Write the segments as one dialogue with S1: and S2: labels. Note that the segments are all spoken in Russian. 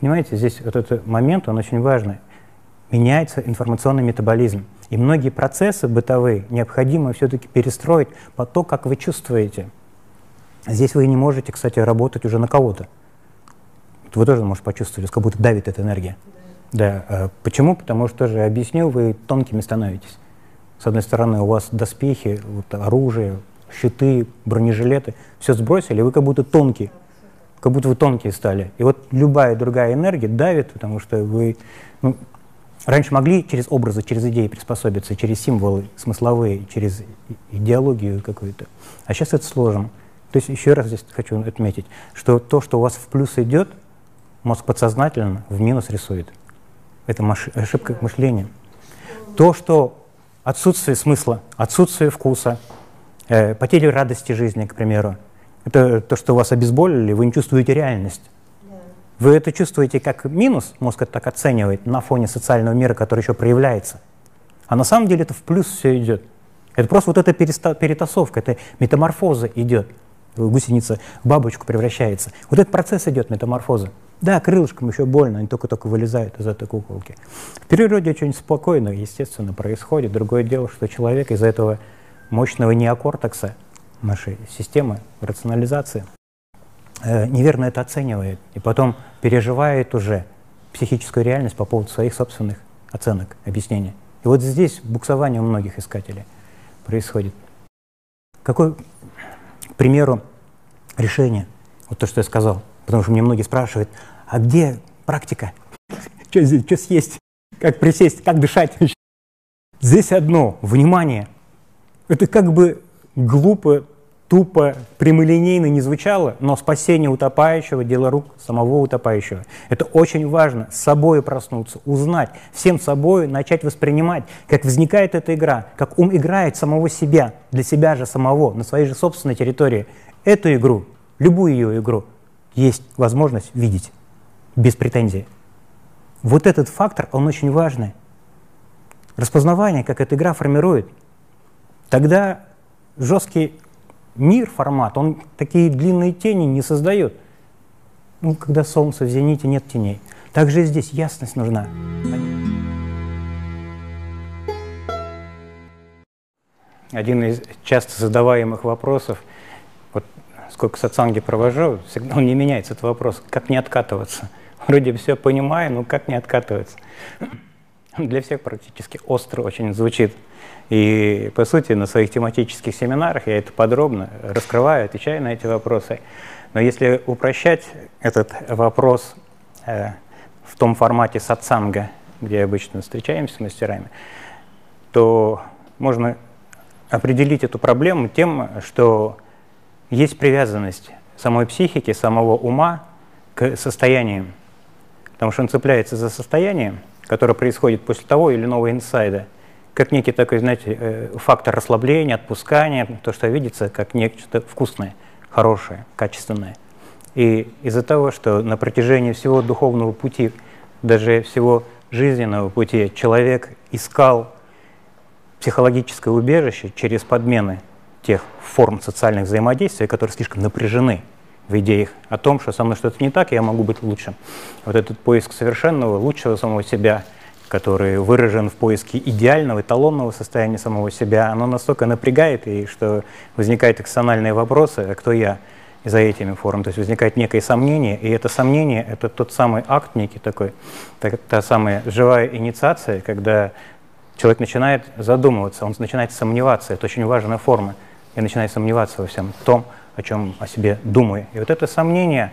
S1: Понимаете, здесь вот этот момент, он очень важный. Меняется информационный метаболизм. И многие процессы бытовые необходимо все-таки перестроить по то, как вы чувствуете. Здесь вы не можете, кстати, работать уже на кого-то. Вы тоже можете почувствовать, как будто давит эта энергия. Да. да. Почему? Потому что, тоже объяснил, вы тонкими становитесь. С одной стороны, у вас доспехи, вот, оружие, щиты, бронежилеты, все сбросили, вы как будто тонкие, как будто вы тонкие стали. И вот любая другая энергия давит, потому что вы ну, раньше могли через образы, через идеи приспособиться, через символы смысловые, через идеологию какую-то. А сейчас это сложно. То есть еще раз здесь хочу отметить, что то, что у вас в плюс идет, мозг подсознательно в минус рисует. Это ошибка мышления. То, что отсутствие смысла, отсутствие вкуса, э, потеря радости жизни, к примеру, это то, что вас обезболили, вы не чувствуете реальность. Вы это чувствуете как минус, мозг это так оценивает, на фоне социального мира, который еще проявляется. А на самом деле это в плюс все идет. Это просто вот эта перетасовка, это метаморфоза идет. Гусеница в бабочку превращается. Вот этот процесс идет метаморфоза. Да, крылышкам еще больно, они только-только вылезают из этой куколки. В природе очень спокойно, естественно, происходит. Другое дело, что человек из этого мощного неокортекса нашей системы рационализации э, неверно это оценивает и потом переживает уже психическую реальность по поводу своих собственных оценок, объяснений. И вот здесь буксование у многих искателей происходит. Какой, к примеру, решение? Вот то, что я сказал. Потому что мне многие спрашивают, а где практика? Что съесть? Как присесть, как дышать? Здесь одно, внимание. Это как бы глупо тупо, прямолинейно не звучало, но спасение утопающего – дело рук самого утопающего. Это очень важно, с собой проснуться, узнать, всем собой начать воспринимать, как возникает эта игра, как ум играет самого себя, для себя же самого, на своей же собственной территории. Эту игру, любую ее игру, есть возможность видеть без претензий. Вот этот фактор, он очень важный. Распознавание, как эта игра формирует. Тогда жесткий мир, формат, он такие длинные тени не создает. Ну, когда солнце в зените, нет теней. Также и здесь ясность нужна. Один из часто задаваемых вопросов, вот сколько сатсанги провожу, всегда он не меняется, этот вопрос, как не откатываться. Вроде все понимаю, но как не откатываться. Для всех практически остро очень звучит. И, по сути, на своих тематических семинарах я это подробно раскрываю, отвечаю на эти вопросы. Но если упрощать этот вопрос э, в том формате сатсанга, где обычно встречаемся с мастерами, то можно определить эту проблему тем, что есть привязанность самой психики, самого ума к состояниям. Потому что он цепляется за состояние, которое происходит после того или иного инсайда – как некий такой, знаете, э, фактор расслабления, отпускания, то, что видится как нечто вкусное, хорошее, качественное. И из-за того, что на протяжении всего духовного пути, даже всего жизненного пути, человек искал психологическое убежище через подмены тех форм социальных взаимодействий, которые слишком напряжены в идеях о том, что со мной что-то не так, я могу быть лучшим. Вот этот поиск совершенного, лучшего самого себя – который выражен в поиске идеального, эталонного состояния самого себя, оно настолько напрягает, и что возникают экстональные вопросы, а кто я за этими формами. То есть возникает некое сомнение, и это сомнение – это тот самый акт некий такой, так, та самая живая инициация, когда человек начинает задумываться, он начинает сомневаться, это очень важная форма, и начинает сомневаться во всем том, о чем о себе думаю. И вот это сомнение,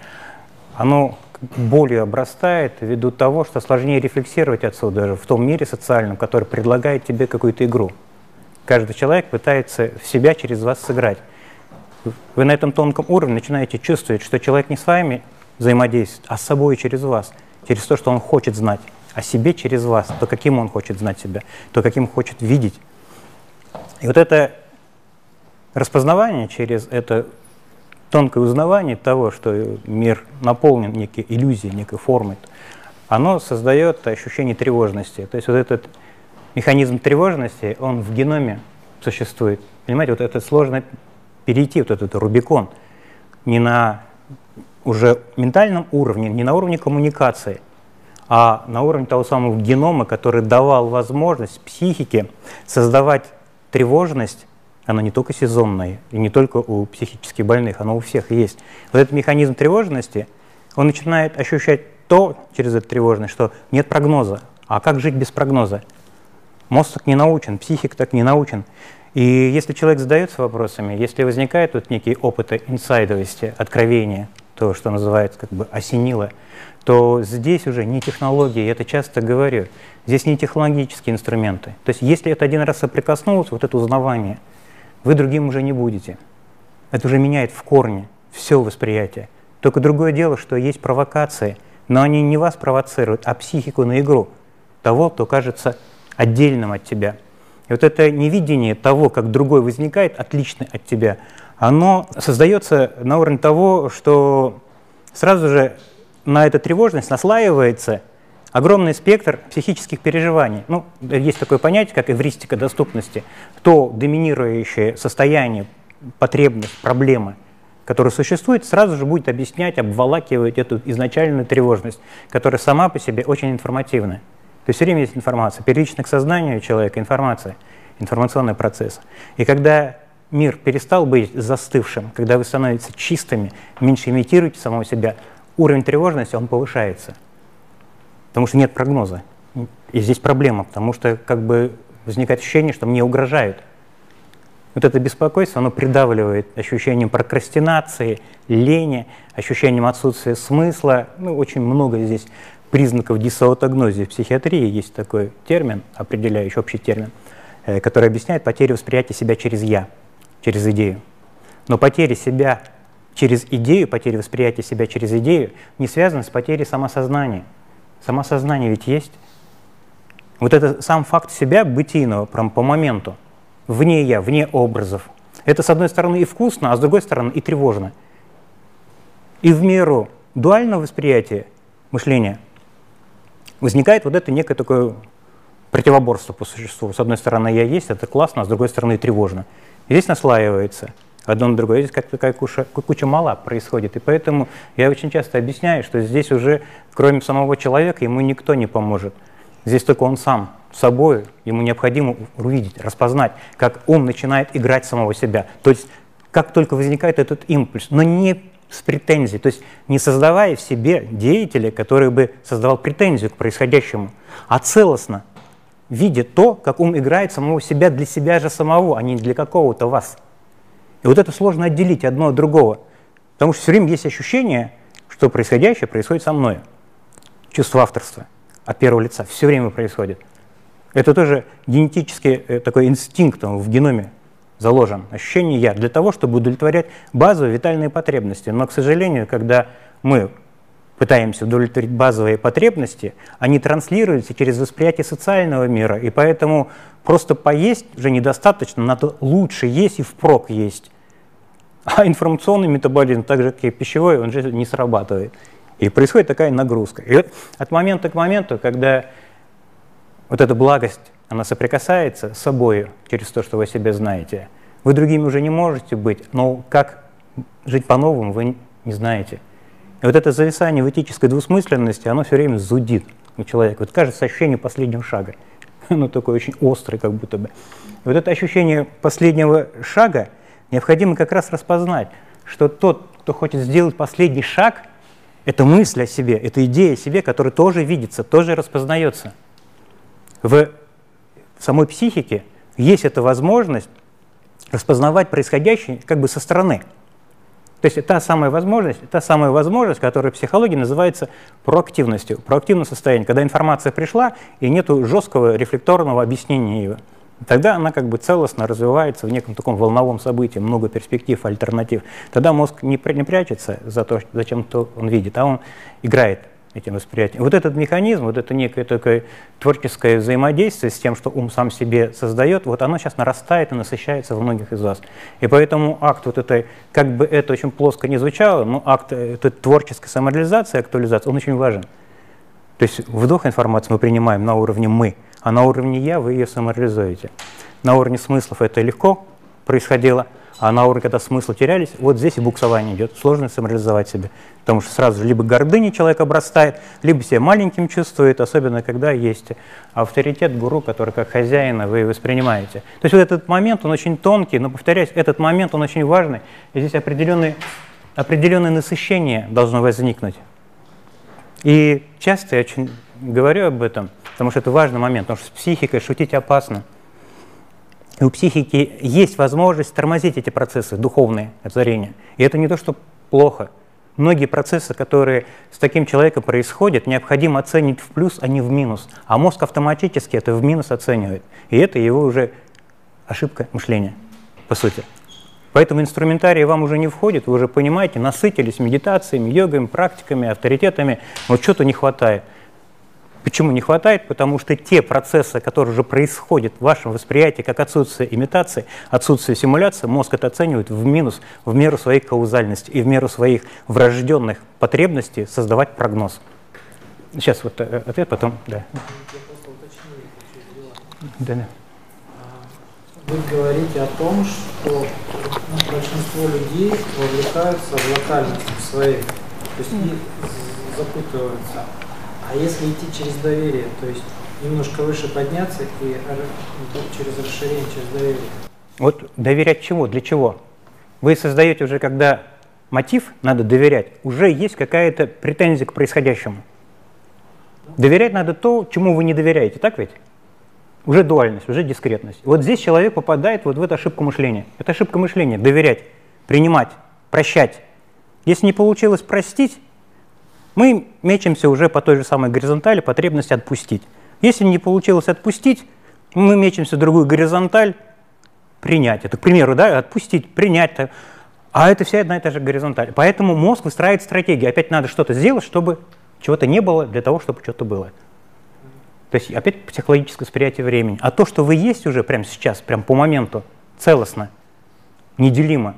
S1: оно болью обрастает ввиду того, что сложнее рефлексировать отсюда, даже в том мире социальном, который предлагает тебе какую-то игру. Каждый человек пытается в себя через вас сыграть. Вы на этом тонком уровне начинаете чувствовать, что человек не с вами взаимодействует, а с собой через вас, через то, что он хочет знать о себе через вас, то, каким он хочет знать себя, то, каким хочет видеть. И вот это распознавание через это тонкое узнавание того, что мир наполнен некой иллюзией, некой формой, оно создает ощущение тревожности. То есть вот этот механизм тревожности, он в геноме существует. Понимаете, вот это сложно перейти, вот этот Рубикон, не на уже ментальном уровне, не на уровне коммуникации, а на уровне того самого генома, который давал возможность психике создавать тревожность, она не только сезонная, и не только у психически больных, она у всех есть. Вот этот механизм тревожности, он начинает ощущать то через эту тревожность, что нет прогноза. А как жить без прогноза? Мозг так не научен, психик так не научен. И если человек задается вопросами, если возникает вот некие опыты инсайдовости, откровения, то, что называется как бы осенило, то здесь уже не технологии, я это часто говорю, здесь не технологические инструменты. То есть если это один раз соприкоснулось, вот это узнавание, вы другим уже не будете. Это уже меняет в корне все восприятие. Только другое дело, что есть провокации, но они не вас провоцируют, а психику на игру того, кто кажется отдельным от тебя – и вот это невидение того, как другой возникает, отличный от тебя, оно создается на уровне того, что сразу же на эту тревожность наслаивается огромный спектр психических переживаний. Ну, есть такое понятие, как эвристика доступности. То доминирующее состояние, потребность, проблема, которая существует, сразу же будет объяснять, обволакивать эту изначальную тревожность, которая сама по себе очень информативная. То есть все время есть информация, первична к сознанию человека информация, информационный процесс. И когда мир перестал быть застывшим, когда вы становитесь чистыми, меньше имитируете самого себя, уровень тревожности, он повышается. Потому что нет прогноза. И здесь проблема, потому что как бы возникает ощущение, что мне угрожают. Вот это беспокойство, оно придавливает ощущением прокрастинации, лени, ощущением отсутствия смысла. Ну, очень много здесь признаков дисаутогнозии в психиатрии есть такой термин, определяющий общий термин, э, который объясняет потерю восприятия себя через «я», через идею. Но потеря себя через идею, потеря восприятия себя через идею не связана с потерей самосознания. Самосознание ведь есть. Вот это сам факт себя бытийного, прям по моменту, вне я, вне образов. Это, с одной стороны, и вкусно, а с другой стороны, и тревожно. И в меру дуального восприятия мышления – возникает вот это некое такое противоборство по существу. С одной стороны, я есть, это классно, а с другой стороны, тревожно. И здесь наслаивается одно на другое. Здесь как такая куча, куча мала происходит. И поэтому я очень часто объясняю, что здесь уже, кроме самого человека, ему никто не поможет. Здесь только он сам собой, ему необходимо увидеть, распознать, как ум начинает играть самого себя. То есть как только возникает этот импульс, но не с претензией, то есть не создавая в себе деятеля, который бы создавал претензию к происходящему, а целостно, видя то, как ум играет самого себя для себя же самого, а не для какого-то вас. И вот это сложно отделить одно от другого, потому что все время есть ощущение, что происходящее происходит со мной. Чувство авторства от первого лица все время происходит. Это тоже генетический э, такой инстинкт в геноме заложен, ощущение «я», для того, чтобы удовлетворять базовые витальные потребности. Но, к сожалению, когда мы пытаемся удовлетворить базовые потребности, они транслируются через восприятие социального мира, и поэтому просто поесть уже недостаточно, надо лучше есть и впрок есть. А информационный метаболизм, так же как и пищевой, он же не срабатывает. И происходит такая нагрузка. И вот от момента к моменту, когда вот эта благость она соприкасается с собой через то, что вы о себе знаете. Вы другими уже не можете быть, но как жить по-новому вы не знаете. И вот это зависание в этической двусмысленности, оно все время зудит у человека. Вот кажется ощущение последнего шага. Оно такое очень острое, как будто бы. И вот это ощущение последнего шага необходимо как раз распознать, что тот, кто хочет сделать последний шаг, это мысль о себе, это идея о себе, которая тоже видится, тоже распознается. В самой психике есть эта возможность распознавать происходящее как бы со стороны. То есть та самая возможность, та самая возможность, которая в психологии называется проактивностью, проактивное состояние, когда информация пришла и нет жесткого рефлекторного объяснения ее. Тогда она как бы целостно развивается в неком таком волновом событии, много перспектив, альтернатив. Тогда мозг не, прячется за то, зачем то он видит, а он играет этим восприятием. Вот этот механизм, вот это некое такое творческое взаимодействие с тем, что ум сам себе создает, вот оно сейчас нарастает и насыщается во многих из вас. И поэтому акт вот этой, как бы это очень плоско не звучало, но акт этой творческой самореализации, актуализации, он очень важен. То есть вдох информации мы принимаем на уровне «мы», а на уровне «я» вы ее самореализуете. На уровне смыслов это легко происходило, а на уровне, когда смыслы терялись, вот здесь и буксование идет, сложно самореализовать себя. Потому что сразу либо гордыня человек обрастает, либо себя маленьким чувствует, особенно когда есть авторитет гуру, который как хозяина вы воспринимаете. То есть вот этот момент, он очень тонкий, но, повторяюсь, этот момент, он очень важный, и здесь определенный, определенное насыщение должно возникнуть. И часто я очень говорю об этом, потому что это важный момент, потому что с психикой шутить опасно. И у психики есть возможность тормозить эти процессы, духовные озарения. И это не то, что плохо. Многие процессы, которые с таким человеком происходят, необходимо оценить в плюс, а не в минус. А мозг автоматически это в минус оценивает. И это его уже ошибка мышления, по сути. Поэтому инструментарий вам уже не входит, вы уже понимаете, насытились медитациями, йогами, практиками, авторитетами, но что-то не хватает. Почему не хватает? Потому что те процессы, которые уже происходят в вашем восприятии, как отсутствие имитации, отсутствие симуляции, мозг это оценивает в минус в меру своей каузальности и в меру своих врожденных потребностей создавать прогноз. Сейчас вот э, ответ, потом, да.
S2: Да, да. Вы говорите о том, что ну, большинство людей вовлекаются в локальность своей, то есть и запутываются. А если идти через доверие, то есть немножко выше подняться и через расширение, через доверие.
S1: Вот доверять чему? Для чего? Вы создаете уже, когда мотив, надо доверять, уже есть какая-то претензия к происходящему. Доверять надо то, чему вы не доверяете, так ведь? Уже дуальность, уже дискретность. Вот здесь человек попадает вот в эту ошибку мышления. Это ошибка мышления. Доверять, принимать, прощать. Если не получилось простить, мы мечемся уже по той же самой горизонтали, потребность отпустить. Если не получилось отпустить, мы мечемся в другую горизонталь, принять. Это, к примеру, да, отпустить, принять. А это вся одна и та же горизонталь. Поэтому мозг выстраивает стратегии. Опять надо что-то сделать, чтобы чего-то не было, для того, чтобы что-то было. То есть опять психологическое восприятие времени. А то, что вы есть уже прямо сейчас, прямо по моменту, целостно, неделимо,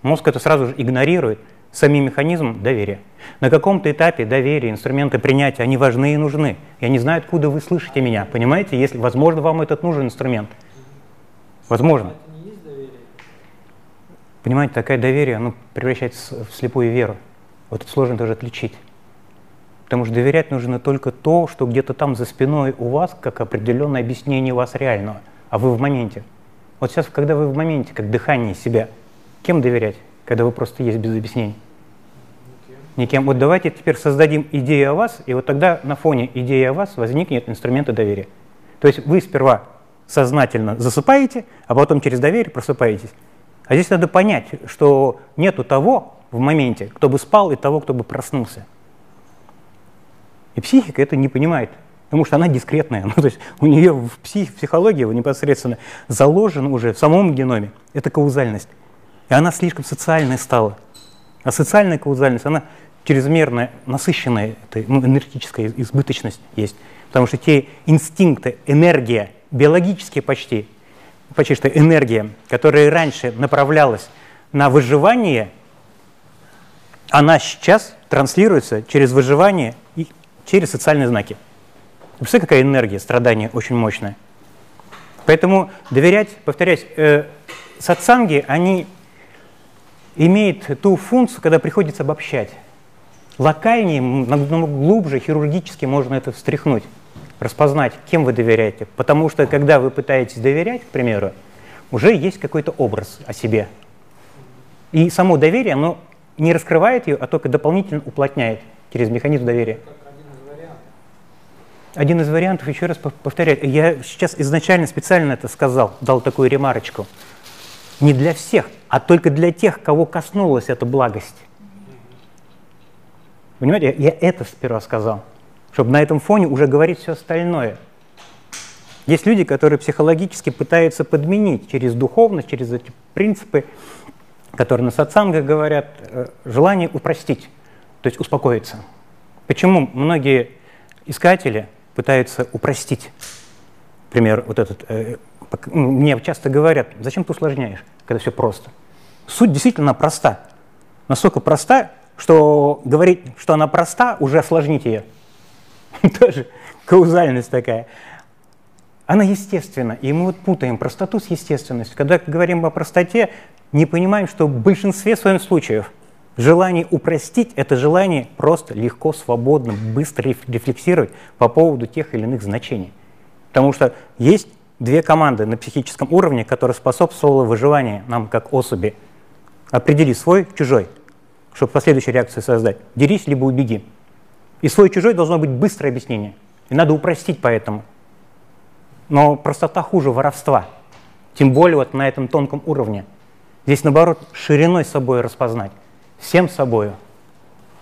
S1: мозг это сразу же игнорирует – самим механизмом доверия. На каком-то этапе доверие, инструменты принятия, они важны и нужны. Я не знаю, откуда вы слышите меня, понимаете? Если, возможно, вам этот нужен инструмент. Возможно. Понимаете, такое доверие, оно превращается в слепую веру. Вот это сложно даже отличить. Потому что доверять нужно только то, что где-то там за спиной у вас, как определенное объяснение вас реального, а вы в моменте. Вот сейчас, когда вы в моменте, как дыхание себя, кем доверять? когда вы просто есть без объяснений? Никем. Вот давайте теперь создадим идею о вас, и вот тогда на фоне идеи о вас возникнет инструменты доверия. То есть вы сперва сознательно засыпаете, а потом через доверие просыпаетесь. А здесь надо понять, что нету того в моменте, кто бы спал, и того, кто бы проснулся. И психика это не понимает, потому что она дискретная. Ну, то есть у нее в псих, психологии непосредственно заложено уже в самом геноме. Это каузальность. И она слишком социальной стала. А социальная каузальность, она чрезмерно насыщенная, это, ну, энергетическая избыточность есть. Потому что те инстинкты, энергия, биологические почти, почти что энергия, которая раньше направлялась на выживание, она сейчас транслируется через выживание и через социальные знаки. Представляете, какая энергия, страдания очень мощная. Поэтому доверять, повторяюсь, э, сатсанги, они имеет ту функцию, когда приходится обобщать. Локальнее, намного глубже, хирургически можно это встряхнуть, распознать, кем вы доверяете. Потому что, когда вы пытаетесь доверять, к примеру, уже есть какой-то образ о себе. И само доверие, оно не раскрывает ее, а только дополнительно уплотняет через механизм доверия. Один из вариантов, еще раз повторяю, я сейчас изначально специально это сказал, дал такую ремарочку. Не для всех, а только для тех, кого коснулась эта благость. Понимаете, я это сперва сказал, чтобы на этом фоне уже говорить все остальное. Есть люди, которые психологически пытаются подменить через духовность, через эти принципы, которые на сатсангах говорят, э, желание упростить, то есть успокоиться. Почему многие искатели пытаются упростить, например, вот этот э, мне часто говорят, зачем ты усложняешь, когда все просто. Суть действительно проста. Настолько проста, что говорить, что она проста, уже осложнить ее. Тоже каузальность такая. она естественна. И мы вот путаем простоту с естественностью. Когда говорим о простоте, не понимаем, что в большинстве своих случаев желание упростить – это желание просто легко, свободно, быстро рефлексировать по поводу тех или иных значений. Потому что есть две команды на психическом уровне, которые способствовали выживанию нам как особи. Определи свой, чужой, чтобы последующую реакцию создать. Дерись, либо убеги. И свой чужой должно быть быстрое объяснение. И надо упростить поэтому. Но простота хуже воровства. Тем более вот на этом тонком уровне. Здесь, наоборот, шириной собой распознать. Всем собой.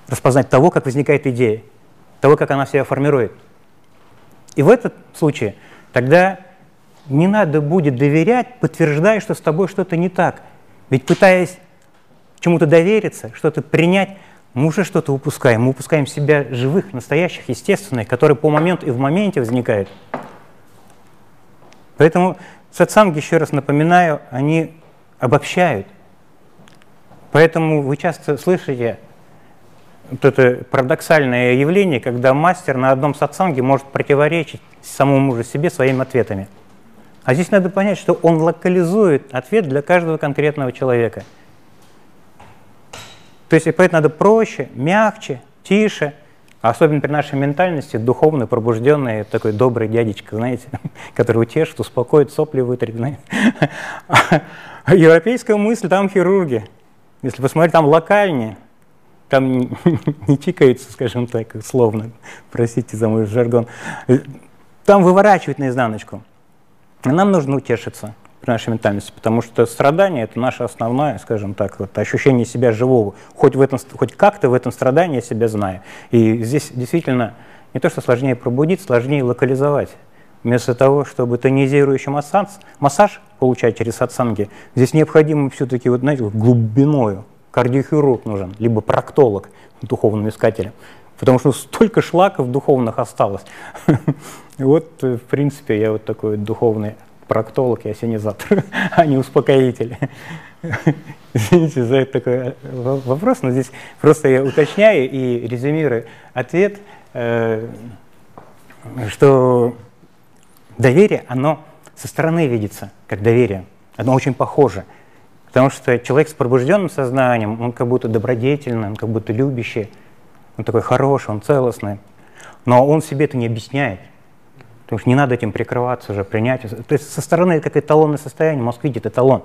S1: Распознать того, как возникает идея. Того, как она себя формирует. И в этом случае тогда не надо будет доверять, подтверждая, что с тобой что-то не так. Ведь пытаясь чему-то довериться, что-то принять, мы уже что-то упускаем. Мы упускаем себя живых, настоящих, естественных, которые по моменту и в моменте возникают. Поэтому сатсанги, еще раз напоминаю, они обобщают. Поэтому вы часто слышите вот это парадоксальное явление, когда мастер на одном сатсанге может противоречить самому же себе своими ответами. А здесь надо понять, что он локализует ответ для каждого конкретного человека – то есть поэтому надо проще, мягче, тише, особенно при нашей ментальности, духовно пробужденный такой добрый дядечка, знаете, который утешит, успокоит, сопли вытрет. Европейская мысль, там хирурги. Если посмотреть, там локальнее, там не чикается, скажем так, словно, простите за мой жаргон, там выворачивает наизнаночку. нам нужно утешиться при нашей ментальности, потому что страдание – это наше основное, скажем так, вот, ощущение себя живого. Хоть, в этом, хоть как-то в этом страдании я себя знаю. И здесь действительно не то, что сложнее пробудить, сложнее локализовать. Вместо того, чтобы тонизирующий массаж, массаж получать через сатсанги, здесь необходимо все-таки, вот, знаете, глубиною. Кардиохирург нужен, либо проктолог, духовным искателем. Потому что столько шлаков духовных осталось. Вот, в принципе, я вот такой духовный проктолог и осенизатор, а не успокоитель. Извините за такой э, вопрос, но здесь просто я уточняю и резюмирую ответ, э, что доверие, оно со стороны видится, как доверие. Оно очень похоже. Потому что человек с пробужденным сознанием, он как будто добродетельный, он как будто любящий, он такой хороший, он целостный. Но он себе это не объясняет. Потому что не надо этим прикрываться уже, принять. То есть со стороны как эталонное состояние, мозг видит эталон.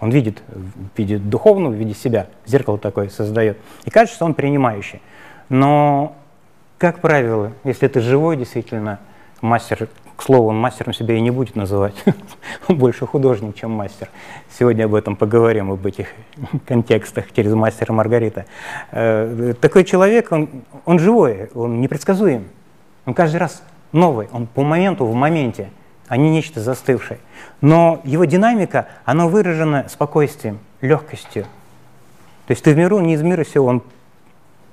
S1: Он видит в виде духовного, в виде себя, зеркало такое создает. И кажется, что он принимающий. Но, как правило, если это живой действительно мастер, к слову, он мастером себя и не будет называть, он больше художник, чем мастер. Сегодня об этом поговорим, об этих контекстах через мастера Маргарита. Э, такой человек, он, он живой, он непредсказуем. Он каждый раз новый, он по моменту в моменте, а не нечто застывшее. Но его динамика, она выражена спокойствием, легкостью. То есть ты в миру не из мира сего, он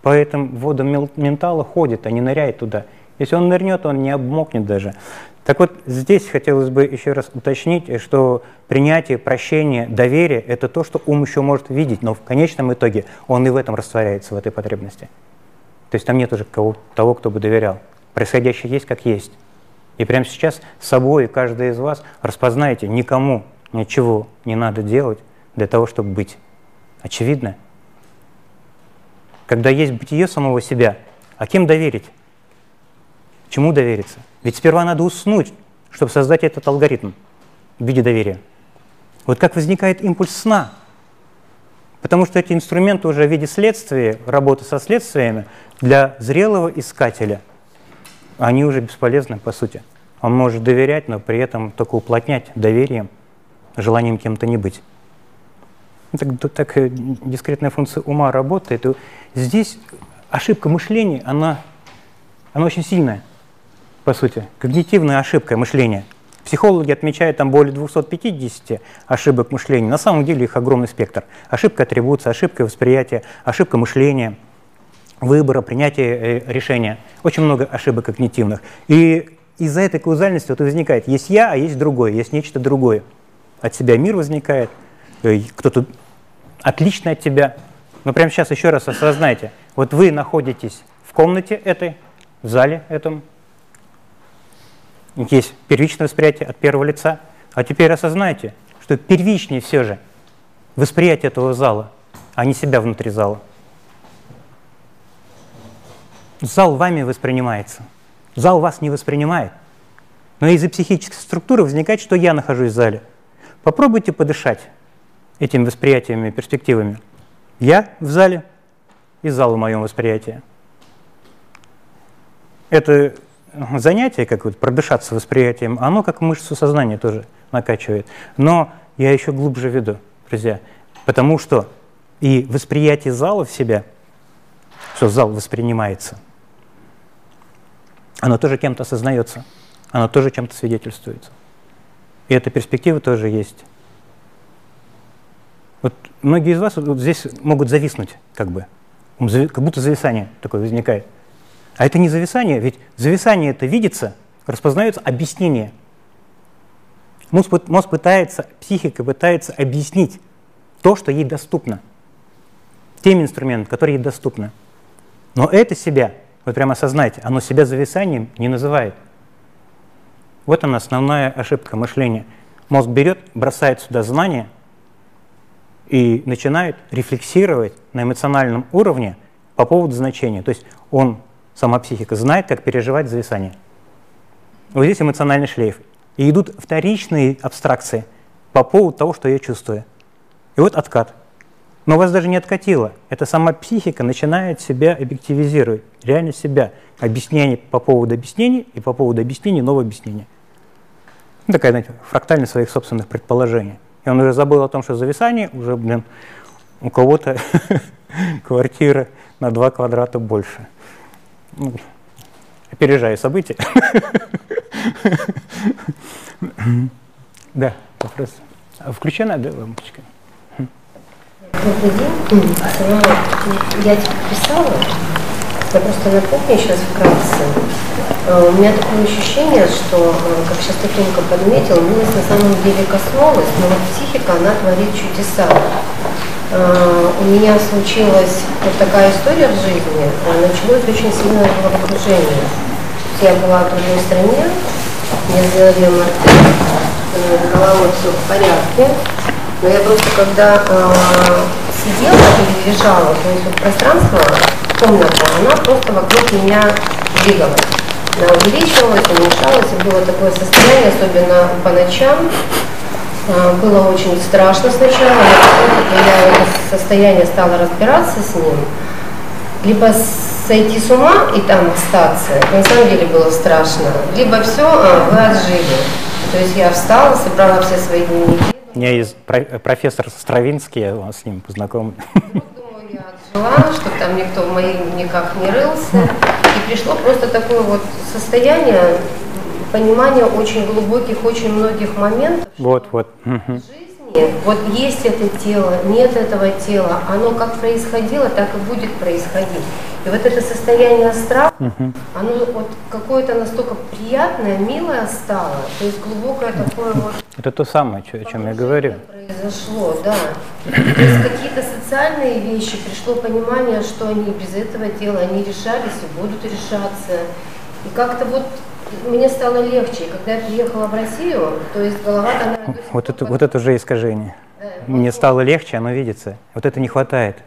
S1: по этим водам ментала ходит, а не ныряет туда. Если он нырнет, он не обмокнет даже. Так вот, здесь хотелось бы еще раз уточнить, что принятие, прощение, доверие – это то, что ум еще может видеть, но в конечном итоге он и в этом растворяется, в этой потребности. То есть там нет уже кого, того, кто бы доверял. Происходящее есть как есть. И прямо сейчас собой каждый из вас распознаете, никому ничего не надо делать для того, чтобы быть. Очевидно. Когда есть бытие самого себя, а кем доверить? Чему довериться? Ведь сперва надо уснуть, чтобы создать этот алгоритм в виде доверия. Вот как возникает импульс сна. Потому что эти инструменты уже в виде следствия, работы со следствиями для зрелого искателя – они уже бесполезны по сути. Он может доверять, но при этом только уплотнять доверием, желанием кем-то не быть. Ну, так, так э, дискретная функция ума работает. И здесь ошибка мышления, она, она очень сильная, по сути. Когнитивная ошибка мышления. Психологи отмечают там более 250 ошибок мышления. На самом деле их огромный спектр. Ошибка атрибуции, ошибка восприятия, ошибка мышления – выбора, принятия э, решения. Очень много ошибок когнитивных. И из-за этой каузальности вот возникает, есть я, а есть другое, есть нечто другое. От себя мир возникает, э, кто-то отличный от тебя. Но прямо сейчас еще раз осознайте, вот вы находитесь в комнате этой, в зале этом, есть первичное восприятие от первого лица. А теперь осознайте, что первичнее все же восприятие этого зала, а не себя внутри зала. Зал вами воспринимается. Зал вас не воспринимает. Но из-за психической структуры возникает, что я нахожусь в зале. Попробуйте подышать этими восприятиями, перспективами. Я в зале и зал в моем восприятии. Это занятие, как вот продышаться восприятием, оно как мышцу сознания тоже накачивает. Но я еще глубже веду, друзья, потому что и восприятие зала в себя, что зал воспринимается, оно тоже кем-то осознается, оно тоже чем-то свидетельствуется. И эта перспектива тоже есть. Вот многие из вас вот здесь могут зависнуть, как бы, как будто зависание такое возникает. А это не зависание, ведь зависание это видится, распознается объяснение. Мозг, мозг пытается, психика пытается объяснить то, что ей доступно, теми инструментами, которые ей доступны. Но это себя, вы прямо осознайте, оно себя зависанием не называет. Вот она основная ошибка мышления. Мозг берет, бросает сюда знания и начинает рефлексировать на эмоциональном уровне по поводу значения. То есть он сама психика знает, как переживать зависание. Вот здесь эмоциональный шлейф. И идут вторичные абстракции по поводу того, что я чувствую. И вот откат. Но вас даже не откатило. Это сама психика начинает себя объективизировать, реально себя. Объяснение по поводу объяснений и по поводу объяснений новое объяснение. Ну, такая, знаете, фрактальность своих собственных предположений. И он уже забыл о том, что зависание уже, блин, у кого-то квартира на два квадрата больше ну, опережая события. Да, вопрос. А включена, да, лампочка?
S3: Добрый день. Я тебе писала, я просто напомню сейчас вкратце. Э, у меня такое ощущение, что, э, как сейчас ты тонко подметил, милость на самом деле коснулась, но вот психика, она творит чудеса. Э, у меня случилась вот такая история в жизни. Э, началось очень сильное головокружение. Я была в другой стране, мне сделали МРТ, э, голова все в порядке. Но я просто когда э, сидела или лежала, то есть вот пространство, комната, она просто вокруг меня двигалась. Она увеличивалась, уменьшалась, и было такое состояние, особенно по ночам, а, было очень страшно сначала, но когда я это состояние стала разбираться с ним, либо сойти с ума и там остаться, на самом деле было страшно, либо все, а, вы отжили. То есть я встала, собрала все свои дневники.
S1: У меня есть профессор Стравинский, я с ним познакомлен.
S3: Думаю, я отжила, чтобы там никто в моих дневниках не рылся. И пришло просто такое вот состояние, понимание очень глубоких, очень многих моментов.
S1: Вот, вот.
S3: Жизни, вот есть это тело, нет этого тела, оно как происходило, так и будет происходить. И вот это состояние страха, угу. оно вот какое-то настолько приятное, милое стало, то есть глубокое такое вот...
S1: Это то самое, о чем я говорю.
S3: Произошло, да. То есть какие-то социальные вещи, пришло понимание, что они без этого тела, они решались и будут решаться. И как-то вот мне стало легче. Когда я приехала в Россию, то есть голова там...
S1: Вот это, вот это уже искажение. Да, мне стало легче, оно видится. Вот это не хватает.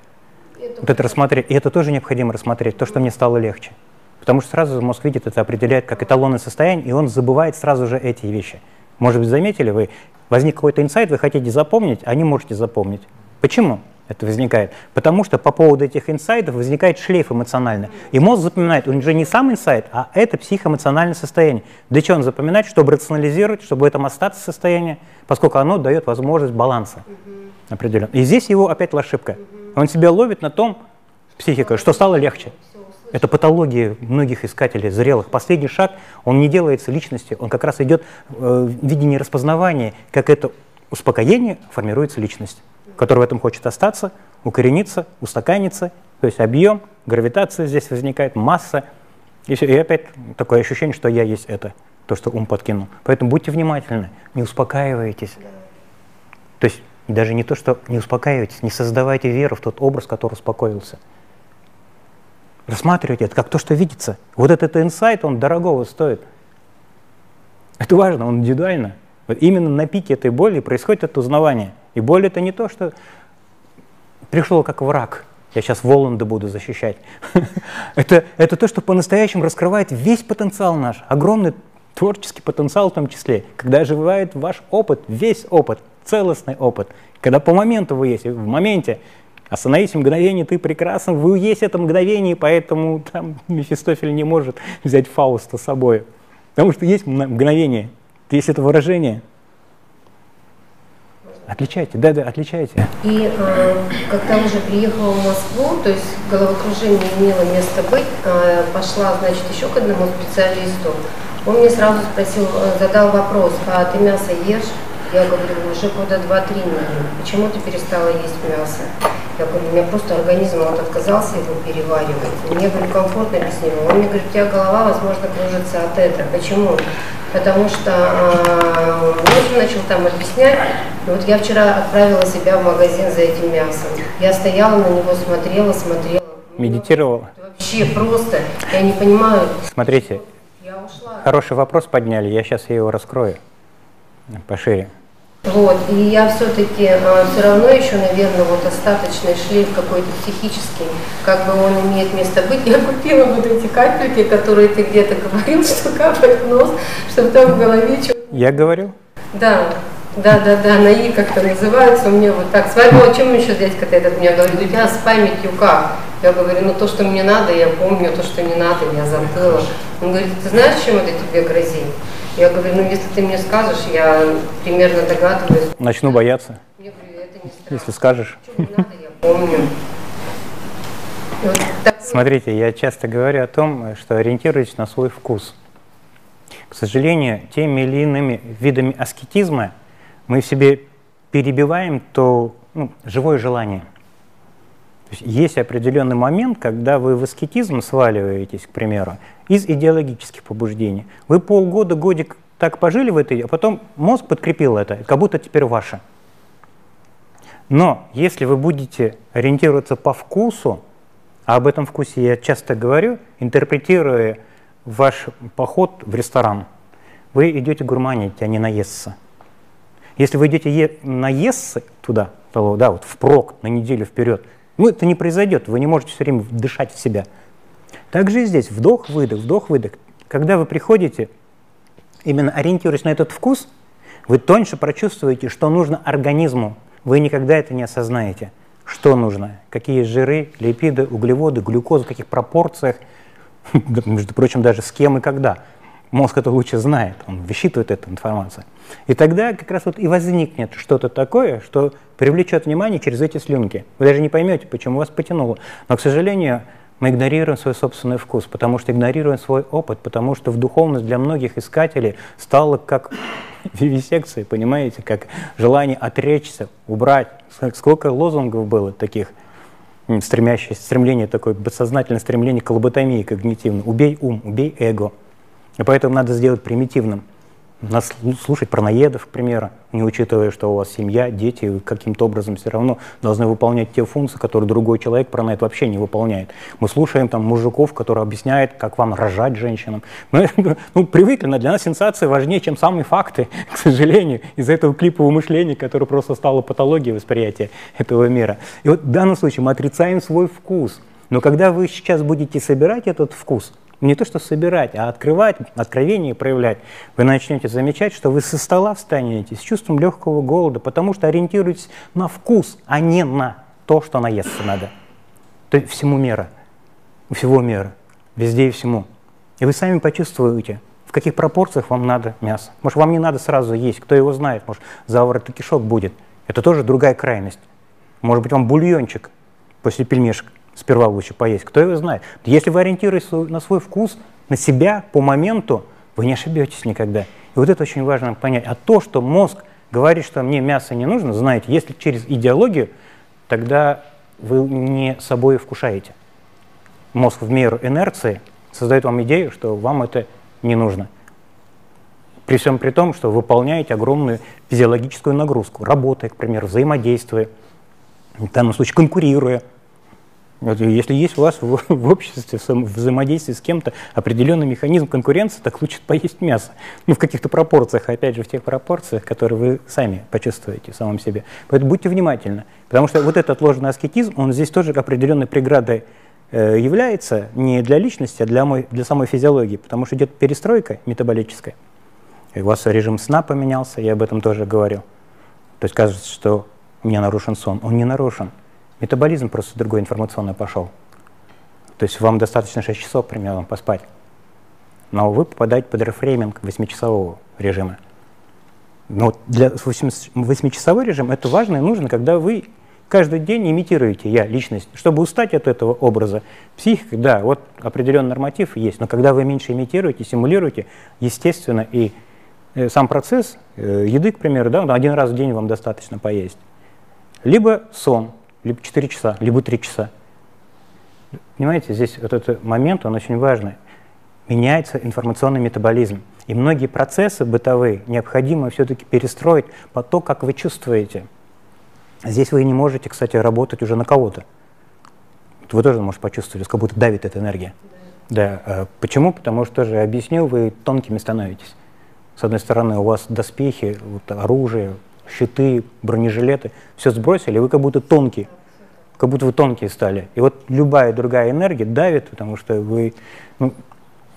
S1: Это вот это рассмотреть. И это тоже необходимо рассмотреть, то, что мне стало легче. Потому что сразу мозг видит, это определяет как эталонное состояние, и он забывает сразу же эти вещи. Может быть, заметили вы, возник какой-то инсайт, вы хотите запомнить, а не можете запомнить. Почему? Это возникает. Потому что по поводу этих инсайтов возникает шлейф эмоциональный. И мозг запоминает, он же не сам инсайт, а это психоэмоциональное состояние. Для чего он запоминает? Чтобы рационализировать, чтобы в этом остаться состояние, поскольку оно дает возможность баланса определенно. И здесь его опять ошибка. Он себя ловит на том, психика, что стало легче. Это патология многих искателей зрелых. Последний шаг, он не делается личностью, он как раз идет э, в видении распознавания, как это успокоение формируется личность который в этом хочет остаться, укорениться, устаканиться, то есть объем, гравитация здесь возникает, масса, и, все, и опять такое ощущение, что я есть это, то, что ум подкинул. Поэтому будьте внимательны, не успокаивайтесь. То есть даже не то, что не успокаивайтесь, не создавайте веру в тот образ, который успокоился. Рассматривайте это как то, что видится. Вот этот инсайт, он дорогого стоит. Это важно, он индивидуально. Вот именно на пике этой боли происходит это узнавание. И боль это не то, что пришел как враг, я сейчас Воланда буду защищать. это, это то, что по-настоящему раскрывает весь потенциал наш, огромный творческий потенциал в том числе, когда оживает ваш опыт, весь опыт, целостный опыт, когда по моменту вы есть, в моменте, остановись мгновение, ты прекрасен, вы есть это мгновение, поэтому там Мефистофель не может взять Фауста с собой, потому что есть мгновение, есть это выражение – Отличайте, да, да, отличайте.
S3: И э, когда уже приехала в Москву, то есть головокружение имело место быть, э, пошла, значит, еще к одному специалисту. Он мне сразу спросил, э, задал вопрос, а ты мясо ешь? Я говорю, уже года два-три не ем. Почему ты перестала есть мясо? Я говорю, у меня просто организм вот отказался его переваривать. Мне, говорю, комфортно без него. Он мне говорит, у тебя голова, возможно, кружится от этого. Почему? Потому что э, он начал там объяснять. Вот я вчера отправила себя в магазин за этим мясом. Я стояла на него, смотрела, смотрела.
S1: Медитировала?
S3: Вообще просто. Я не понимаю.
S1: Смотрите, я ушла. хороший вопрос подняли. Я сейчас его раскрою пошире.
S3: Вот, и я все-таки а, все равно еще, наверное, вот остаточный шлейф какой-то психический, как бы он имеет место быть. Я купила вот эти капельки, которые ты где-то говорил, что капает в нос, чтобы там в голове что
S1: Я говорю?
S3: Да, да, да, да, на И как-то называется, у меня вот так. С вами, о чем еще дядька этот мне говорит, у тебя с памятью как? Я говорю, ну то, что мне надо, я помню, то, что не надо, я забыла. Он говорит, ты знаешь, чем это тебе грозит? Я говорю, ну если ты мне скажешь, я примерно догадываюсь.
S1: Начну бояться. Я говорю, это не страшно. Если скажешь.
S3: Не надо, я помню.
S1: Вот Смотрите, я часто говорю о том, что ориентируйтесь на свой вкус. К сожалению, теми или иными видами аскетизма мы в себе перебиваем то ну, живое желание. То есть, есть определенный момент, когда вы в аскетизм сваливаетесь, к примеру, из идеологических побуждений. Вы полгода, годик так пожили в этой, а потом мозг подкрепил это, как будто теперь ваше. Но если вы будете ориентироваться по вкусу, а об этом вкусе я часто говорю, интерпретируя ваш поход в ресторан, вы идете гурманить, а не наесться. Если вы идете е- наесться туда, то, да, вот впрок на неделю вперед, ну это не произойдет, вы не можете все время дышать в себя – также и здесь вдох-выдох, вдох-выдох. Когда вы приходите, именно ориентируясь на этот вкус, вы тоньше прочувствуете, что нужно организму. Вы никогда это не осознаете. Что нужно? Какие жиры, липиды, углеводы, глюкоза, в каких пропорциях, между прочим, даже с кем и когда. Мозг это лучше знает, он высчитывает эту информацию. И тогда как раз вот и возникнет что-то такое, что привлечет внимание через эти слюнки. Вы даже не поймете, почему вас потянуло. Но, к сожалению, мы игнорируем свой собственный вкус, потому что игнорируем свой опыт, потому что в духовность для многих искателей стала как вивисекция, понимаете, как желание отречься, убрать. Сколько лозунгов было таких, стремящихся, стремление такое, бессознательное стремление к лоботомии когнитивной. Убей ум, убей эго. И поэтому надо сделать примитивным нас слушать про наедов, к примеру, не учитывая, что у вас семья, дети, вы каким-то образом все равно должны выполнять те функции, которые другой человек про наед вообще не выполняет. Мы слушаем там мужиков, которые объясняют, как вам рожать женщинам. Мы ну, привыкли, но для нас сенсации важнее, чем самые факты, к сожалению, из-за этого клипового мышления, которое просто стало патологией восприятия этого мира. И вот в данном случае мы отрицаем свой вкус. Но когда вы сейчас будете собирать этот вкус – не то что собирать, а открывать, откровение проявлять, вы начнете замечать, что вы со стола встанете с чувством легкого голода, потому что ориентируетесь на вкус, а не на то, что наесться надо. То есть всему мира, у всего мира, везде и всему. И вы сами почувствуете, в каких пропорциях вам надо мясо. Может, вам не надо сразу есть, кто его знает, может, заворот и кишок будет. Это тоже другая крайность. Может быть, вам бульончик после пельмешек сперва лучше поесть, кто его знает. Если вы ориентируетесь на свой вкус, на себя по моменту, вы не ошибетесь никогда. И вот это очень важно понять. А то, что мозг говорит, что мне мясо не нужно, знаете, если через идеологию, тогда вы не собой вкушаете. Мозг в меру инерции создает вам идею, что вам это не нужно. При всем при том, что выполняете огромную физиологическую нагрузку, работая, к примеру, взаимодействуя, в данном случае конкурируя – Если есть у вас в, в обществе взаимодействие с кем-то определенный механизм конкуренции, так лучше поесть мясо. Ну, в каких-то пропорциях, опять же, в тех пропорциях, которые вы сами почувствуете в самом себе. Поэтому будьте внимательны. Потому что вот этот ложный аскетизм, он здесь тоже определенной преградой э, является не для личности, а для, мой, для самой физиологии. Потому что идет перестройка метаболическая. И у вас режим сна поменялся, я об этом тоже говорил. То есть кажется, что у меня нарушен сон. Он не нарушен. Метаболизм просто другой информационно пошел. То есть вам достаточно 6 часов примерно поспать. Но вы попадаете под рефрейминг 8-часового режима. Но для 8-часовой режим это важно и нужно, когда вы каждый день имитируете я, личность. Чтобы устать от этого образа, психика, да, вот определенный норматив есть, но когда вы меньше имитируете, симулируете, естественно, и э, сам процесс э, еды, к примеру, да, один раз в день вам достаточно поесть. Либо сон, либо 4 часа, либо 3 часа. Понимаете, здесь вот этот момент, он очень важный. Меняется информационный метаболизм. И многие процессы бытовые необходимо все-таки перестроить по то, как вы чувствуете. Здесь вы не можете, кстати, работать уже на кого-то. Вы тоже можете почувствовать, как будто давит эта энергия. Да. да. Почему? Потому что же объяснил, вы тонкими становитесь. С одной стороны, у вас доспехи, вот, оружие, щиты, бронежилеты, все сбросили, вы как будто тонкие, как будто вы тонкие стали. И вот любая другая энергия давит, потому что вы ну,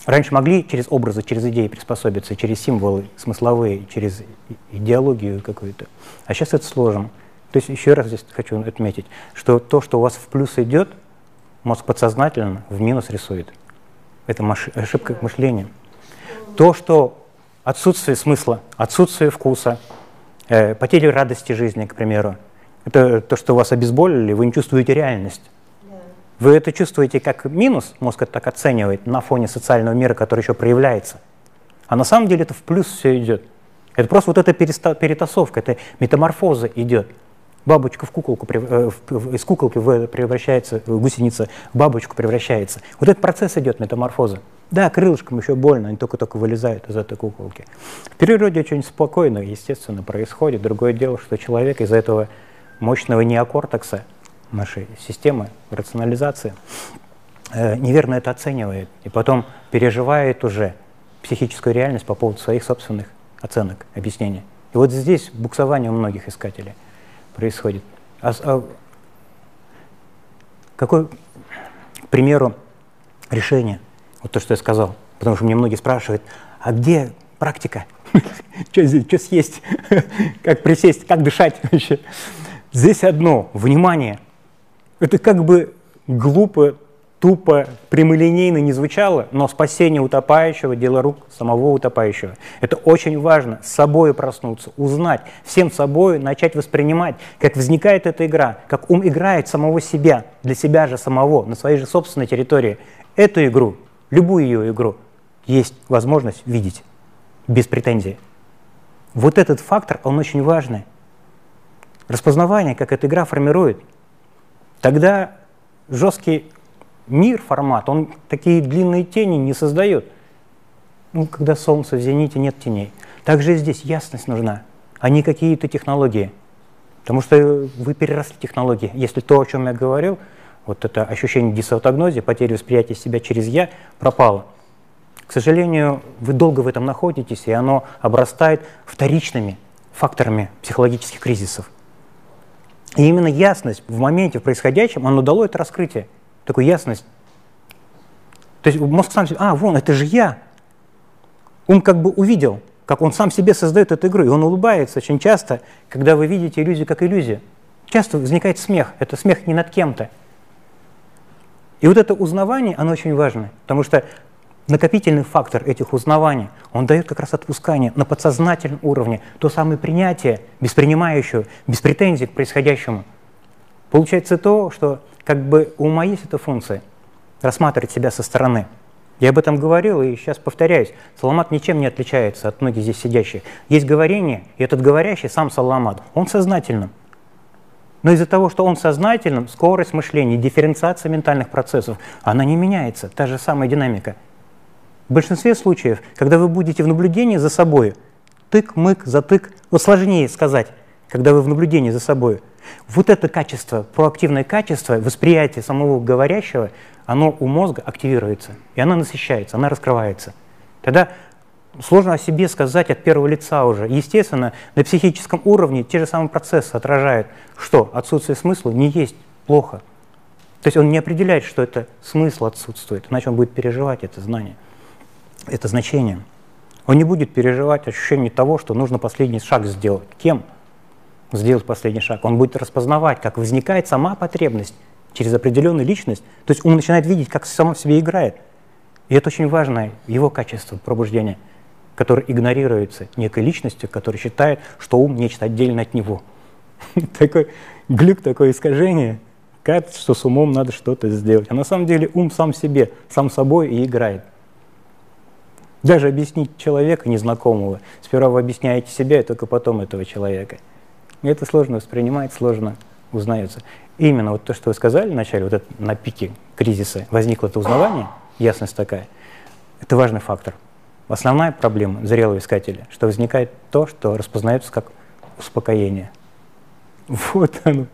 S1: раньше могли через образы, через идеи приспособиться, через символы смысловые, через идеологию какую-то. А сейчас это сложно. То есть еще раз здесь хочу отметить, что то, что у вас в плюс идет, мозг подсознательно в минус рисует. Это ошибка мышления. То, что отсутствие смысла, отсутствие вкуса, Э, потери радости жизни, к примеру. Это то, что вас обезболили, вы не чувствуете реальность. Вы это чувствуете как минус, мозг это так оценивает, на фоне социального мира, который еще проявляется. А на самом деле это в плюс все идет. Это просто вот эта перетасовка, это метаморфоза идет. Бабочка в куколку, э, из куколки превращается, гусеница в бабочку превращается. Вот этот процесс идет метаморфоза. Да, крылышкам еще больно, они только-только вылезают из этой куколки. В природе очень спокойно, естественно, происходит. Другое дело, что человек из-за этого мощного неокортекса нашей системы рационализации э, неверно это оценивает и потом переживает уже психическую реальность по поводу своих собственных оценок, объяснений. И вот здесь буксование у многих искателей происходит. А, а, какой, к примеру, решение? Вот то, что я сказал. Потому что мне многие спрашивают, а где практика? Что съесть? Как присесть, как дышать вообще? Здесь одно, внимание. Это как бы глупо, тупо, прямолинейно не звучало, но спасение утопающего – дело рук самого утопающего. Это очень важно, с собой проснуться, узнать, всем собой начать воспринимать, как возникает эта игра, как ум играет самого себя, для себя же самого, на своей же собственной территории. Эту игру любую ее игру, есть возможность видеть без претензий. Вот этот фактор, он очень важный. Распознавание, как эта игра формирует. Тогда жесткий мир, формат, он такие длинные тени не создает. Ну, когда солнце в зените, нет теней. Также и здесь ясность нужна, а не какие-то технологии. Потому что вы переросли технологии. Если то, о чем я говорил – вот это ощущение дисаутогнозии, потери восприятия себя через «я» пропало. К сожалению, вы долго в этом находитесь, и оно обрастает вторичными факторами психологических кризисов. И именно ясность в моменте, в происходящем, оно дало это раскрытие, такую ясность. То есть мозг сам себе, а, вон, это же я. Ум как бы увидел, как он сам себе создает эту игру, и он улыбается очень часто, когда вы видите иллюзию как иллюзию. Часто возникает смех, это смех не над кем-то, и вот это узнавание, оно очень важно, потому что накопительный фактор этих узнаваний, он дает как раз отпускание на подсознательном уровне, то самое принятие, без принимающего, без претензий к происходящему. Получается то, что как бы у ума есть эта функция, рассматривать себя со стороны. Я об этом говорил и сейчас повторяюсь. Саламат ничем не отличается от многих здесь сидящих. Есть говорение, и этот говорящий сам Саламат, он сознательным. Но из-за того, что он сознательным, скорость мышления, дифференциация ментальных процессов, она не меняется, та же самая динамика. В большинстве случаев, когда вы будете в наблюдении за собой, тык-мык, затык, ну, сложнее сказать, когда вы в наблюдении за собой, вот это качество, проактивное качество, восприятие самого говорящего, оно у мозга активируется, и оно насыщается, она раскрывается. Тогда сложно о себе сказать от первого лица уже. Естественно, на психическом уровне те же самые процессы отражают, что отсутствие смысла не есть плохо. То есть он не определяет, что это смысл отсутствует, иначе он будет переживать это знание, это значение. Он не будет переживать ощущение того, что нужно последний шаг сделать. Кем? сделать последний шаг. Он будет распознавать, как возникает сама потребность через определенную личность. То есть он начинает видеть, как само в себе играет. И это очень важное его качество пробуждения, которое игнорируется некой личностью, которая считает, что ум нечто отдельно от него. Такой глюк, такое искажение. Кажется, что с умом надо что-то сделать. А на самом деле ум сам себе, сам собой и играет. Даже объяснить человека незнакомого. Сперва вы объясняете себя, и только потом этого человека. Это сложно воспринимать, сложно узнается. Именно вот то, что вы сказали вначале, вот это на пике кризиса возникло это узнавание, ясность такая, это важный фактор. Основная проблема зрелого искателя, что возникает то, что распознается как успокоение. Вот оно,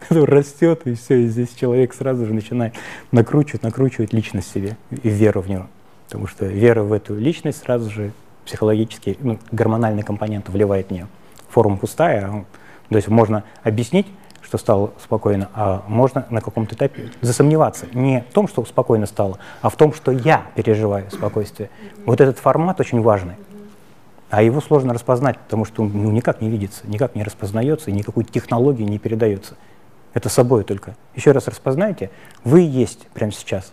S1: которое растет, и все, и здесь человек сразу же начинает накручивать, накручивать личность себе и веру в него. Потому что вера в эту личность сразу же психологический, ну, гормональный компонент вливает в нее форма пустая. А, то есть можно объяснить, что стало спокойно, а можно на каком-то этапе засомневаться. Не в том, что спокойно стало, а в том, что я переживаю спокойствие. Вот этот формат очень важный. А его сложно распознать, потому что он ну, никак не видится, никак не распознается, и никакой технологии не передается. Это собой только. Еще раз распознайте, вы есть прямо сейчас.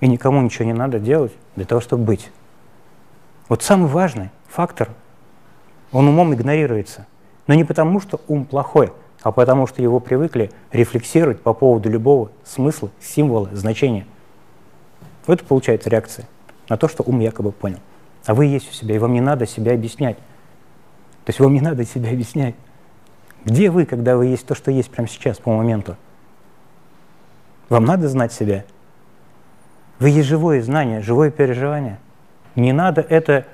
S1: И никому ничего не надо делать для того, чтобы быть. Вот самый важный фактор, он умом игнорируется – но не потому, что ум плохой, а потому, что его привыкли рефлексировать по поводу любого смысла, символа, значения. Вот это получается реакция на то, что ум якобы понял. А вы есть у себя, и вам не надо себя объяснять. То есть вам не надо себя объяснять. Где вы, когда вы есть то, что есть прямо сейчас, по моменту? Вам надо знать себя. Вы есть живое знание, живое переживание. Не надо это,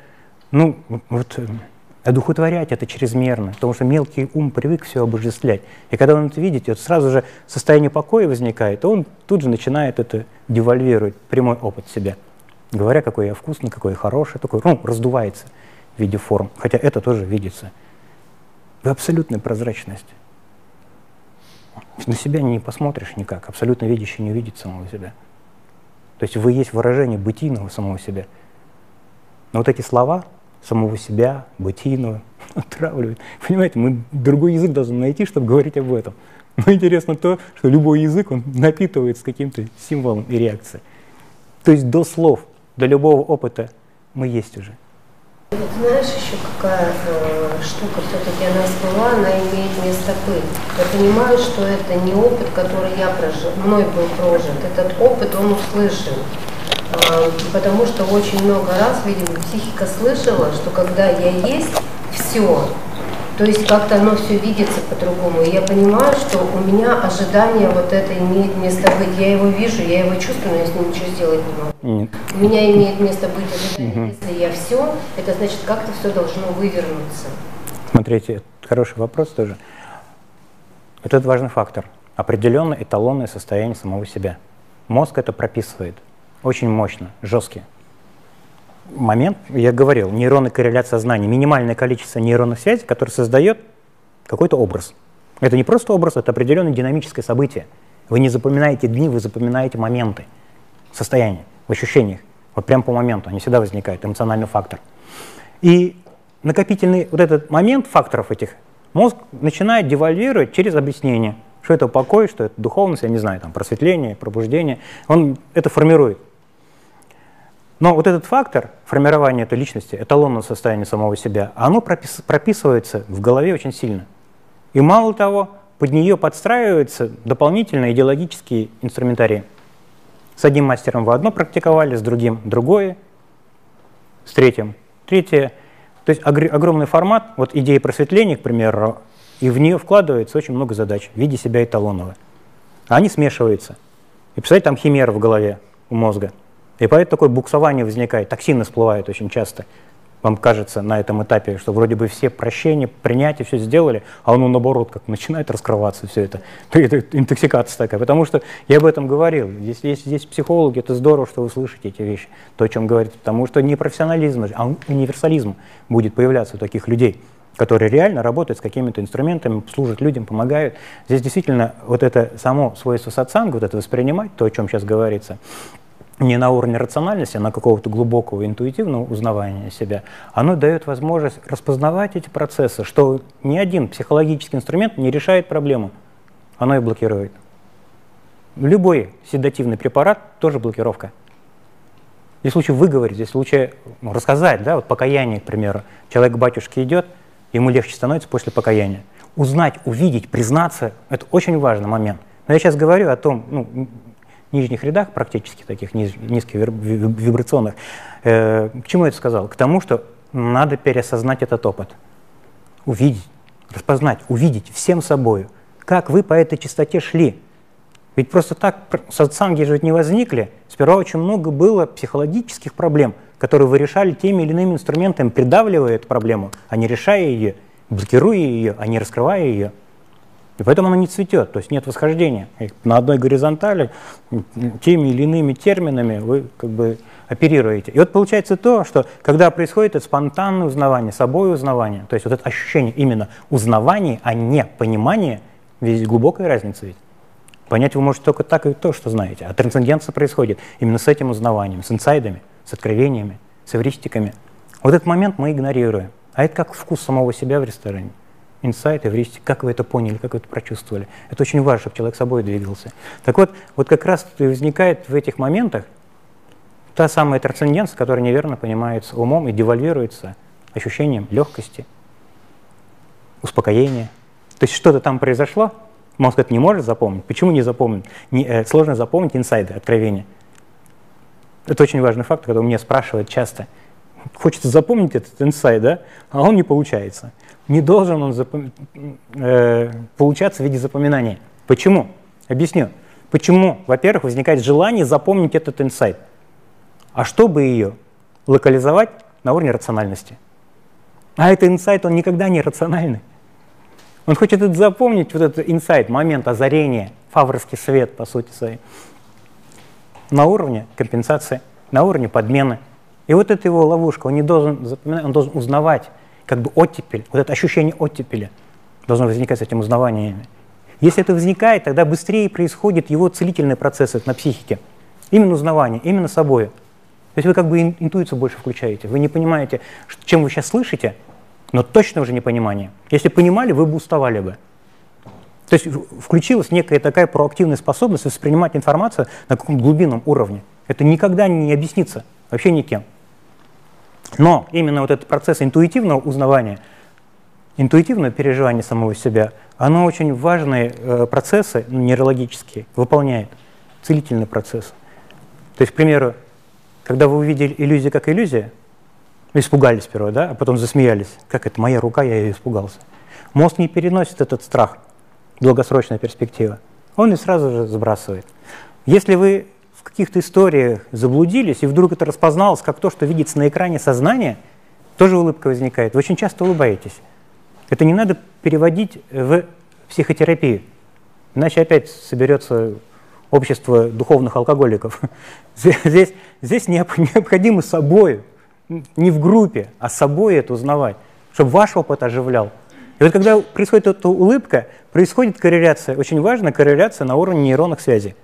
S1: ну, вот одухотворять это чрезмерно, потому что мелкий ум привык все обожествлять. И когда он это видит, вот сразу же состояние покоя возникает, и он тут же начинает это девальвировать, прямой опыт себя. Говоря, какой я вкусный, какой я хороший, такой, ну, раздувается в виде форм, хотя это тоже видится. В абсолютной прозрачности. На себя не посмотришь никак, абсолютно видящий не увидит самого себя. То есть вы есть выражение бытийного самого себя. Но вот эти слова, самого себя, бытийного, отравливает. Понимаете, мы другой язык должны найти, чтобы говорить об этом. Но интересно то, что любой язык, он напитывается каким-то символом и реакцией. То есть до слов, до любого опыта мы есть уже.
S3: Знаешь, еще какая э, штука все-таки она была, она имеет место быть. Я понимаю, что это не опыт, который я прожил, мной был прожит. Этот опыт, он услышан. А, потому что очень много раз, видимо, психика слышала, что когда я есть, все, то есть как-то оно все видится по-другому. И я понимаю, что у меня ожидание вот это имеет место быть. Я его вижу, я его чувствую, но я с ним ничего сделать не могу. Нет. У меня имеет место быть ожидание. Угу. Если я все, это значит, как-то все должно вывернуться.
S1: Смотрите, хороший вопрос тоже. Вот это важный фактор. Определенное эталонное состояние самого себя. Мозг это прописывает – очень мощно, жесткий. Момент, я говорил, нейронная корреляция знаний, минимальное количество нейронных связей, которое создает какой-то образ. Это не просто образ, это определенное динамическое событие. Вы не запоминаете дни, вы запоминаете моменты, состояния, в ощущениях. Вот прям по моменту, они всегда возникают, эмоциональный фактор. И накопительный вот этот момент факторов этих мозг начинает девальвировать через объяснение, что это покой, что это духовность, я не знаю, там просветление, пробуждение. Он это формирует. Но вот этот фактор формирования этой личности, эталонного состояния самого себя, оно пропис, прописывается в голове очень сильно. И мало того, под нее подстраиваются дополнительные идеологические инструментарии. С одним мастером вы одно практиковали, с другим другое, с третьим третье. То есть огромный формат, вот идея просветления, к примеру, и в нее вкладывается очень много задач в виде себя эталонного. А они смешиваются. И представляете, там химера в голове у мозга – и поэтому такое буксование возникает, токсины всплывают очень часто. вам кажется на этом этапе, что вроде бы все прощения, принятия, все сделали, а оно наоборот как начинает раскрываться все это. Это интоксикация такая. Потому что я об этом говорил. Если есть здесь психологи, это здорово, что вы слышите эти вещи, то, о чем говорите. Потому что не профессионализм, а универсализм будет появляться у таких людей которые реально работают с какими-то инструментами, служат людям, помогают. Здесь действительно вот это само свойство сатсанга, вот это воспринимать, то, о чем сейчас говорится, не на уровне рациональности, а на какого-то глубокого интуитивного узнавания себя, оно дает возможность распознавать эти процессы, что ни один психологический инструмент не решает проблему, оно и блокирует. Любой седативный препарат тоже блокировка. Здесь случае выговорить, здесь случае ну, рассказать, да, вот покаяние, к примеру. Человек к батюшке идет, ему легче становится после покаяния. Узнать, увидеть, признаться – это очень важный момент. Но я сейчас говорю о том, ну, нижних рядах, практически таких низ, низких вибрационных. Э, к чему я это сказал? К тому, что надо переосознать этот опыт, увидеть, распознать, увидеть всем собой, как вы по этой частоте шли. Ведь просто так сатсанги же не возникли. Сперва очень много было психологических проблем, которые вы решали теми или иными инструментами, придавливая эту проблему, а не решая ее, блокируя ее, а не раскрывая ее. И поэтому она не цветет, то есть нет восхождения. И на одной горизонтали теми или иными терминами вы как бы оперируете. И вот получается то, что когда происходит это спонтанное узнавание, собой узнавание, то есть вот это ощущение именно узнавания, а не понимания, ведь глубокая разница ведь. Понять вы можете только так и то, что знаете. А трансценденция происходит именно с этим узнаванием, с инсайдами, с откровениями, с эвристиками. Вот этот момент мы игнорируем. А это как вкус самого себя в ресторане инсайт, эвристик, как вы это поняли, как вы это прочувствовали. Это очень важно, чтобы человек собой двигался. Так вот, вот как раз возникает в этих моментах та самая трансценденция, которая неверно понимается умом и девальвируется ощущением легкости, успокоения. То есть что-то там произошло, мозг это не может запомнить. Почему не запомнить? Не, э, сложно запомнить инсайды, откровения. Это очень важный факт, когда меня спрашивают часто. Хочется запомнить этот инсайд, да? а он не получается не должен он запом... э, получаться в виде запоминания. Почему? Объясню. Почему? Во-первых, возникает желание запомнить этот инсайт. А чтобы ее локализовать на уровне рациональности. А этот инсайт, он никогда не рациональный. Он хочет это запомнить, вот этот инсайт, момент озарения, фаворский свет, по сути своей, на уровне компенсации, на уровне подмены. И вот это его ловушка, он не должен запоминать, он должен узнавать как бы оттепель, вот это ощущение оттепели должно возникать с этим узнаванием. Если это возникает, тогда быстрее происходит его целительный процесс на психике. Именно узнавание, именно собой. То есть вы как бы интуицию больше включаете. Вы не понимаете, чем вы сейчас слышите, но точно уже не понимание. Если понимали, вы бы уставали бы. То есть включилась некая такая проактивная способность воспринимать информацию на каком-то глубинном уровне. Это никогда не объяснится вообще никем. Но именно вот этот процесс интуитивного узнавания, интуитивное переживание самого себя, оно очень важные э, процессы нейрологические выполняет, целительный процесс. То есть, к примеру, когда вы увидели иллюзию как иллюзия, испугались сперва, да, а потом засмеялись. Как это, моя рука, я ее испугался. Мозг не переносит этот страх, долгосрочная перспектива. Он и сразу же сбрасывает. Если вы в каких-то историях заблудились, и вдруг это распозналось как то, что видится на экране сознания, тоже улыбка возникает. Вы очень часто улыбаетесь. Это не надо переводить в психотерапию. Иначе опять соберется общество духовных алкоголиков. Здесь, здесь необходимо собой, не в группе, а собой это узнавать, чтобы ваш опыт оживлял. И вот когда происходит эта улыбка, происходит корреляция, очень важная корреляция на уровне нейронных связей.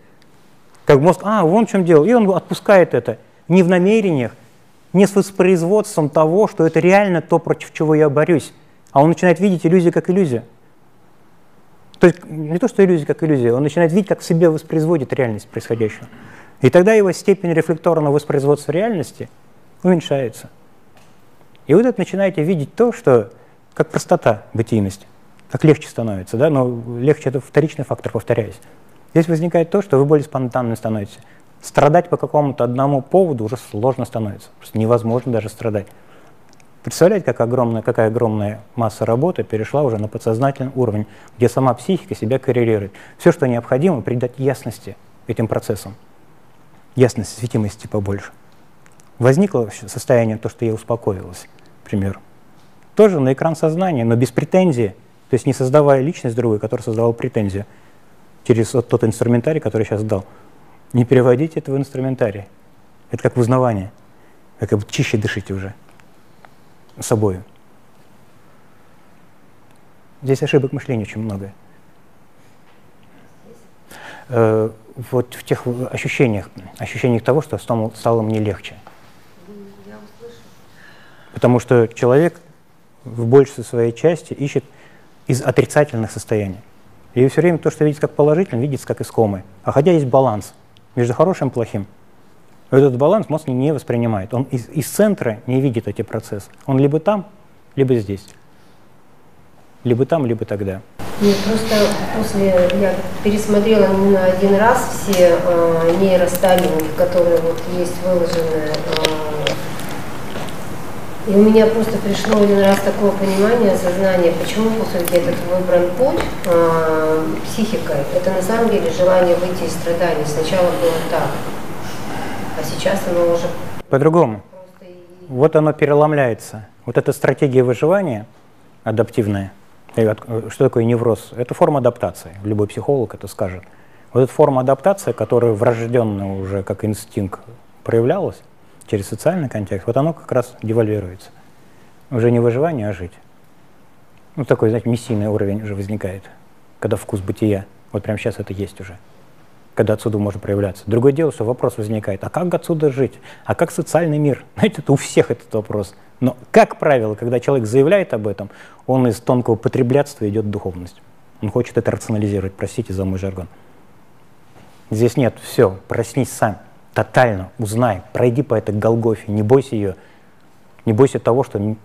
S1: Как мозг, а, вон в чем дело. И он отпускает это. Не в намерениях, не с воспроизводством того, что это реально то, против чего я борюсь. А он начинает видеть иллюзию как иллюзию. То есть не то, что иллюзия как иллюзия, он начинает видеть, как в себе воспроизводит реальность происходящего. И тогда его степень рефлекторного воспроизводства реальности уменьшается. И вы тут начинаете видеть то, что как простота бытийности, как легче становится, да, но легче это вторичный фактор, повторяюсь. Здесь возникает то, что вы более спонтанны становитесь. Страдать по какому-то одному поводу уже сложно становится. Просто невозможно даже страдать. Представляете, как огромная, какая огромная масса работы перешла уже на подсознательный уровень, где сама психика себя коррелирует. Все, что необходимо, придать ясности этим процессам. Ясности, светимости побольше. Возникло состояние, то, что я успокоилась. к примеру. Тоже на экран сознания, но без претензии. То есть не создавая личность другую, которая создавала претензию через вот тот инструментарий, который я сейчас дал. Не переводите это в инструментарий. Это как узнавание. Как бы чище дышите уже собой. Здесь ошибок мышления очень много. Э, вот в тех ощущениях, ощущениях того, что стало, стало мне легче. Потому что человек в большей своей части ищет из отрицательных состояний. И все время то, что видит как положительно, видится как искомое. А хотя есть баланс между хорошим и плохим. Этот баланс мозг не воспринимает. Он из, из центра не видит эти процессы. Он либо там, либо здесь. Либо там, либо тогда.
S3: Нет, просто после я пересмотрела на один раз все э, нейростабилинги, которые вот есть выложены. Э, и у меня просто пришло один раз такое понимание, осознание, почему все-таки этот выбран путь э, психикой. Это на самом деле желание выйти из страданий. Сначала было так, а сейчас оно уже...
S1: По-другому. Вот оно переломляется. Вот эта стратегия выживания адаптивная – что такое невроз? Это форма адаптации. Любой психолог это скажет. Вот эта форма адаптации, которая врожденно уже как инстинкт проявлялась через социальный контекст, вот оно как раз девальвируется. Уже не выживание, а жить. Ну, такой, знаете, миссийный уровень уже возникает, когда вкус бытия. Вот прямо сейчас это есть уже. Когда отсюда можно проявляться. Другое дело, что вопрос возникает, а как отсюда жить? А как социальный мир? Знаете, это у всех этот вопрос – но, как правило, когда человек заявляет об этом, он из тонкого потреблятства идет в духовность. Он хочет это рационализировать, простите за мой жаргон. Здесь нет, все, проснись сам, тотально, узнай, пройди по этой Голгофе, не бойся ее, не бойся того, что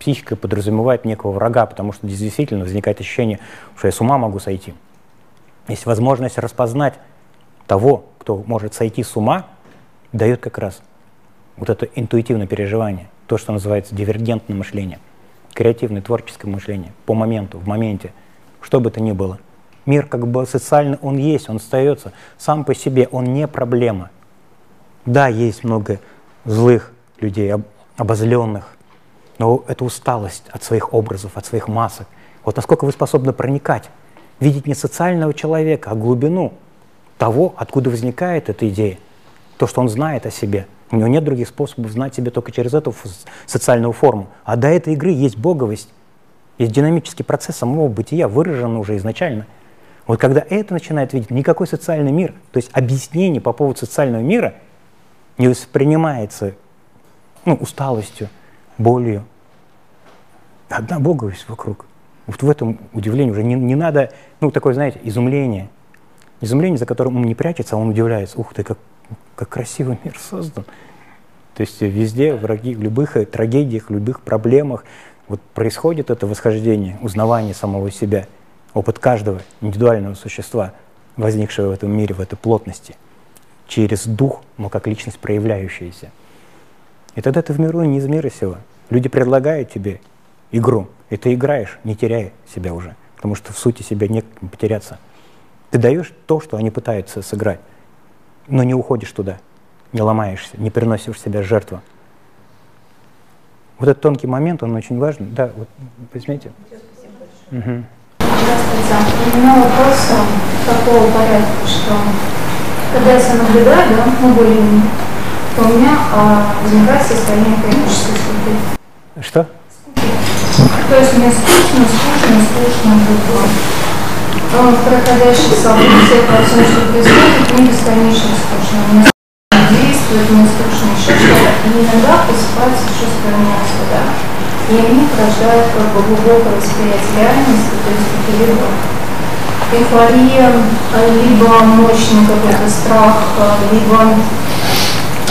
S1: психика подразумевает некого врага, потому что действительно возникает ощущение, что я с ума могу сойти. Есть возможность распознать того, кто может сойти с ума, дает как раз вот это интуитивное переживание то, что называется дивергентное мышление, креативное, творческое мышление, по моменту, в моменте, что бы то ни было. Мир как бы социальный, он есть, он остается сам по себе, он не проблема. Да, есть много злых людей, обозленных, но это усталость от своих образов, от своих масок. Вот насколько вы способны проникать, видеть не социального человека, а глубину того, откуда возникает эта идея, то, что он знает о себе – у него нет других способов знать себя только через эту социальную форму. А до этой игры есть боговость, есть динамический процесс самого бытия, выраженный уже изначально. Вот когда это начинает видеть, никакой социальный мир, то есть объяснение по поводу социального мира не воспринимается ну, усталостью, болью. Одна боговость вокруг. Вот в этом удивлении уже не, не надо, ну, такое, знаете, изумление. Изумление, за которым он не прячется, а он удивляется. Ух ты, как как красивый мир создан. То есть везде, враги, в любых трагедиях, в любых проблемах вот происходит это восхождение, узнавание самого себя, опыт каждого индивидуального существа, возникшего в этом мире, в этой плотности, через дух, но как личность проявляющаяся. И тогда ты в миру не из мира сего. Люди предлагают тебе игру, и ты играешь, не теряя себя уже, потому что в сути себя не потеряться. Ты даешь то, что они пытаются сыграть но не уходишь туда, не ломаешься, не переносишь себя жертву. Вот этот тонкий момент, он очень важный. Да, вот возьмите.
S4: Угу. Здравствуйте. У меня вопрос такого порядка, что когда я себя наблюдаю, да, ну более то у меня а, возникает состояние хронической скуки.
S1: Что?
S4: То есть мне скучно, скучно, скучно, он в проходящих событиях, во всем, что происходит, мне бесконечно скучно. Мне действует, мне скучно еще что-то. И иногда просыпается чувство эмоций, да. И они порождают как бы глубокое восприятие реальности, то есть это эйфория, либо мощный какой-то страх, либо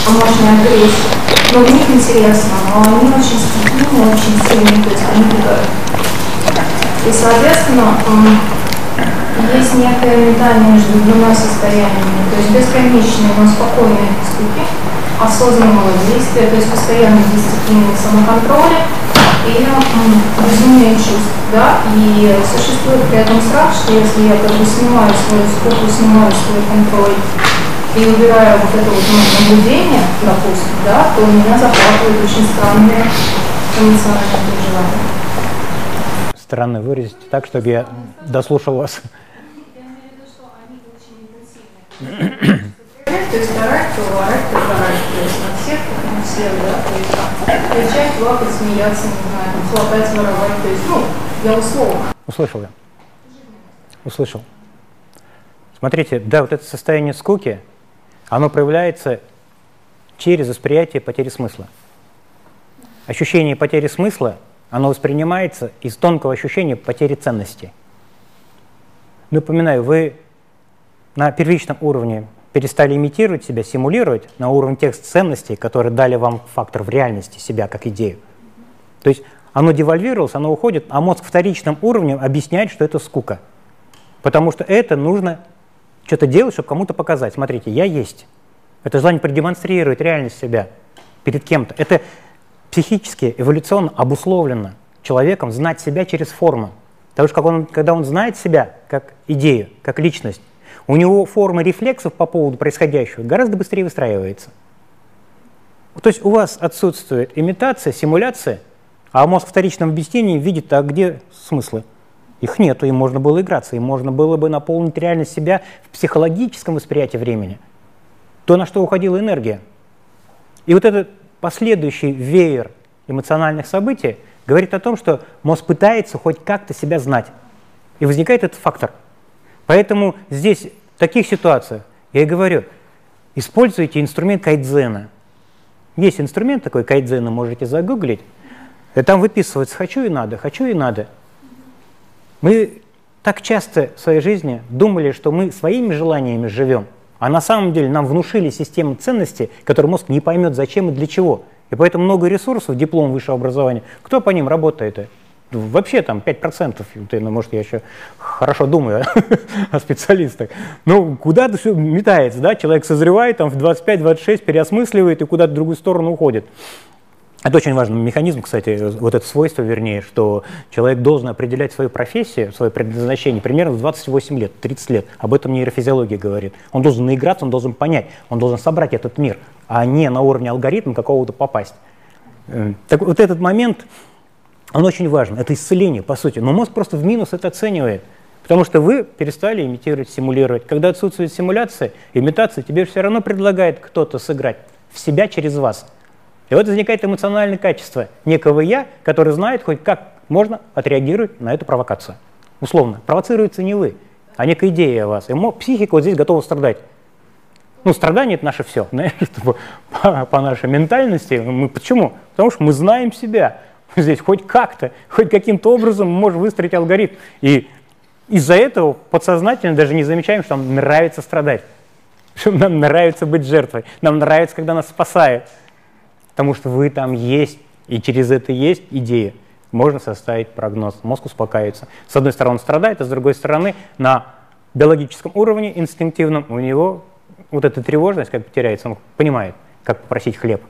S4: мощная агрессия. Но в них интересно, но они очень стихийные, очень сильные, то есть они пугают. И, соответственно, есть некое метание между двумя состояниями, то есть бесконечное, но спокойное скуки, осознанного действия, то есть постоянной дисциплины самоконтроля и безумие чувств. Да? И существует при этом страх, что если я как бы снимаю свою скуку, снимаю свой контроль и убираю вот это вот наблюдение, допустим, да, то меня захватывают очень странные
S5: эмоциональных переживаний.
S1: Странно выразить так, чтобы я дослушал вас.
S5: То есть орать, то орать, то орать. То есть на всех, там, кричать, плакать, смеяться, не знаю, хлопать, воровать, то есть, ну, я условно.
S1: Услышал я. Услышал. Смотрите, да, вот это состояние скуки, оно проявляется через восприятие потери смысла. Ощущение потери смысла, оно воспринимается из тонкого ощущения потери ценности. Напоминаю, вы на первичном уровне перестали имитировать себя, симулировать на уровне тех ценностей, которые дали вам фактор в реальности себя как идею. То есть оно девальвировалось, оно уходит, а мозг вторичным уровнем объясняет, что это скука. Потому что это нужно что-то делать, чтобы кому-то показать. Смотрите, я есть. Это желание продемонстрировать реальность себя перед кем-то. Это психически, эволюционно обусловлено человеком знать себя через форму. Потому что когда он знает себя как идею, как личность, у него форма рефлексов по поводу происходящего гораздо быстрее выстраивается. То есть у вас отсутствует имитация, симуляция, а мозг в вторичном объяснении видит, а где смыслы? Их нету, им можно было играться, им можно было бы наполнить реальность себя в психологическом восприятии времени. То, на что уходила энергия. И вот этот последующий веер эмоциональных событий говорит о том, что мозг пытается хоть как-то себя знать. И возникает этот фактор. Поэтому здесь в таких ситуациях я и говорю, используйте инструмент кайдзена. Есть инструмент такой кайдзена, можете загуглить. И там выписывается «хочу и надо», «хочу и надо». Мы так часто в своей жизни думали, что мы своими желаниями живем, а на самом деле нам внушили систему ценностей, которую мозг не поймет зачем и для чего. И поэтому много ресурсов, диплом высшего образования, кто по ним работает? Вообще там 5%, ты, ну, может, я еще хорошо думаю о специалистах. Ну, куда-то все метается, да, человек созревает, там в 25-26 переосмысливает и куда-то в другую сторону уходит. Это очень важный механизм, кстати, вот это свойство, вернее, что человек должен определять свою профессию, свое предназначение примерно в 28 лет, 30 лет. Об этом нейрофизиология говорит. Он должен наиграться, он должен понять, он должен собрать этот мир, а не на уровне алгоритма какого-то попасть. Э, так вот этот момент, он очень важен. Это исцеление, по сути. Но мозг просто в минус это оценивает. Потому что вы перестали имитировать, симулировать. Когда отсутствует симуляция, имитация, тебе все равно предлагает кто-то сыграть в себя через вас – и вот возникает эмоциональное качество некого «я», который знает хоть как можно отреагировать на эту провокацию. Условно, провоцируется не вы, а некая идея о вас. И психика вот здесь готова страдать. Ну, страдание – это наше все, знаешь, по, по нашей ментальности. Мы, почему? Потому что мы знаем себя. Здесь хоть как-то, хоть каким-то образом можем выстроить алгоритм. И из-за этого подсознательно даже не замечаем, что нам нравится страдать, что нам нравится быть жертвой, нам нравится, когда нас спасают потому что вы там есть, и через это есть идея, можно составить прогноз. Мозг успокаивается. С одной стороны, он страдает, а с другой стороны, на биологическом уровне, инстинктивном, у него вот эта тревожность как бы теряется, он понимает, как попросить хлеб.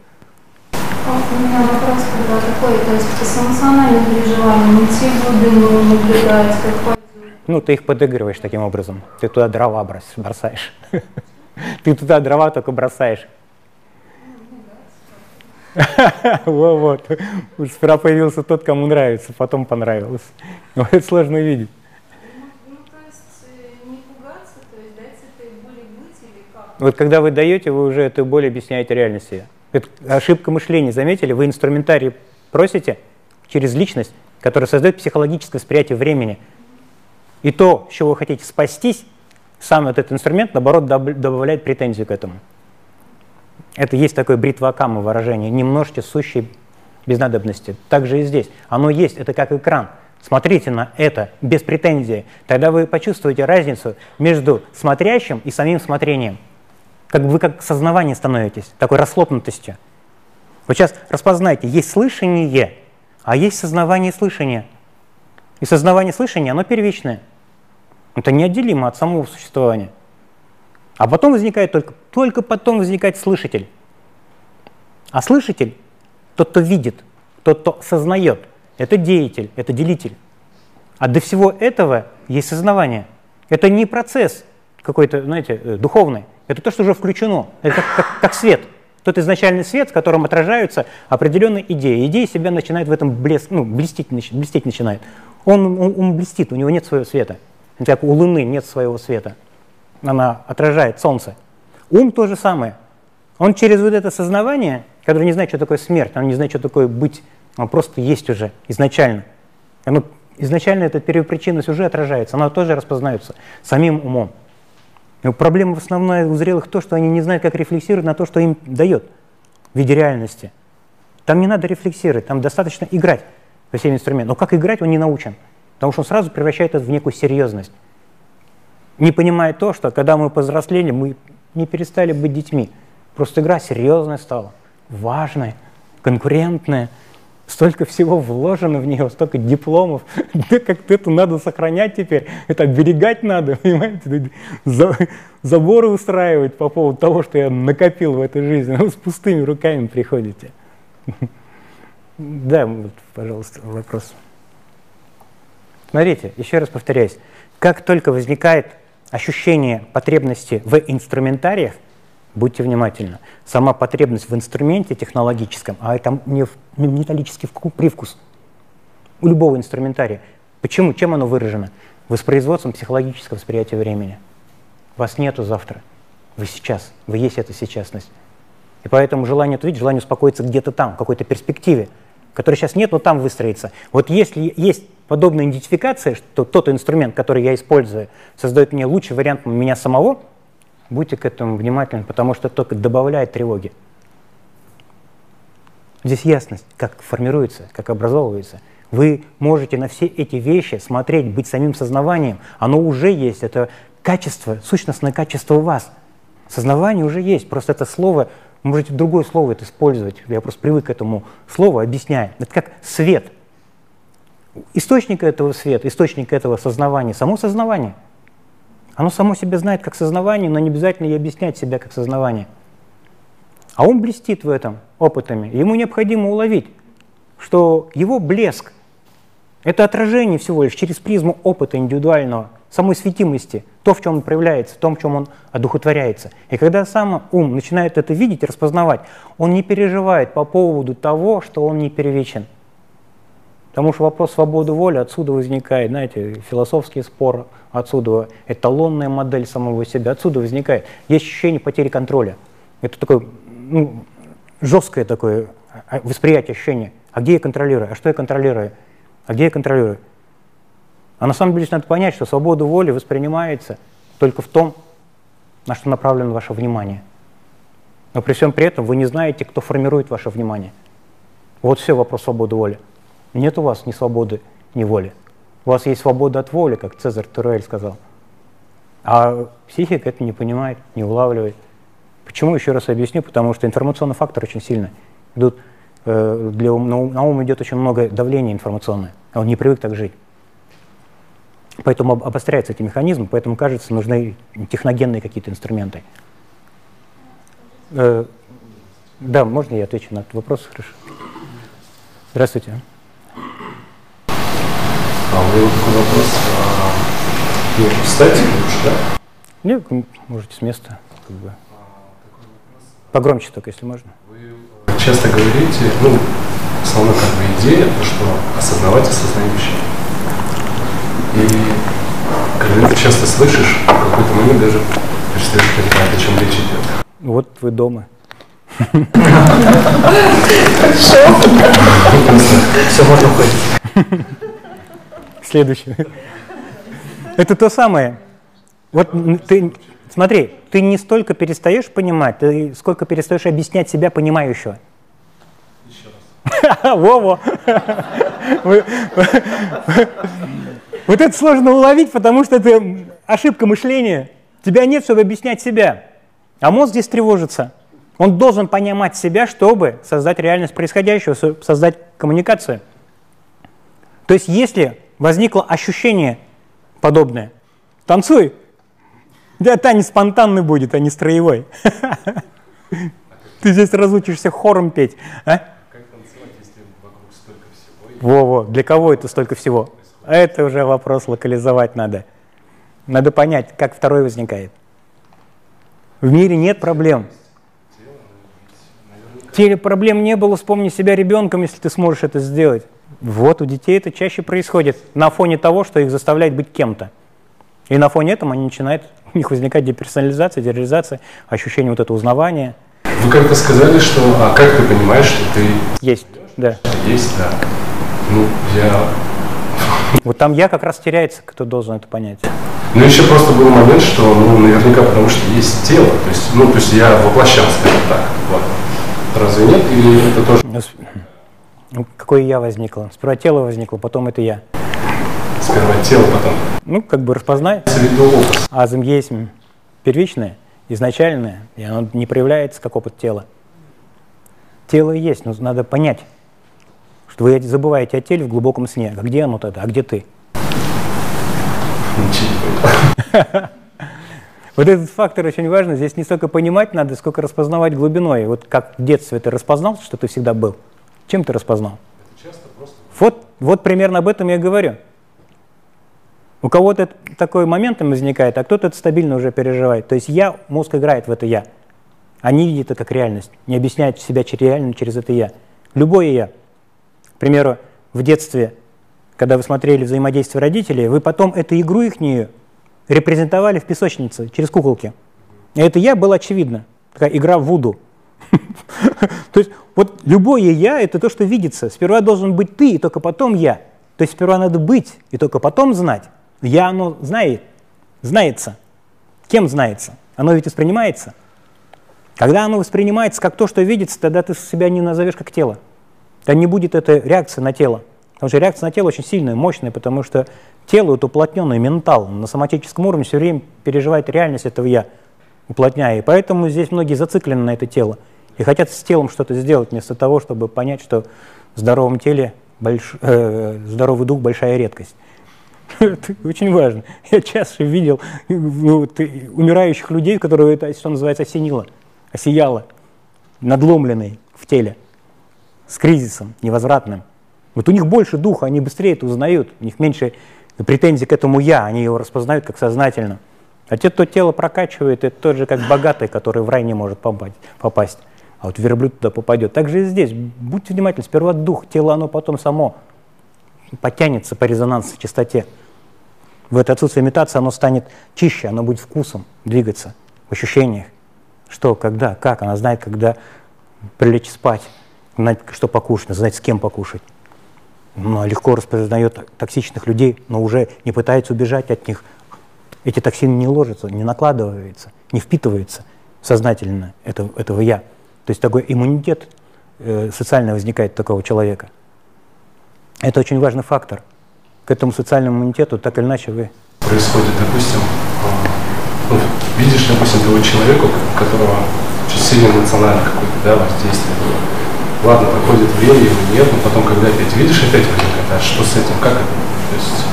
S5: У меня вопрос когда такой, то есть с эмоциональным переживанием идти в глубину, наблюдать, как
S1: Ну, ты их подыгрываешь таким образом. Ты туда дрова бросаешь. Ты туда дрова только бросаешь. Вот, вот. Сперва появился тот, кому нравится, потом понравилось. Вот это сложно видеть.
S5: Ну,
S1: вот когда вы даете, вы уже эту боль объясняете реальности. Это ошибка мышления, заметили? Вы инструментарий просите через личность, которая создает психологическое восприятие времени. И то, с чего вы хотите спастись, сам этот инструмент, наоборот, добавляет претензию к этому. Это есть такое бритва Акама выражение, не множьте сущие без. Так же и здесь. Оно есть, это как экран. Смотрите на это без претензии. Тогда вы почувствуете разницу между смотрящим и самим смотрением. Как вы как сознавание становитесь, такой расхлопнутостью. Вот сейчас распознайте, есть слышание, а есть сознавание и слышание. И сознавание и слышание, оно первичное. Это неотделимо от самого существования. А потом возникает только, только потом возникает слышатель. А слышатель, тот, кто видит, тот, кто сознает, это деятель, это делитель. А до всего этого есть сознавание. Это не процесс какой-то, знаете, э, духовный. Это то, что уже включено. Это как, как, как свет. Тот изначальный свет, в котором отражаются определенные идеи. Идеи себя начинают в этом блеск, ну, блестеть, блестеть начинает. Он, он, он блестит, у него нет своего света. Как у Луны нет своего света. Она отражает Солнце. Ум то же самое. Он через вот это сознавание, которое не знает, что такое смерть, он не знает, что такое быть, он просто есть уже изначально. Оно, изначально эта первопричинность уже отражается, она тоже распознается самим умом. Проблема в основном у зрелых то, что они не знают, как рефлексировать на то, что им дает в виде реальности. Там не надо рефлексировать, там достаточно играть по всем инструментам. Но как играть, он не научен, потому что он сразу превращает это в некую серьезность. Не понимая то, что когда мы повзрослели, мы не перестали быть детьми. Просто игра серьезная стала, важная, конкурентная – столько всего вложено в нее, столько дипломов, да как это надо сохранять теперь, это оберегать надо, понимаете, заборы устраивать по поводу того, что я накопил в этой жизни, вы с пустыми руками приходите. Да, вот, пожалуйста, вопрос. Смотрите, еще раз повторяюсь, как только возникает ощущение потребности в инструментариях, Будьте внимательны. Сама потребность в инструменте технологическом, а это не металлический привкус у любого инструментария. Почему? Чем оно выражено? Воспроизводством психологического восприятия времени. Вас нету завтра. Вы сейчас. Вы есть эта сейчасность. И поэтому желание увидеть, желание успокоиться где-то там, в какой-то перспективе, которой сейчас нет, но там выстроится. Вот если есть подобная идентификация, что тот инструмент, который я использую, создает мне лучший вариант меня самого – Будьте к этому внимательны, потому что только добавляет тревоги. Здесь ясность, как формируется, как образовывается. Вы можете на все эти вещи смотреть, быть самим сознаванием. Оно уже есть, это качество, сущностное качество у вас. Сознавание уже есть, просто это слово, можете другое слово это использовать. Я просто привык к этому слову, объясняю. Это как свет. Источник этого света, источник этого сознавания, само сознавание – оно само себя знает как сознавание, но не обязательно и объяснять себя как сознавание. А он блестит в этом опытами. Ему необходимо уловить, что его блеск – это отражение всего лишь через призму опыта индивидуального, самой светимости, то, в чем он проявляется, в том, в чем он одухотворяется. И когда сам ум начинает это видеть, распознавать, он не переживает по поводу того, что он не первичен – Потому что вопрос свободы воли отсюда возникает, знаете, философский спор отсюда, эталонная модель самого себя, отсюда возникает. Есть ощущение потери контроля. Это такое ну, жесткое такое а, восприятие, ощущение. А где я контролирую? А что я контролирую? А где я контролирую? А на самом деле надо понять, что свобода воли воспринимается только в том, на что направлено ваше внимание. Но при всем при этом вы не знаете, кто формирует ваше внимание. Вот все вопрос свободы воли. Нет у вас ни свободы, ни воли. У вас есть свобода от воли, как Цезарь Турель сказал. А психика это не понимает, не улавливает. Почему, еще раз объясню, потому что информационный фактор очень сильный. Идут, э, для, на, ум, на ум идет очень много давления информационное, а он не привык так жить. Поэтому обостряются эти механизмы, поэтому, кажется, нужны техногенные какие-то инструменты. Э, да, можно я отвечу на этот вопрос? Хорошо. Здравствуйте.
S6: А у меня такой вопрос. А, ну, встать лучше, да?
S1: Нет, можете с места. Как бы. Погромче только, если можно.
S6: Вы часто говорите, ну, основная как бы идея, то, что осознавать осознающее. И когда ты часто слышишь, в какой-то момент даже перестаешь понимать, о чем речь идет.
S1: Вот вы дома.
S3: Хорошо.
S6: Все, можно уходить.
S1: Следующее. Это то самое. Вот ты, смотри, ты не столько перестаешь понимать, ты сколько перестаешь объяснять себя понимающего. Еще раз. Во-во. Вот это сложно уловить, потому что это ошибка мышления. Тебя нет, чтобы объяснять себя. А мозг здесь тревожится. Он должен понимать себя, чтобы создать реальность происходящего, создать коммуникацию. То есть если возникло ощущение подобное. Танцуй. Да, танец спонтанный будет, а не строевой. Ты здесь разучишься хором петь. А? Во-во, для кого это столько всего? Это уже вопрос локализовать надо. Надо понять, как второй возникает. В мире нет проблем. теле проблем не было, вспомни себя ребенком, если ты сможешь это сделать. Вот у детей это чаще происходит на фоне того, что их заставляет быть кем-то. И на фоне этого они начинают, у них возникает деперсонализация, дереализация, ощущение вот этого узнавания.
S6: Вы как-то сказали, что, а как ты понимаешь, что ты
S1: Есть, да.
S6: есть, да. Ну, я...
S1: Вот там я как раз теряется, кто должен это понять.
S6: Ну, еще просто был момент, что, ну, наверняка, потому что есть тело, то есть, ну, то есть я воплощал, скажем так, вот. Разве нет? Или это тоже
S1: Ну, ну, Какое я возникло? Сперва тело возникло, потом это я.
S6: Сперва тело, потом
S1: Ну, как бы распознай. Азм есть первичное, изначальное, и оно не проявляется как опыт тела. Тело есть, но надо понять, что вы забываете о теле в глубоком сне. А где оно тогда? А где ты? Вот этот фактор очень важен. Здесь не столько понимать надо, сколько распознавать глубиной. Вот как в детстве ты распознал, что ты всегда был. Чем ты распознал? Вот, вот примерно об этом я говорю. У кого-то такой момент возникает, а кто-то это стабильно уже переживает. То есть я, мозг играет в это я. Они видят это как реальность, не объясняют себя через реально через это я. Любое я. К примеру, в детстве, когда вы смотрели взаимодействие родителей, вы потом эту игру их репрезентовали в песочнице через куколки. И это я было очевидно. Такая игра в вуду. То есть вот любое я – это то, что видится. Сперва должен быть ты, и только потом я. То есть сперва надо быть, и только потом знать. Я оно знает, знается. Кем знается? Оно ведь воспринимается. Когда оно воспринимается как то, что видится, тогда ты себя не назовешь как тело. Тогда не будет этой реакции на тело. Потому что реакция на тело очень сильная, мощная, потому что тело это уплотненный ментал. На соматическом уровне все время переживает реальность этого я, уплотняя. И поэтому здесь многие зациклены на это тело. И хотят с телом что-то сделать, вместо того, чтобы понять, что в здоровом теле больш... э, здоровый дух большая редкость. Это очень важно. Я часто видел ну, и умирающих людей, которые это, что называется, осенило, осияло, надломленные в теле, с кризисом невозвратным. Вот у них больше духа, они быстрее это узнают, у них меньше претензий к этому «я», они его распознают как сознательно. А те, кто тело прокачивает, это тот же, как богатый, который в рай не может попасть. А вот верблюд туда попадет. Так же и здесь. Будьте внимательны. Сперва дух, тело, оно потом само потянется по резонансной частоте. В это отсутствие имитации оно станет чище, оно будет вкусом двигаться, в ощущениях. Что, когда, как. Она знает, когда прилечь спать, знать, что покушать, знать, с кем покушать. Но легко распознает токсичных людей, но уже не пытается убежать от них. Эти токсины не ложатся, не накладываются, не впитываются сознательно этого, этого «я». То есть такой иммунитет э, социально возникает такого человека. Это очень важный фактор. К этому социальному иммунитету так или иначе вы...
S6: Происходит, допустим, ну, видишь, допустим, того человека, у которого очень сильное эмоциональное какое-то да, воздействие было. Ладно, проходит время, его нет, но потом, когда опять видишь, опять возникает, а что с этим, как это? То есть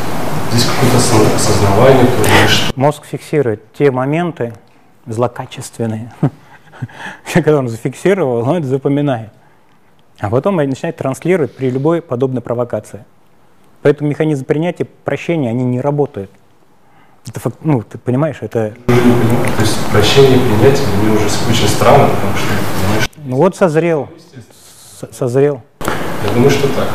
S6: здесь какое-то осо- осознавание, что.
S1: Мозг фиксирует те моменты злокачественные, когда он зафиксировал, он это запоминает. А потом начинает транслировать при любой подобной провокации. Поэтому механизм принятия, прощения, они не работают. Это фак- ну, ты понимаешь, это
S6: то есть прощение, принятие, мне уже очень странно, потому что, понимаешь,
S1: ну вот созрел, созрел.
S6: Я думаю, что так.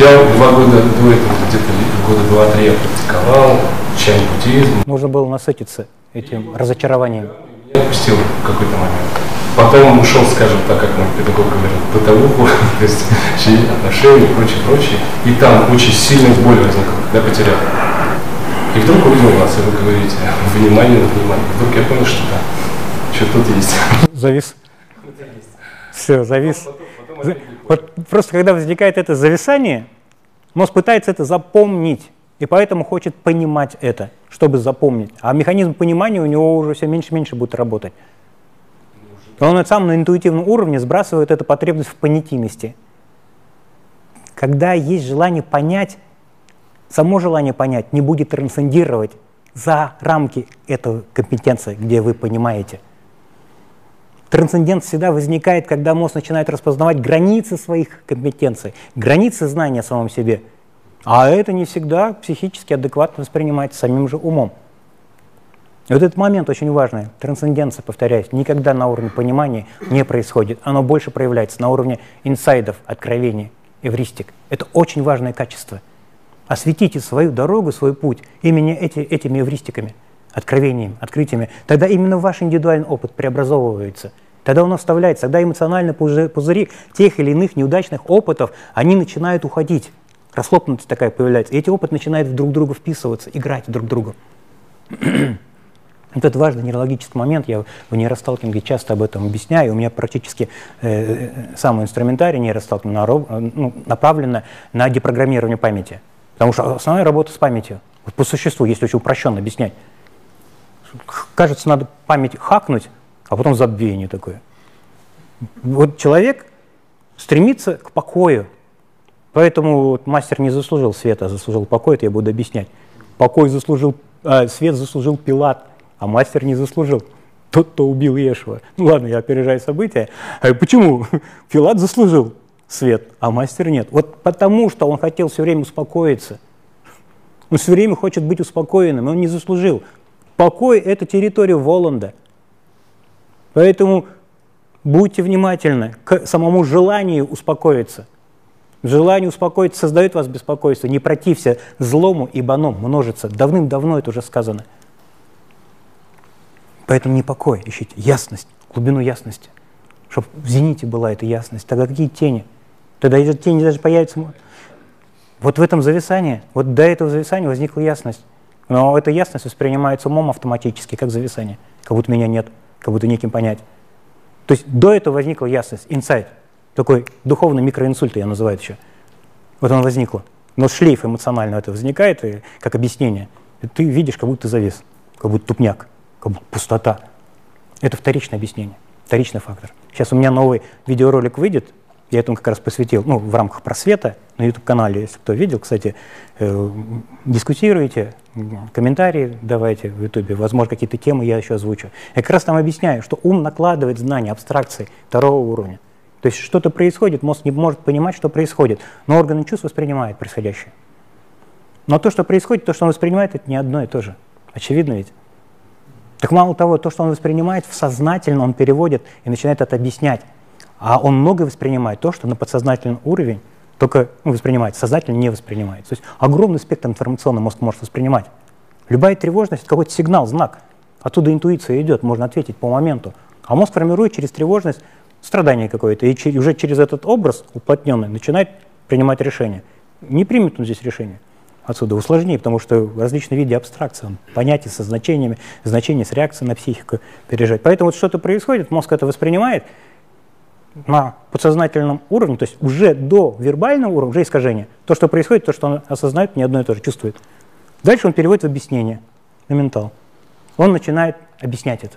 S6: Я два года до этого, где-то года два-три я практиковал, чай буддизм.
S1: Нужно было насытиться этим разочарованием.
S6: Я отпустил в какой-то момент. Потом ушел, скажем так, как мой педагог говорил, в бытовуху, то есть чьи отношения и прочее, прочее. И там очень сильная боль возникла, когда потерял. И вдруг увидел вас, и вы говорите, внимание на внимание. Вдруг я понял, что да, что тут есть.
S1: Завис. Все, завис. За- Вот просто когда возникает это зависание, мозг пытается это запомнить, и поэтому хочет понимать это, чтобы запомнить. А механизм понимания у него уже все меньше и меньше будет работать. Он сам на интуитивном уровне сбрасывает эту потребность в понятийности. Когда есть желание понять, само желание понять не будет трансцендировать за рамки этой компетенции, где вы понимаете. Трансцендент всегда возникает, когда мозг начинает распознавать границы своих компетенций, границы знания о самом себе. А это не всегда психически адекватно воспринимается самим же умом. Вот этот момент очень важный. Трансценденция, повторяюсь, никогда на уровне понимания не происходит. Оно больше проявляется на уровне инсайдов, откровений, эвристик. Это очень важное качество. Осветите свою дорогу, свой путь именно эти, этими эвристиками, откровениями, открытиями. Тогда именно ваш индивидуальный опыт преобразовывается. Тогда он оставляется, тогда эмоциональные пузыри тех или иных неудачных опытов, они начинают уходить. Расхлопнутость такая появляется. И эти опыты начинают друг друга вписываться, играть друг друга. Вот это важный нейрологический момент, я в нейросталкинге часто об этом объясняю, у меня практически э, э самый инструментарий нейросталкинга э, ну, направлен на депрограммирование памяти, потому что основная работа с памятью, по существу, если очень упрощенно объяснять. Кажется, надо память хакнуть, а потом забвение такое. Вот человек стремится к покою, поэтому вот мастер не заслужил света, а заслужил покой, это я буду объяснять. Покой заслужил, э, свет заслужил Пилат – а мастер не заслужил. Тот, кто убил Ешева. Ну ладно, я опережаю события. А почему? Филат заслужил свет, а мастер нет. Вот потому, что он хотел все время успокоиться. Он все время хочет быть успокоенным, и он не заслужил. Покой – это территория Воланда. Поэтому будьте внимательны к самому желанию успокоиться. Желание успокоиться создает вас беспокойство. Не протився злому, ибо оно множится. Давным-давно это уже сказано – Поэтому не покой, ищите ясность, глубину ясности, чтобы в зените была эта ясность. Тогда какие тени? Тогда эти тени даже появятся. Вот в этом зависании, вот до этого зависания возникла ясность. Но эта ясность воспринимается умом автоматически, как зависание. Как будто меня нет, как будто неким понять. То есть до этого возникла ясность, инсайт. Такой духовный микроинсульт, я называю еще. Вот он возникло. Но шлейф эмоционально это возникает, и, как объяснение. Ты видишь, как будто завис, как будто тупняк как будто пустота. Это вторичное объяснение, вторичный фактор. Сейчас у меня новый видеоролик выйдет, я этому как раз посвятил, ну, в рамках просвета на YouTube-канале, если кто видел, кстати, э, дискутируйте, комментарии давайте в YouTube, возможно, какие-то темы я еще озвучу. Я как раз там объясняю, что ум накладывает знания, абстракции второго уровня. То есть что-то происходит, мозг не может понимать, что происходит, но органы чувств воспринимают происходящее. Но то, что происходит, то, что он воспринимает, это не одно и то же. Очевидно ведь? Так мало того, то, что он воспринимает в сознательно, он переводит и начинает это объяснять. А он много воспринимает то, что на подсознательном уровень только ну, воспринимает, сознательно не воспринимает. То есть огромный спектр информационный мозг может воспринимать. Любая тревожность – какой-то сигнал, знак. Оттуда интуиция идет, можно ответить по моменту. А мозг формирует через тревожность страдание какое-то, и уже через этот образ уплотненный начинает принимать решение. Не примет он здесь решение отсюда усложнее, потому что различные виды абстракции, понятия со значениями, значения с реакцией на психику пережать. Поэтому вот что-то происходит, мозг это воспринимает на подсознательном уровне, то есть уже до вербального уровня, уже искажение. То, что происходит, то, что он осознает, не одно и то же чувствует. Дальше он переводит в объяснение, на ментал. Он начинает объяснять это,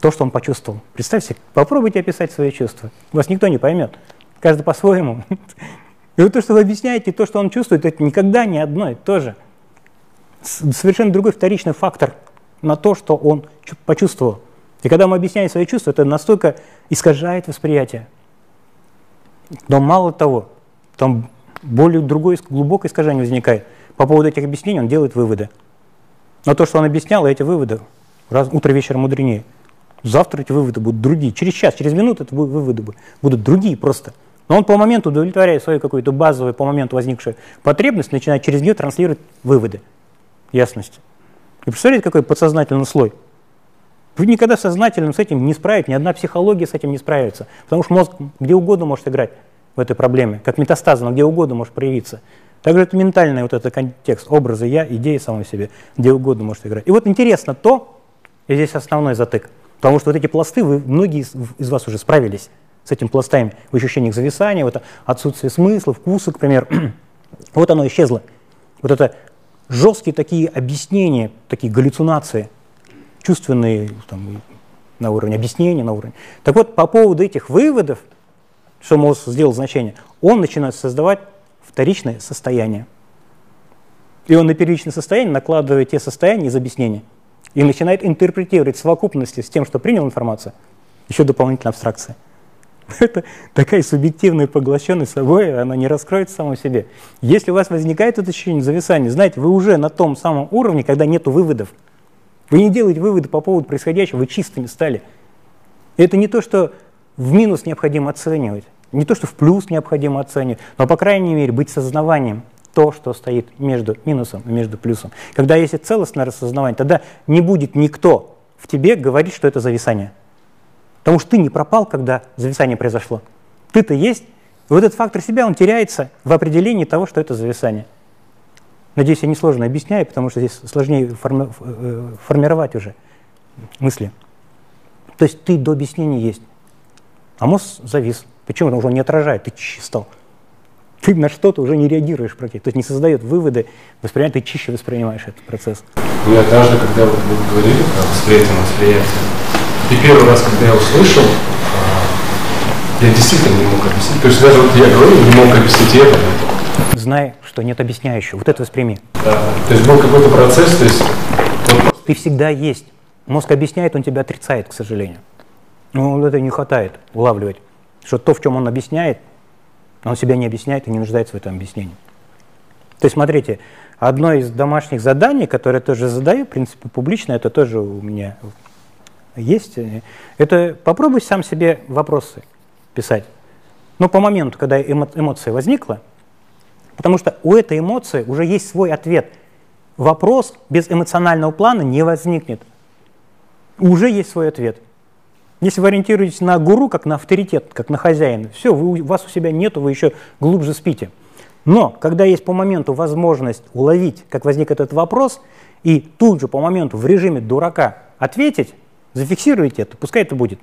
S1: то, что он почувствовал. Представьте, попробуйте описать свои чувства. Вас никто не поймет. Каждый по-своему. И вот то, что вы объясняете, то, что он чувствует, это никогда не одно и то же. Совершенно другой вторичный фактор на то, что он почувствовал. И когда мы объясняем свои чувства, это настолько искажает восприятие. Но мало того, там более другое глубокое искажение возникает. По поводу этих объяснений он делает выводы. Но то, что он объяснял, эти выводы, раз, утро вечером мудренее. Завтра эти выводы будут другие. Через час, через минуту эти выводы будут другие просто. Но он по моменту удовлетворяет свою какую-то базовую, по моменту возникшую потребность, начинает через нее транслировать выводы ясности. И представляете, какой подсознательный слой? Вы никогда сознательно с этим не справитесь, ни одна психология с этим не справится. Потому что мозг где угодно может играть в этой проблеме, как метастаза, но где угодно может проявиться. Также это ментальный вот этот контекст, образы я, идеи самой себе, где угодно может играть. И вот интересно то, и здесь основной затык, потому что вот эти пласты, вы, многие из, из вас уже справились с этим пластами в ощущениях зависания, вот отсутствие смысла, вкуса, к примеру. вот оно исчезло. Вот это жесткие такие объяснения, такие галлюцинации, чувственные там, на уровне объяснения, на уровне. Так вот, по поводу этих выводов, что мозг сделал значение, он начинает создавать вторичное состояние. И он на первичное состояние накладывает те состояния из объяснения и начинает интерпретировать в совокупности с тем, что принял информацию, еще дополнительная абстракция. Это такая субъективная поглощенность собой, она не раскроется самой себе. Если у вас возникает это ощущение зависания, знаете, вы уже на том самом уровне, когда нет выводов. Вы не делаете выводы по поводу происходящего, вы чистыми стали. это не то, что в минус необходимо оценивать, не то, что в плюс необходимо оценивать, но, по крайней мере, быть сознаванием то, что стоит между минусом и между плюсом. Когда есть целостное рассознавание, тогда не будет никто в тебе говорить, что это зависание. Потому что ты не пропал, когда зависание произошло. Ты-то есть, и вот этот фактор себя, он теряется в определении того, что это зависание. Надеюсь, я несложно объясняю, потому что здесь сложнее форми э, формировать уже мысли. То есть ты до объяснения есть, а мозг завис. Почему? Он уже не отражает, ты чище стал. Ты на что-то уже не реагируешь практически, то есть не создает выводы, воспринимает, ты чище воспринимаешь этот процесс.
S6: Я однажды, когда вы говорили про восприятие восприятие, и первый раз, когда я услышал, а, я действительно не мог объяснить. То есть даже вот я говорю, не мог объяснить это.
S1: Знай, что нет объясняющего. Вот это восприми.
S6: Да. То есть был какой-то процесс, то есть...
S1: Ты всегда есть. Мозг объясняет, он тебя отрицает, к сожалению. Ну, это не хватает улавливать, что то, в чем он объясняет, он себя не объясняет и не нуждается в этом объяснении. То есть, смотрите, одно из домашних заданий, которое я тоже задаю, в принципе, публично, это тоже у меня есть, это попробуй сам себе вопросы писать. Но по моменту, когда эмо эмоция возникла, потому что у этой эмоции уже есть свой ответ. Вопрос без эмоционального плана не возникнет. Уже есть свой ответ. Если вы ориентируетесь на гуру, как на авторитет, как на хозяина, все, вы, вас у себя нету, вы еще глубже спите. Но когда есть по моменту возможность уловить, как возник этот вопрос, и тут же по моменту в режиме дурака ответить, зафиксируйте это, пускай это будет.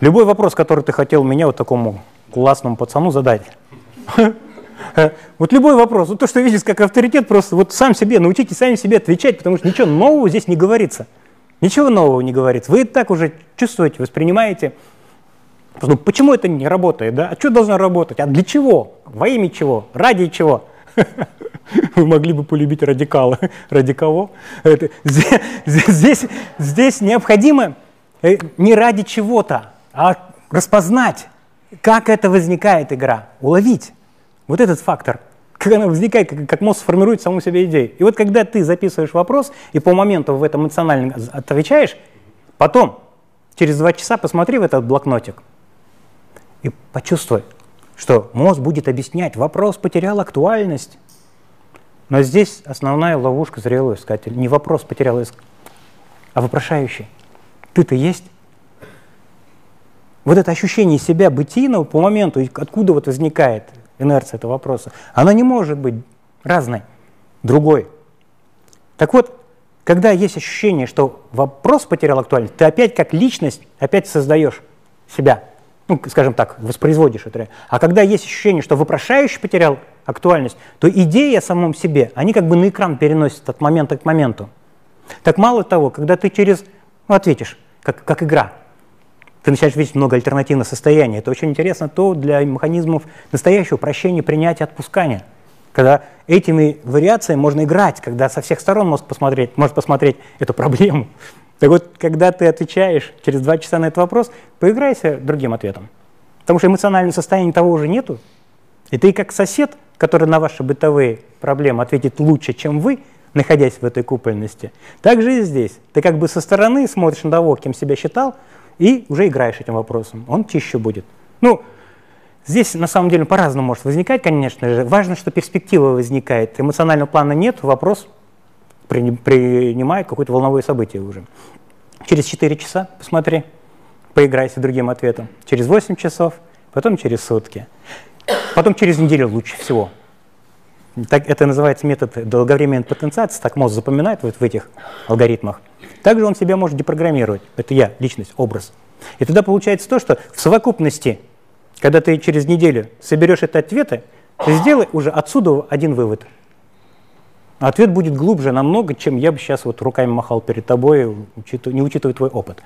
S1: Любой вопрос, который ты хотел меня вот такому классному пацану задать. Вот любой вопрос, вот то, что видишь как авторитет, просто вот сам себе, научитесь сами себе отвечать, потому что ничего нового здесь не говорится. Ничего нового не говорится. Вы так уже чувствуете, воспринимаете. Ну, почему это не работает? Да? А что должно работать? А для чего? Во имя чего? Ради чего? Вы могли бы полюбить радикала. Ради кого? Это, здесь, здесь, здесь необходимо э, не ради чего-то, а распознать, как это возникает игра, уловить. Вот этот фактор – как она возникает, как, как мозг формирует саму себе идею. И вот когда ты записываешь вопрос и по моменту в этом эмоционально отвечаешь, потом, через два часа посмотри в этот блокнотик и почувствуй, что мозг будет объяснять, вопрос потерял актуальность. Но здесь основная ловушка зрелого искателя. Не вопрос потерял иск, а вопрошающий. Ты-то есть? Вот это ощущение себя бытийного по моменту, откуда вот возникает, инерция этого вопроса, она не может быть разной, другой. Так вот, когда есть ощущение, что вопрос потерял актуальность, ты опять как личность опять создаешь себя, ну, скажем так, воспроизводишь это. А когда есть ощущение, что вопрошающий потерял актуальность, то идеи о самом себе, они как бы на экран переносят от момента к моменту. Так мало того, когда ты через, ну, ответишь, как, как игра, ты начинаешь видеть много альтернативных состояний. Это очень интересно то для механизмов настоящего прощения, принятия, отпускания. Когда этими вариациями можно играть, когда со всех сторон может посмотреть, может посмотреть эту проблему. Так вот, когда ты отвечаешь через два часа на этот вопрос, поиграйся другим ответом. Потому что эмоционального состояния того уже нету. И ты как сосед, который на ваши бытовые проблемы ответит лучше, чем вы, находясь в этой купольности, так же и здесь. Ты как бы со стороны смотришь на того, кем себя считал, и уже играешь этим вопросом. Он чище будет. Ну, здесь на самом деле по-разному может возникать, конечно же. Важно, что перспектива возникает. Эмоционального плана нет, вопрос принимает какое-то волновое событие уже. Через 4 часа посмотри, поиграйся другим ответом. Через 8 часов, потом через сутки. Потом через неделю лучше всего. Так, это называется метод долговременной потенциации, так мозг запоминает вот в этих алгоритмах. Также он себя может депрограммировать. Это я, личность, образ. И тогда получается то, что в совокупности, когда ты через неделю соберешь эти ответы, ты сделай уже отсюда один вывод. Ответ будет глубже намного, чем я бы сейчас вот руками махал перед тобой, не учитывая твой опыт.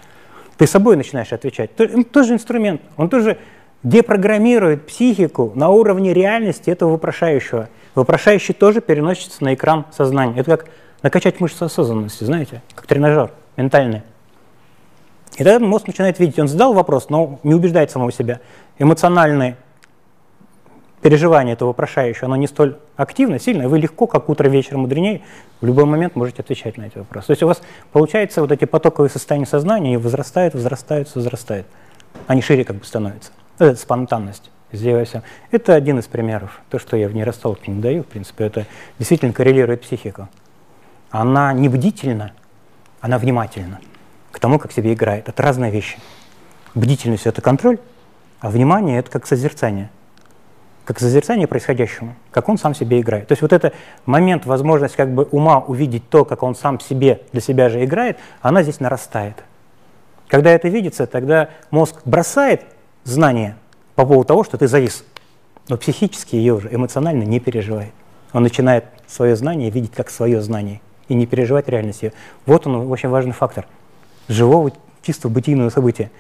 S1: Ты собой начинаешь отвечать. Тоже инструмент, он тоже депрограммирует психику на уровне реальности этого вопрошающего. Вопрошающий тоже переносится на экран сознания. Это как накачать мышцы осознанности, знаете, как тренажер ментальный. И тогда мозг начинает видеть, он задал вопрос, но не убеждает самого себя. Эмоциональный переживание этого вопрошающего, оно не столь активно, сильно, вы легко, как утро, вечером, мудренее, в любой момент можете отвечать на эти вопросы. То есть у вас получается вот эти потоковые состояния сознания, они возрастают, возрастают, возрастают. Они шире как бы становятся. Это спонтанность. Сделайся. Это один из примеров. То, что я в нейростолке не даю, в принципе, это действительно коррелирует психику. Она не бдительна, она внимательна к тому, как себе играет. Это разные вещи. Бдительность – это контроль, а внимание – это как созерцание. Как созерцание происходящему, как он сам себе играет. То есть вот этот момент, возможность как бы ума увидеть то, как он сам себе, для себя же играет, она здесь нарастает. Когда это видится, тогда мозг бросает знание по поводу того, что ты завис, но психически ее уже эмоционально не переживает. Он начинает свое знание видеть как свое знание и не переживать реальность ее. Вот он очень важный фактор живого чисто бытийного события,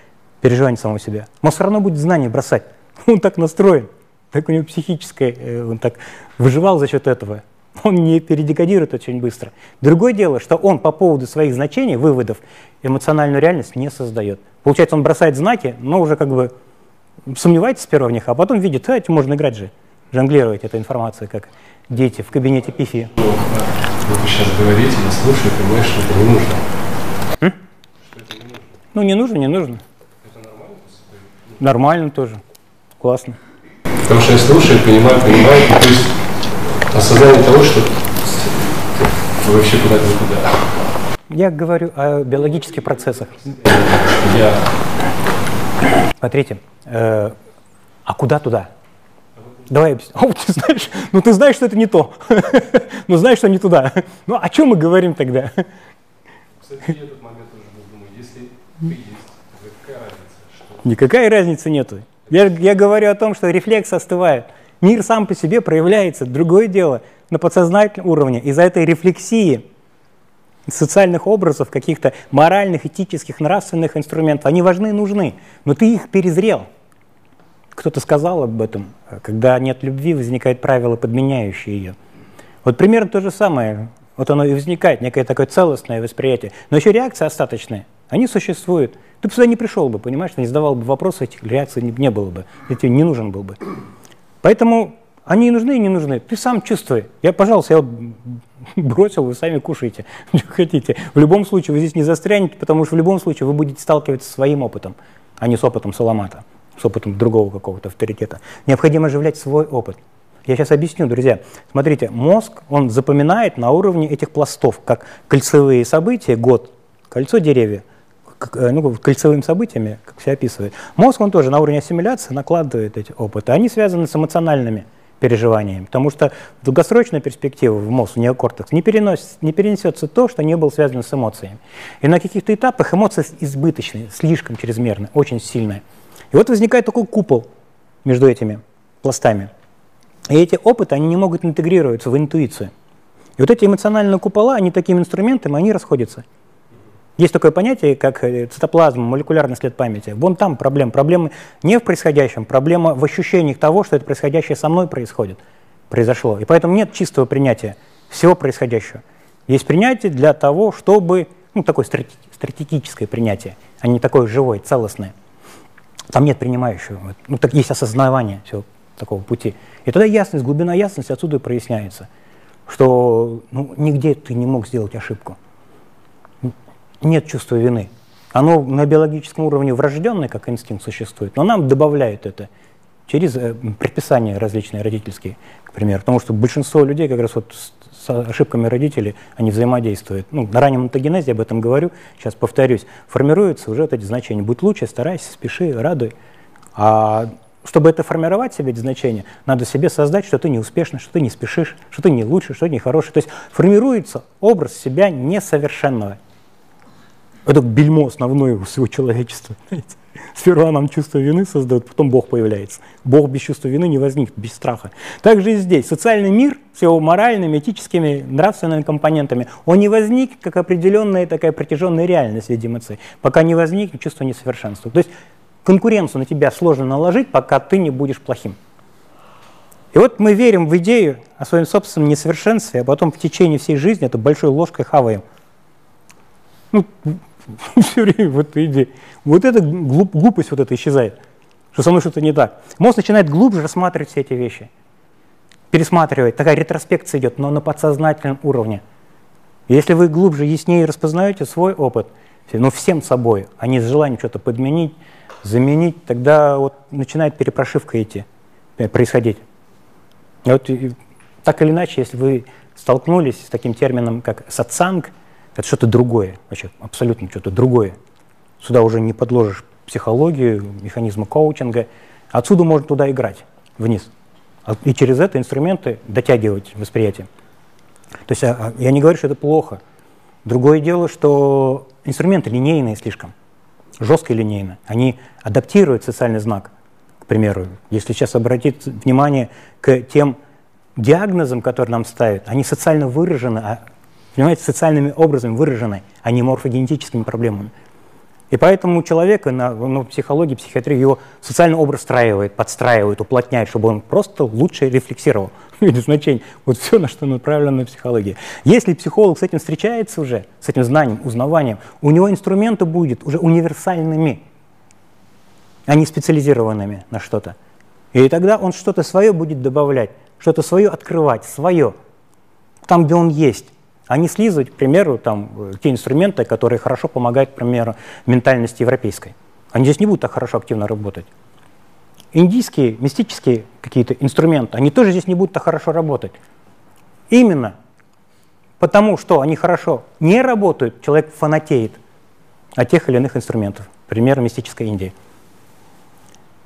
S1: переживания самого себя. Но все равно будет знание бросать. Он так настроен, так у него психическое, э, он так выживал за счет этого. Он не передекодирует очень быстро. Другое дело, что он по поводу своих значений, выводов, эмоциональную реальность не создает. Получается, он бросает знаки, но уже как бы сомневается сперва в них, а потом видит, а, этим можно играть же, жонглировать этой информацией, как дети в кабинете пифи.
S6: Ну, вы сейчас говорите, я слушаю, понимаешь, что это не нужно.
S1: Ну, не нужно, не нужно. Это нормально? Нормально тоже. Классно.
S6: Потому что я слушаю, понимаю, понимаю, то есть осознание того, что вообще куда-то никуда.
S1: Я говорю о биологических процессах.
S6: Я...
S1: Смотрите, э, а куда туда? Давай объясню. О, ты знаешь, ну ты знаешь, что это не то. ну знаешь, что не туда. Ну о чем мы говорим тогда?
S6: Кстати, я этот момент тоже думаю, если есть, какая разница? Что...
S1: Никакая разницы нету. Я, я говорю о том, что рефлекс остывает. Мир сам по себе проявляется. Другое дело на подсознательном уровне. Из-за этой рефлексии социальных образов, каких-то моральных, этических, нравственных инструментов, они важны и нужны, но ты их перезрел. Кто-то сказал об этом, когда нет любви, возникает правило, подменяющее ее. Вот примерно то же самое. Вот оно и возникает, некое такое целостное восприятие. Но еще реакция остаточная. Они существуют. Ты бы сюда не пришел бы, понимаешь, не задавал бы вопросы, этих реакций не, было бы. Я тебе не нужен был бы. Поэтому они и нужны, и не нужны. Ты сам чувствуй. Я, пожалуйста, я вот бросил, вы сами кушаете, что хотите. В любом случае вы здесь не застрянете, потому что в любом случае вы будете сталкиваться со своим опытом, а не с опытом Саламата, с опытом другого какого-то авторитета. Необходимо оживлять свой опыт. Я сейчас объясню, друзья. Смотрите, мозг, он запоминает на уровне этих пластов, как кольцевые события, год, кольцо деревья, э, ну, кольцевыми событиями, как все описывает. Мозг, он тоже на уровне ассимиляции накладывает эти опыты. Они связаны с эмоциональными переживаниями, потому что в долгосрочной перспективе в мозг, в неокортекс, не, переносит, не перенесется то, что не было связано с эмоциями. И на каких-то этапах эмоции избыточные, слишком чрезмерные, очень сильные. И вот возникает такой купол между этими пластами. И эти опыты, они не могут интегрироваться в интуицию. И вот эти эмоциональные купола, они такими инструментами, они расходятся. Есть такое понятие, как э, цитоплазма, молекулярный след памяти. Вон там проблема. Проблема не в происходящем, проблема в ощущениях того, что это происходящее со мной происходит, произошло. И поэтому нет чистого принятия всего происходящего. Есть принятие для того, чтобы, ну, такое стратегическое принятие, а не такое живое, целостное. Там нет принимающего. Ну, так есть осознавание всего такого пути. И тогда ясность, глубина ясности отсюда и проясняется, что ну, нигде ты не мог сделать ошибку нет чувства вины. Оно на биологическом уровне врожденное, как инстинкт существует, но нам добавляют это через э, предписания различные родительские, к примеру. Потому что большинство людей как раз вот с ошибками родителей, они взаимодействуют. Ну, на раннем антогенезе об этом говорю, сейчас повторюсь. Формируются уже вот эти значения. Будь лучше, старайся, спеши, радуй. А чтобы это формировать себе эти значения, надо себе создать, что ты не успешный, что ты не спешишь, что ты не лучше, что ты не хороший. То есть формируется образ себя несовершенного. Это бельмо основное у всего человечества. Сперва нам чувство вины создают, потом Бог появляется. Бог без чувства вины не возникнет, без страха. Также и здесь. Социальный мир с его моральными, этическими, нравственными компонентами, он не возник как определенная такая протяженная реальность в виде пока не возникнет чувство несовершенства. То есть конкуренцию на тебя сложно наложить, пока ты не будешь плохим. И вот мы верим в идею о своем собственном несовершенстве, а потом в течение всей жизни это большой ложкой хаваем. Ну, все время в этой идее. Вот эта глуп, глупость вот эта исчезает. что со мной что-то не так. Мозг начинает глубже рассматривать все эти вещи, пересматривать. Такая ретроспекция идет, но на подсознательном уровне. Если вы глубже, яснее распознаете свой опыт, ну, всем собой, а не с желанием что-то подменить, заменить, тогда вот начинает перепрошивка идти, э, происходить. Вот и, так или иначе, если вы столкнулись с таким термином, как сатсанг, это что-то другое, вообще абсолютно что-то другое. Сюда уже не подложишь психологию, механизмы коучинга. Отсюда можно туда играть, вниз. А, и через это инструменты дотягивать восприятие. То есть а, я не говорю, что это плохо. Другое дело, что инструменты линейные слишком, жестко и линейно. Они адаптируют социальный знак, к примеру. Если сейчас обратить внимание к тем диагнозам, которые нам ставят, они социально выражены, а, понимаете, социальными образами выражены, а не морфогенетическими проблемами. И поэтому человека на ну, психологии, психиатрии его социальный образ страивает, подстраивает, уплотняет, чтобы он просто лучше рефлексировал. Видит значение. Вот все, на что направлена психология. Если психолог с этим встречается уже, с этим знанием, узнаванием, у него инструменты будут уже универсальными, а не специализированными на что-то. И тогда он что-то свое будет добавлять, что-то свое открывать, свое, там, где он есть а не слизывать, к примеру, там, э, те инструменты, которые хорошо помогают, к примеру, ментальности европейской. Они здесь не будут так хорошо активно работать. Индийские, мистические какие-то инструменты, они тоже здесь не будут так хорошо работать. Именно потому, что они хорошо не работают, человек фанатеет от тех или иных инструментов. Пример мистической Индии.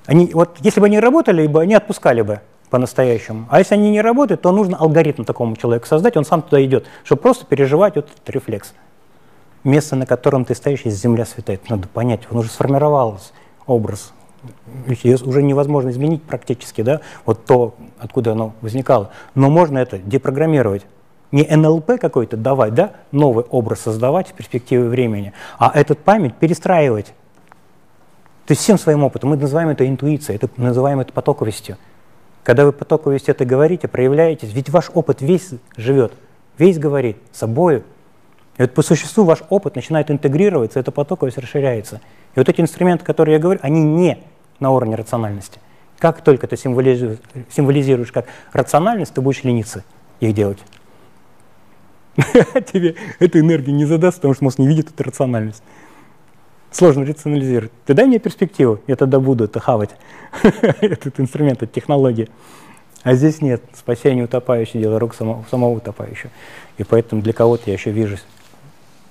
S1: Они, вот, если бы они работали, бы, они отпускали бы по-настоящему. А если они не работают, то нужно алгоритм такому человеку создать, он сам туда идет, чтобы просто переживать вот этот рефлекс. Место, на котором ты стоишь, есть земля светает. Надо понять, он уже сформировался, образ. Уже невозможно изменить практически, да, вот то, откуда оно возникало. Но можно это депрограммировать. Не НЛП какой-то давать, да, новый образ создавать в перспективе времени, а этот память перестраивать. То есть всем своим опытом. Мы называем это интуицией, это, называем это потоковостью. Когда вы потоковость это говорите, проявляетесь, ведь ваш опыт весь живет, весь говорит собою. И вот по существу ваш опыт начинает интегрироваться, эта потоковость расширяется. И вот эти инструменты, которые я говорю, они не на уровне рациональности. Как только ты символизируешь, символизируешь как рациональность, ты будешь лениться их делать. Тебе эта энергия не задаст, потому что мозг не видит эту рациональность сложно рационализировать. Ты дай мне перспективу, я тогда буду это хавать, этот инструмент, эта технология. А здесь нет, спасение утопающего, дело рук самого, самого утопающего. И поэтому для кого-то я еще вижу,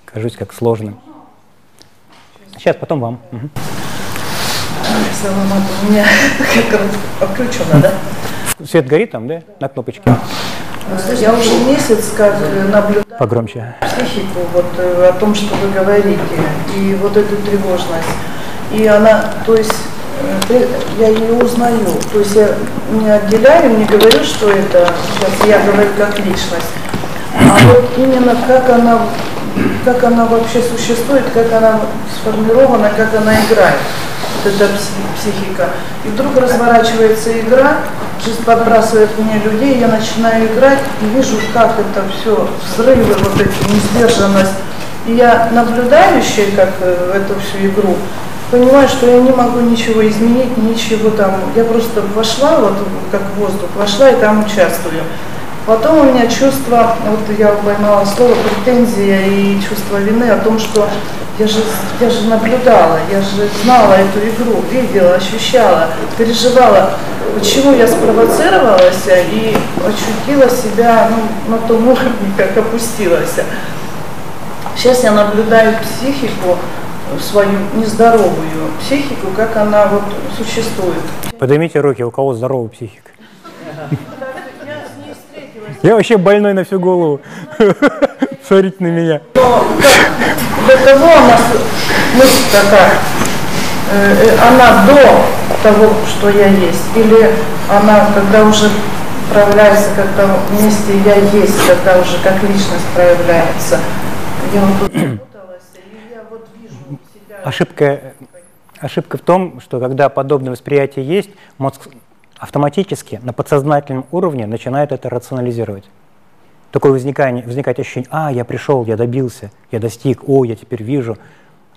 S1: кажусь как сложным. Сейчас, потом вам. Угу.
S7: У меня включено, да?
S1: Свет горит там, да? На кнопочке.
S7: Я уже месяц как наблюдаю
S1: Погромче.
S7: психику, вот э, о том, что вы говорите, и вот эту тревожность. И она, то есть э, я ее узнаю, то есть я не отделяю, не говорю, что это, сейчас я говорю как личность, а вот именно как она, как она вообще существует, как она сформирована, как она играет вот эта психика. И вдруг разворачивается игра, жизнь подбрасывает мне людей, я начинаю играть и вижу, как это все, взрывы, вот эти, несдержанность. И я наблюдающая, как э, эту всю игру, понимаю, что я не могу ничего изменить, ничего там. Я просто вошла, вот как воздух, вошла и там участвую. Потом у меня чувство, вот я поймала слово претензия и чувство вины о том, что я же, я же наблюдала, я же знала эту игру, видела, ощущала, переживала, почему я спровоцировалась и ощутила себя ну, на том уровне, как опустилась. Сейчас я наблюдаю психику, свою нездоровую психику, как она вот существует.
S1: Поднимите руки, у кого здоровая психика. Я вообще больной на всю голову. Смотрите на меня.
S7: Но для того у нас мысль такая, э, э, она до того, что я есть, или она, когда уже проявляется, когда вместе я есть, когда уже как личность проявляется. Я вот тут и я вот вижу себя.
S1: Ошибка, ошибка в том, что когда подобное восприятие есть, мозг автоматически на подсознательном уровне начинает это рационализировать. Такое возникание, возникает ощущение, а, я пришел, я добился, я достиг, о, я теперь вижу.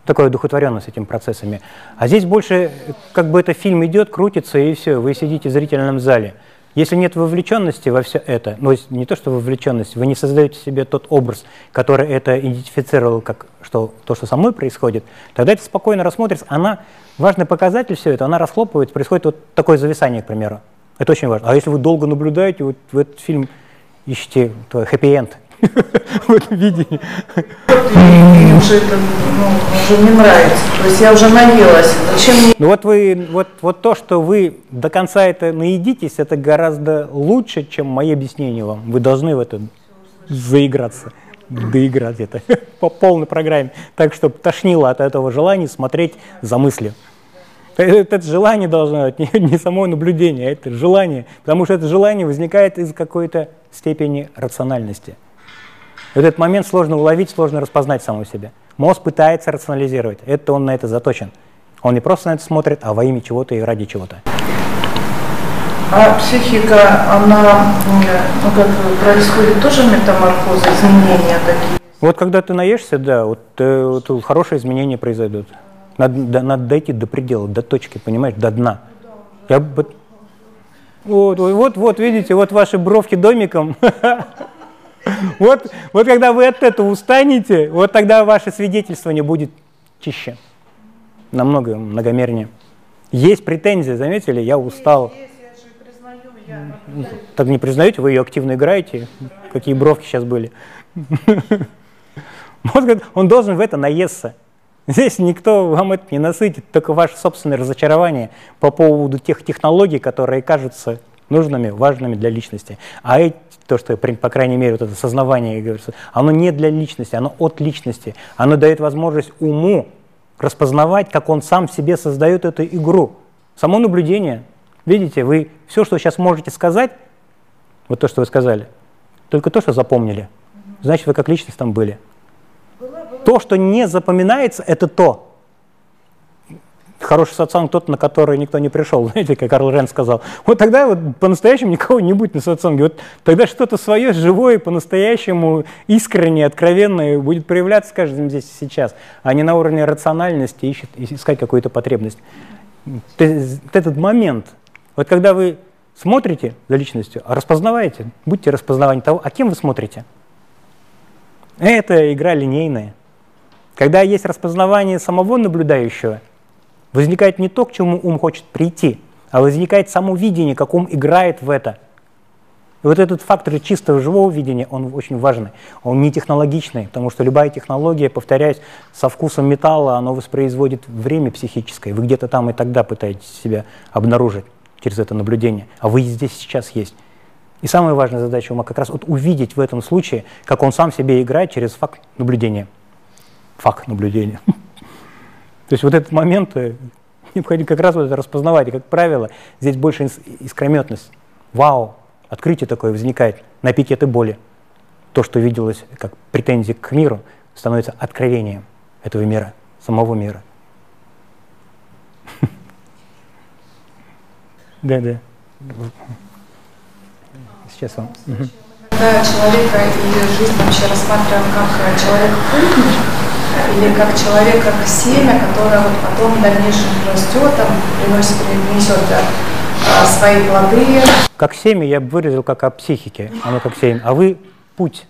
S1: такое одухотворенность этими процессами. А здесь больше, как бы это фильм идет, крутится, и все, вы сидите в зрительном зале. Если нет вовлеченности во все это, ну, не то, что вовлеченность, вы не создаете себе тот образ, который это идентифицировал, как что, то, что со мной происходит, тогда это спокойно рассмотрится. Она, важный показатель все это, она расхлопывается, происходит вот такое зависание, к примеру. Это очень важно. А если вы долго наблюдаете, вот в этот фильм ищете хэппи-энд, в этом видении.
S7: И уже это ну, уже не нравится. То есть я уже наелась. Зачем мне...
S1: Ну вот вы, вот, вот то, что вы до конца это наедитесь, это гораздо лучше, чем мои объяснения вам. Вы должны в это заиграться, доиграть это по полной программе, так, чтобы тошнило от этого желания смотреть за мыслью. Это, это желание должно быть, не, не само наблюдение, а это желание, потому что это желание возникает из какой-то степени рациональности. И вот этот момент сложно уловить, сложно распознать самого себя. Мозг пытается рационализировать, это он на это заточен. Он не просто на это смотрит, а во имя чего-то и ради чего-то.
S7: А психика, она, ну как происходит тоже метаморфоза, изменения такие?
S1: Вот когда ты наешься, да, вот, э, вот хорошие изменения произойдут. Надо, надо дойти до предела, до точки, понимаешь, до дна. Я, вот, вот, вот, вот, видите, вот ваши бровки домиком. Вот, вот когда вы от этого устанете, вот тогда ваше свидетельствование будет чище, намного многомернее. Есть претензия, заметили, я устал. Так не признаете, вы ее активно играете? Какие бровки сейчас были? Мозг, он должен в это наесться. Здесь никто вам это не насытит, только ваше собственное разочарование по поводу тех технологий, которые кажутся нужными, важными для личности. А эти, то, что, по крайней мере, вот это сознавание, говорится, оно не для личности, оно от личности. Оно дает возможность уму распознавать, как он сам себе создает эту игру. Само наблюдение. Видите, вы все, что сейчас можете сказать, вот то, что вы сказали, только то, что запомнили. Значит, вы как личность там были. То, что не запоминается, это то, хороший сатсанг тот, на который никто не пришел, знаете, как Карл Рен сказал. Вот тогда вот по-настоящему никого не будет на сатсанге. Вот тогда что-то свое, живое, по-настоящему искреннее, откровенное будет проявляться каждым здесь и сейчас, а не на уровне рациональности ищет, искать какую-то потребность. То есть, этот момент, вот когда вы смотрите за личностью, распознаваете, будьте распознавание того, а кем вы смотрите. Это игра линейная. Когда есть распознавание самого наблюдающего – Возникает не то, к чему ум хочет прийти, а возникает само видение, как ум играет в это. И вот этот фактор чистого живого видения, он очень важный. Он не технологичный, потому что любая технология, повторяюсь, со вкусом металла, она воспроизводит время психическое. Вы где-то там и тогда пытаетесь себя обнаружить через это наблюдение, а вы здесь сейчас есть. И самая важная задача ума как раз вот увидеть в этом случае, как он сам себе играет через факт наблюдения. Факт наблюдения. То есть вот этот момент э, необходимо как раз вот это распознавать. И, как правило, здесь больше искрометность. Вау, открытие такое возникает на пике этой боли. То, что виделось как претензии к миру, становится откровением этого мира, самого мира. Да, да. Сейчас вам.
S5: Когда человека и жизнь вообще рассматриваем как человек или как человек, как семя, которое вот потом в дальнейшем растет, там, приносит, принесет да, свои плоды.
S1: Как семя я бы выразил как о психике, оно как семя. А вы путь.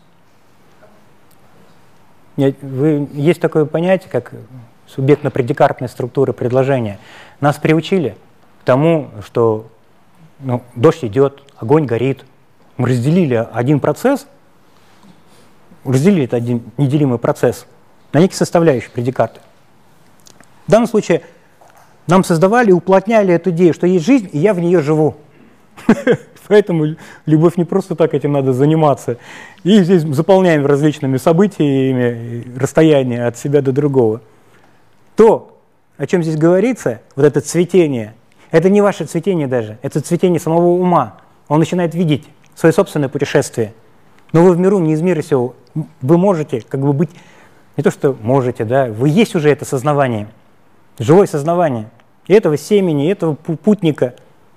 S1: Вы, есть такое понятие, как субъектно-предикатная структура предложения. Нас приучили к тому, что ну, дождь идет, огонь горит. Мы разделили один процесс, разделили этот один неделимый процесс – на некие составляющие предикаты. В данном случае нам создавали уплотняли эту идею, что есть жизнь, и я в нее живу. Поэтому любовь не просто так, этим надо заниматься. И здесь заполняем различными событиями расстояние от себя до другого. То, о чем здесь говорится, вот это цветение, это не ваше цветение даже, это цветение самого ума. Он начинает видеть свое собственное путешествие. Но вы в миру, не из мира сего, вы можете как бы быть не то, что можете, да, вы есть уже это сознавание, живое сознавание и этого семени, и этого путника,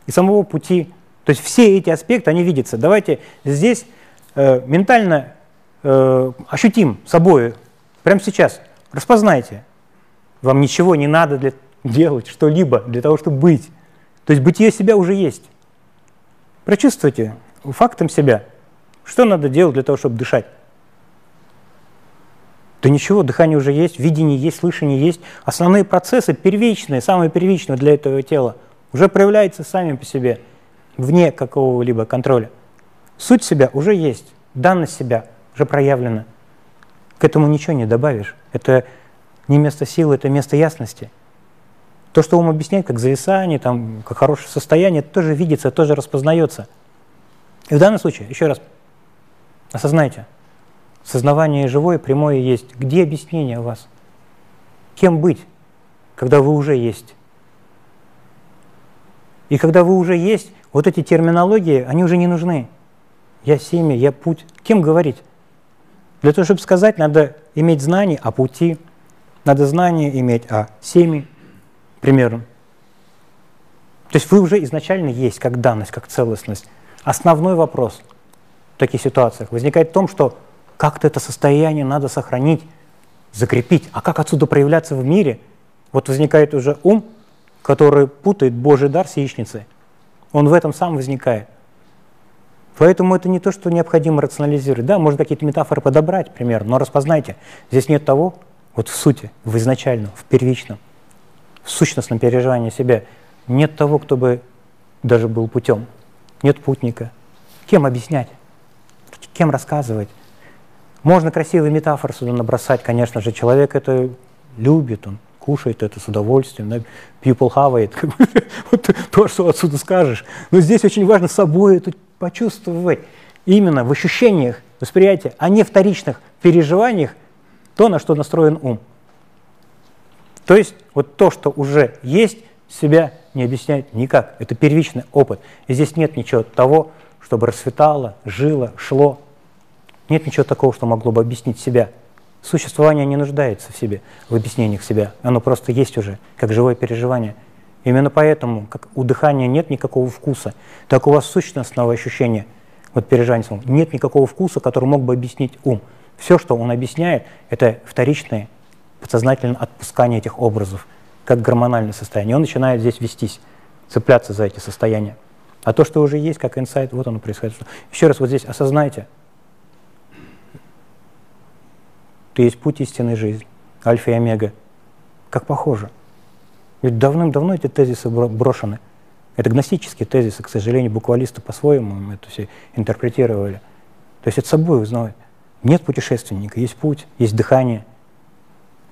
S1: и самого пути. То есть все эти аспекты, они видятся. Давайте здесь э, ментально э, ощутим собой, прямо сейчас, распознайте. Вам ничего не надо для, делать, что-либо для того, чтобы быть. То есть бытие себя уже есть. Прочувствуйте фактом себя. Что надо делать для того, чтобы дышать? Да ничего, дыхание уже есть, видение есть, слышание есть. Основные процессы первичные, самые первичные для этого тела уже проявляются сами по себе, вне какого-либо контроля. Суть себя уже есть, данность себя уже проявлена. К этому ничего не добавишь. Это не место силы, это место ясности. То, что ум объясняет как зависание, там, как хорошее состояние, это тоже видится, тоже распознается. И в данном случае, еще раз, осознайте, сознавание живое, прямое есть. Где объяснение у вас? Кем быть, когда вы уже есть? И когда вы уже есть, вот эти терминологии, они уже не нужны. Я семя, я путь. Кем говорить? Для того, чтобы сказать, надо иметь знания о пути, надо знания иметь о семье, примерно. То есть вы уже изначально есть как данность, как целостность. Основной вопрос в таких ситуациях возникает в том, что как-то это состояние надо сохранить, закрепить. А как отсюда проявляться в мире? Вот возникает уже ум, который путает Божий дар с яичницей. Он в этом сам возникает. Поэтому это не то, что необходимо рационализировать. Да, можно какие-то метафоры подобрать, пример, но распознайте, здесь нет того, вот в сути, в изначальном, в первичном, в сущностном переживании себя, нет того, кто бы даже был путем. Нет путника. Кем объяснять? Кем рассказывать? Можно красивые метафоры сюда набросать, конечно же, человек это любит, он кушает это с удовольствием, people хавает, вот то, что отсюда скажешь. Но здесь очень важно собой это почувствовать, именно в ощущениях, восприятия, а не вторичных переживаниях, то, на что настроен ум. То есть вот то, что уже есть, себя не объясняет никак. Это первичный опыт. И здесь нет ничего того, чтобы расцветало, жило, шло. Нет ничего такого, что могло бы объяснить себя. Существование не нуждается в себе, в объяснениях себя. Оно просто есть уже, как живое переживание. Именно поэтому, как у дыхания нет никакого вкуса, так у вас сущностного ощущения, вот переживания, нет никакого вкуса, который мог бы объяснить ум. Все, что он объясняет, это вторичное подсознательное отпускание этих образов, как гормональное состояние. Он начинает здесь вестись, цепляться за эти состояния. А то, что уже есть, как инсайт, вот оно происходит. Еще раз вот здесь осознайте. Ты есть путь истинной жизни, альфа и омега. Как похоже. Ведь давным-давно эти тезисы брошены. Это гностические тезисы, к сожалению, буквалисты по-своему это все интерпретировали. То есть это собой узнавать. Нет путешественника, есть путь, есть дыхание,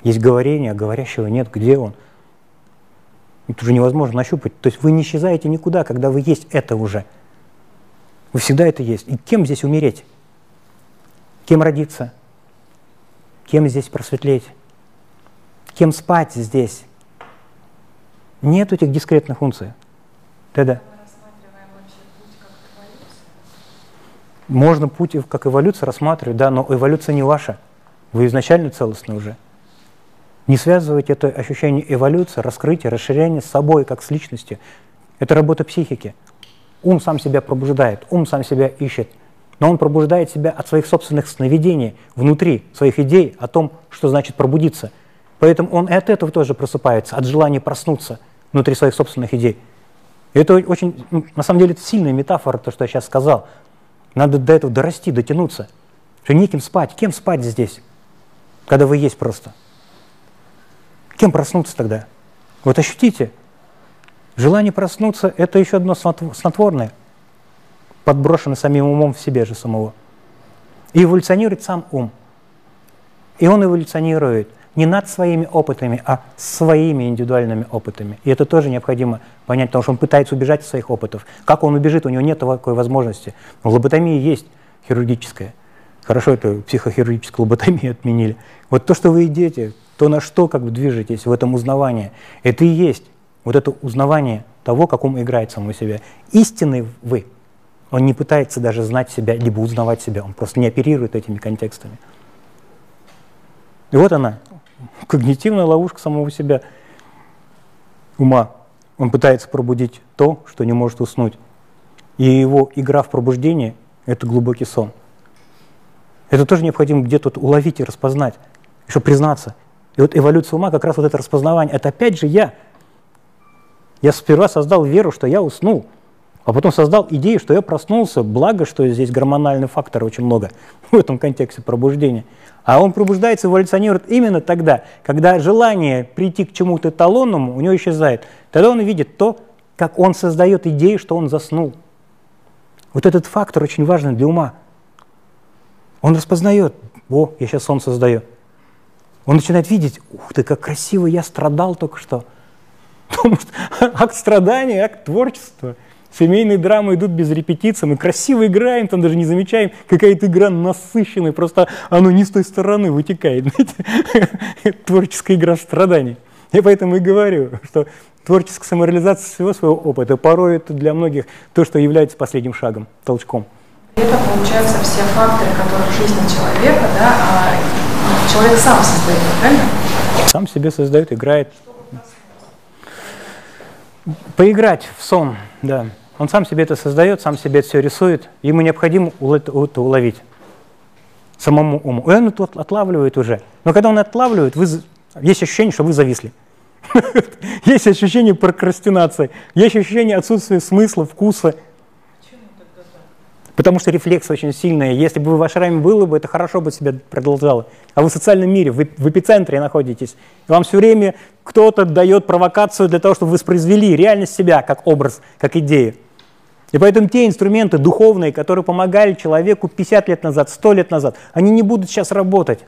S1: есть говорение, а говорящего нет. Где он? Это уже невозможно нащупать. То есть вы не исчезаете никуда, когда вы есть это уже. Вы всегда это есть. И кем здесь умереть? Кем родиться? Кем здесь просветлеть? Кем спать здесь? Нет этих дискретных функций. Да-да. Можно путь как эволюцию рассматривать, да, но эволюция не ваша. Вы изначально целостны уже. Не связывайте это ощущение эволюции, раскрытия, расширения с собой, как с личностью. Это работа психики. Ум сам себя пробуждает, ум сам себя ищет. Но он пробуждает себя от своих собственных сновидений, внутри своих идей о том, что значит пробудиться. Поэтому он и от этого тоже просыпается, от желания проснуться внутри своих собственных идей. И это очень, ну, на самом деле, это сильная метафора, то, что я сейчас сказал. Надо до этого дорасти, дотянуться. Что неким спать. Кем спать здесь, когда вы есть просто? Кем проснуться тогда? Вот ощутите. Желание проснуться – это еще одно снотворное, подброшенное самим умом в себе же самого. И эволюционирует сам ум. И он эволюционирует не над своими опытами, а своими индивидуальными опытами. И это тоже необходимо понять, потому что он пытается убежать от своих опытов. Как он убежит, у него нет такой возможности. Но лоботомия есть хирургическая. Хорошо, это психохирургическую лоботомию отменили. Вот то, что вы идете, то, на что как бы движетесь в этом узнавании, это и есть вот это узнавание того, как он играет самого себя. Истинный вы. Он не пытается даже знать себя, либо узнавать себя, он просто не оперирует этими контекстами. И вот она, когнитивная ловушка самого себя, ума. Он пытается пробудить то, что не может уснуть. И его игра в пробуждение – это глубокий сон. Это тоже необходимо где-то уловить и распознать, чтобы признаться. И вот эволюция ума, как раз вот это распознавание, это опять же я. Я сперва создал веру, что я уснул, а потом создал идею, что я проснулся, благо, что здесь гормональный фактор очень много в этом контексте пробуждения. А он пробуждается, эволюционирует именно тогда, когда желание прийти к чему-то эталонному у него исчезает. Тогда он видит то, как он создает идею, что он заснул. Вот этот фактор очень важный для ума. Он распознает, о, я сейчас сон создаю. Он начинает видеть, ух ты, как красиво я страдал только что. Потому что акт страдания, акт творчества. Семейные драмы идут без репетиций, мы красиво играем, там даже не замечаем, какая-то игра насыщенная, просто оно не с той стороны вытекает. Творческая игра страданий. Я поэтому и говорю, что творческая самореализация всего своего опыта порой это для многих то, что является последним шагом, толчком.
S5: Это, получается, все факторы, которые в жизни человека, да, а человек сам создает, правильно?
S1: Сам себе создает, играет. Поиграть в сон, да. Он сам себе это создает, сам себе это все рисует. Ему необходимо это уловить самому уму. И он это отлавливает уже. Но когда он отлавливает, вы, есть ощущение, что вы зависли. Есть ощущение прокрастинации, есть ощущение отсутствия смысла, вкуса. Потому что рефлекс очень сильный. Если бы вы в ашраме было бы, это хорошо бы себя продолжало. А вы в социальном мире, вы в эпицентре находитесь. И вам все время кто-то дает провокацию для того, чтобы вы воспроизвели реальность себя как образ, как идею. И поэтому те инструменты духовные, которые помогали человеку 50 лет назад, 100 лет назад, они не будут сейчас работать.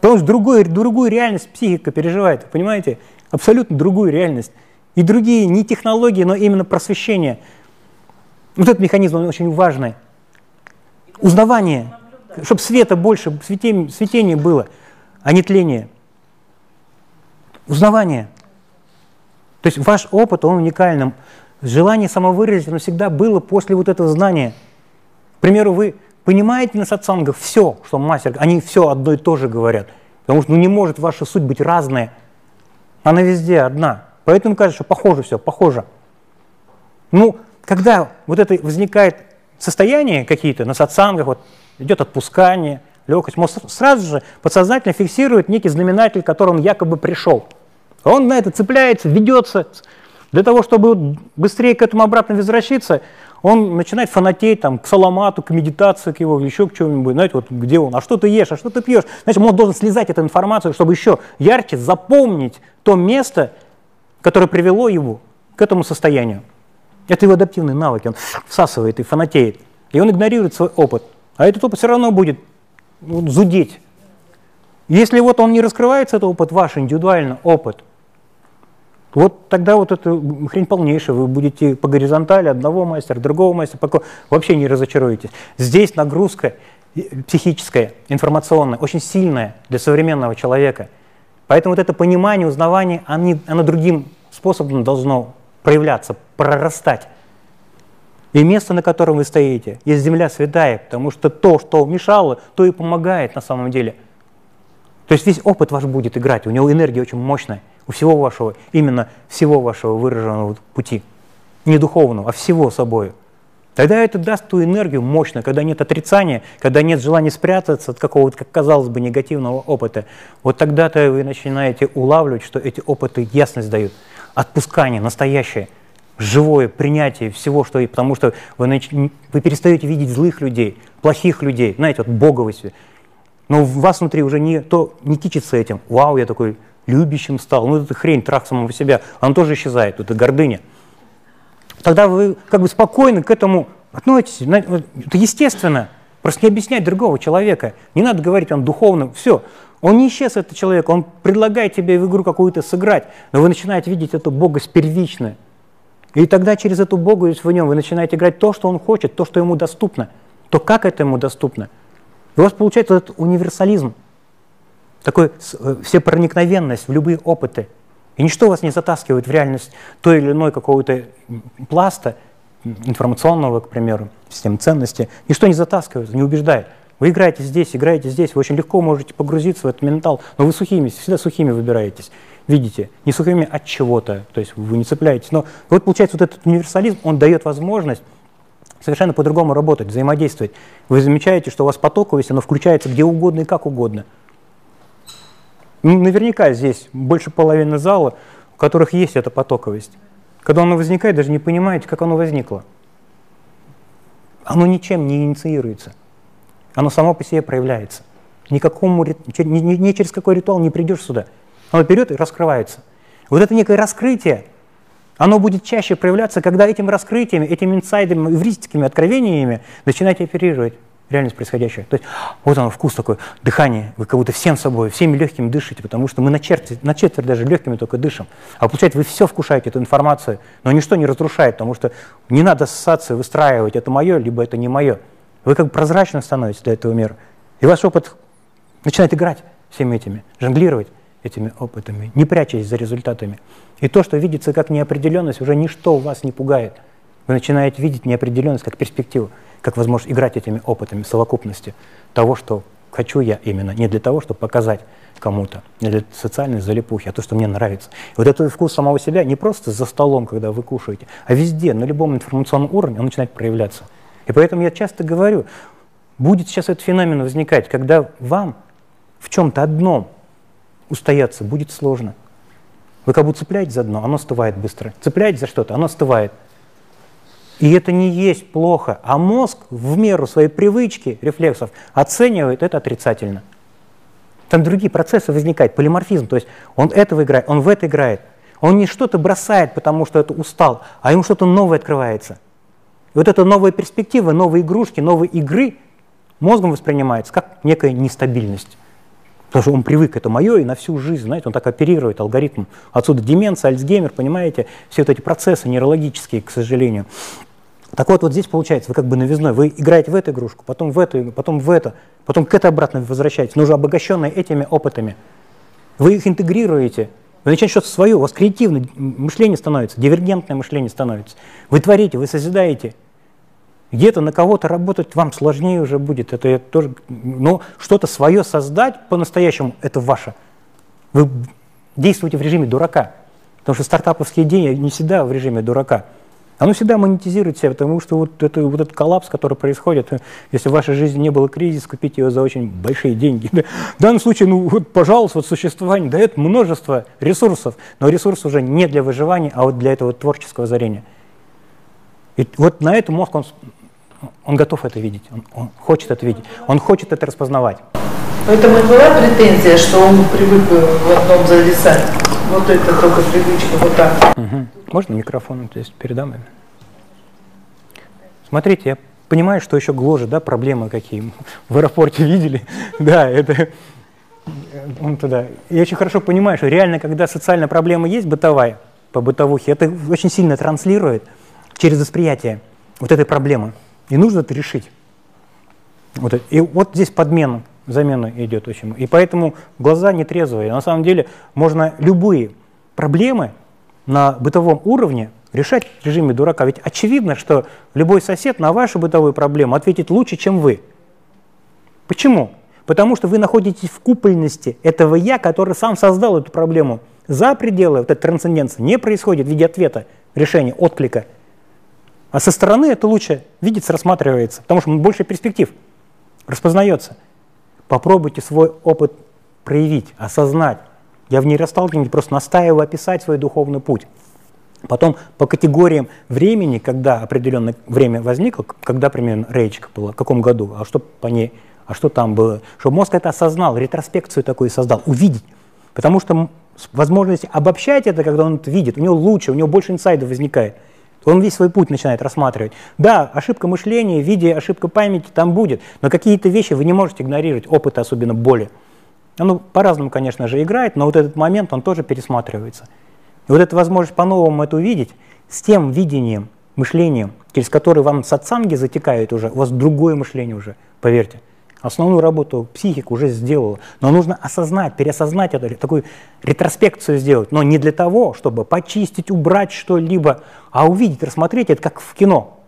S1: Потому что другую, другую реальность психика переживает, понимаете? Абсолютно другую реальность. И другие, не технологии, но именно просвещение. Вот этот механизм, он очень важный. Узнавание, чтобы света больше, светение, было, а не тление. Узнавание. То есть ваш опыт, он уникальным. Желание самовыразить, оно всегда было после вот этого знания. К примеру, вы понимаете на сатсангах все, что мастер, они все одно и то же говорят. Потому что ну, не может ваша суть быть разная. Она везде одна. Поэтому кажется, что похоже все, похоже. Ну, когда вот это возникает состояние какие-то на сатсангах, вот идет отпускание, легкость, мозг сразу же подсознательно фиксирует некий знаменатель, к которому он якобы пришел. Он на это цепляется, ведется, для того, чтобы быстрее к этому обратно возвращаться, он начинает фанатеть там, к саламату, к медитации, к его, еще к чему-нибудь, знаете, вот где он, а что ты ешь, а что ты пьешь. Значит, он должен слезать эту информацию, чтобы еще ярче запомнить то место, которое привело его к этому состоянию. Это его адаптивный навык, он всасывает и фанатеет. И он игнорирует свой опыт. А этот опыт все равно будет ну, зудеть. Если вот он не раскрывается, этот опыт, ваш индивидуальный опыт, вот тогда вот это хрень полнейшая, вы будете по горизонтали одного мастера, другого мастера, пока вообще не разочаруетесь. Здесь нагрузка психическая, информационная, очень сильная для современного человека. Поэтому вот это понимание, узнавание, оно другим способом должно проявляться, прорастать. И место, на котором вы стоите, есть земля святая, потому что то, что мешало, то и помогает на самом деле. То есть весь опыт ваш будет играть, у него энергия очень мощная у всего вашего, именно всего вашего выраженного пути. Не духовного, а всего собой. Тогда это даст ту энергию мощно, когда нет отрицания, когда нет желания спрятаться от какого-то, как казалось бы, негативного опыта. Вот тогда-то вы начинаете улавливать, что эти опыты ясность дают. Отпускание настоящее, живое принятие всего, что... Потому что вы, нач... вы перестаете видеть злых людей, плохих людей, знаете, вот боговость. Но у вас внутри уже не, то, не кичится этим. Вау, я такой любящим стал. Ну, это хрень, трах самого себя, он тоже исчезает, это гордыня. Тогда вы как бы спокойно к этому относитесь. Это естественно. Просто не объяснять другого человека. Не надо говорить, он духовным. Все. Он не исчез, этот человек. Он предлагает тебе в игру какую-то сыграть. Но вы начинаете видеть эту богость первичную. И тогда через эту богость в нем вы начинаете играть то, что он хочет, то, что ему доступно. То, как это ему доступно. И у вас получается этот универсализм такой э, всепроникновенность в любые опыты. И ничто вас не затаскивает в реальность той или иной какого-то пласта информационного, к примеру, системы ценности. Ничто не затаскивает, не убеждает. Вы играете здесь, играете здесь, вы очень легко можете погрузиться в этот ментал, но вы сухими, всегда сухими выбираетесь. Видите, не сухими от чего-то, то есть вы не цепляетесь. Но вот получается вот этот универсализм, он дает возможность совершенно по-другому работать, взаимодействовать. Вы замечаете, что у вас потоковость, оно включается где угодно и как угодно – Ну, наверняка здесь больше половины зала, у которых есть эта потоковость. Когда оно возникает, даже не понимаете, как оно возникло. Оно ничем не инициируется. Оно само по себе проявляется. Никакому, ни, ни, ни через какой ритуал не придешь сюда. Оно берет и раскрывается. Вот это некое раскрытие, оно будет чаще проявляться, когда этим раскрытиями, этими инсайдами, эвристическими откровениями начинаете оперировать реальность происходящего. То есть вот оно, вкус такой, дыхание, вы как будто всем собой, всеми легкими дышите, потому что мы на четверть, на четверть даже легкими только дышим. А получается, вы все вкушаете, эту информацию, но ничто не разрушает, потому что не надо ассоциации выстраивать, это мое, либо это не мое. Вы как бы прозрачно становитесь для этого мира. И ваш опыт начинает играть всеми этими, жонглировать этими опытами, не прячась за результатами. И то, что видится как неопределенность, уже ничто вас не пугает. Вы начинаете видеть неопределенность как перспективу, как возможность играть этими опытами совокупности того, что хочу я именно, не для того, чтобы показать кому-то, не для социальной залипухи, а то, что мне нравится. И вот этот вкус самого себя не просто за столом, когда вы кушаете, а везде, на любом информационном уровне он начинает проявляться. И поэтому я часто говорю, будет сейчас этот феномен возникать, когда вам в чем-то одном устояться будет сложно. Вы как будто цепляете за дно, оно остывает быстро. Цепляете за что-то, оно остывает. И это не есть плохо, а мозг в меру своей привычки, рефлексов, оценивает это отрицательно. Там другие процессы возникают, полиморфизм, то есть он этого играет, он в это играет. Он не что-то бросает, потому что это устал, а ему что-то новое открывается. Вот эта новая перспектива, новые игрушки, новые игры мозгом воспринимается как некая нестабильность. Потому что он привык, это мое, и на всю жизнь, знаете, он так оперирует алгоритм. Отсюда деменция, Альцгеймер, понимаете, все вот эти процессы нейрологические, к сожалению. Так вот, вот здесь получается, вы как бы новизной, вы играете в эту игрушку, потом в эту, потом в это, потом к этой обратно возвращаетесь, но уже обогащенные этими опытами. Вы их интегрируете, вы начинаете что-то свое, у вас креативное мышление становится, дивергентное мышление становится. Вы творите, вы созидаете. Где-то на кого-то работать вам сложнее уже будет, это тоже, но что-то свое создать по-настоящему, это ваше. Вы действуете в режиме дурака, потому что стартаповские идеи не всегда в режиме дурака. Оно всегда монетизирует себя, потому что вот, это, вот этот коллапс, который происходит, если в вашей жизни не было кризиса, купить ее за очень большие деньги. В данном случае, ну вот, пожалуйста, вот существование дает множество ресурсов, но ресурс уже не для выживания, а вот для этого творческого озарения. И вот на это мозг, он, он готов это видеть, он, он хочет это видеть, он хочет это распознавать.
S7: Поэтому и была претензия, что он привык в одном зависать. Вот это только привычка вот так.
S1: Угу. Можно микрофон здесь передам? Смотрите, я понимаю, что еще гложет, да, проблемы какие. В аэропорте видели? Да, это... Он туда. Я очень хорошо понимаю, что реально, когда социальная проблема есть, бытовая, по бытовухе, это очень сильно транслирует через восприятие вот этой проблемы. И нужно это решить. Вот, и вот здесь подмена замена идет очень. И поэтому глаза нетрезвые. На самом деле можно любые проблемы на бытовом уровне решать в режиме дурака. Ведь очевидно, что любой сосед на вашу бытовую проблему ответит лучше, чем вы. Почему? Потому что вы находитесь в купольности этого «я», который сам создал эту проблему. За пределы вот этой трансценденции не происходит в виде ответа, решения, отклика. А со стороны это лучше видится, рассматривается, потому что больше перспектив распознается – Попробуйте свой опыт проявить, осознать. Я в нейросталкинге просто настаиваю описать свой духовный путь. Потом по категориям времени, когда определенное время возникло, когда примерно речка была, в каком году, а что по ней, а что там было, чтобы мозг это осознал, ретроспекцию такую создал, увидеть. Потому что возможность обобщать это, когда он это видит, у него лучше, у него больше инсайдов возникает. Он весь свой путь начинает рассматривать. Да, ошибка мышления в виде ошибка памяти там будет, но какие-то вещи вы не можете игнорировать, опыт особенно боли. Ну, по-разному, конечно же, играет, но вот этот момент, он тоже пересматривается. И вот эта возможность по-новому это увидеть, с тем видением, мышлением, через которое вам сатсанги затекают уже, у вас другое мышление уже, поверьте. Основную работу психика уже сделала. Но нужно осознать, переосознать это, такую ретроспекцию сделать. Но не для того, чтобы почистить, убрать что-либо, а увидеть, рассмотреть это как в кино.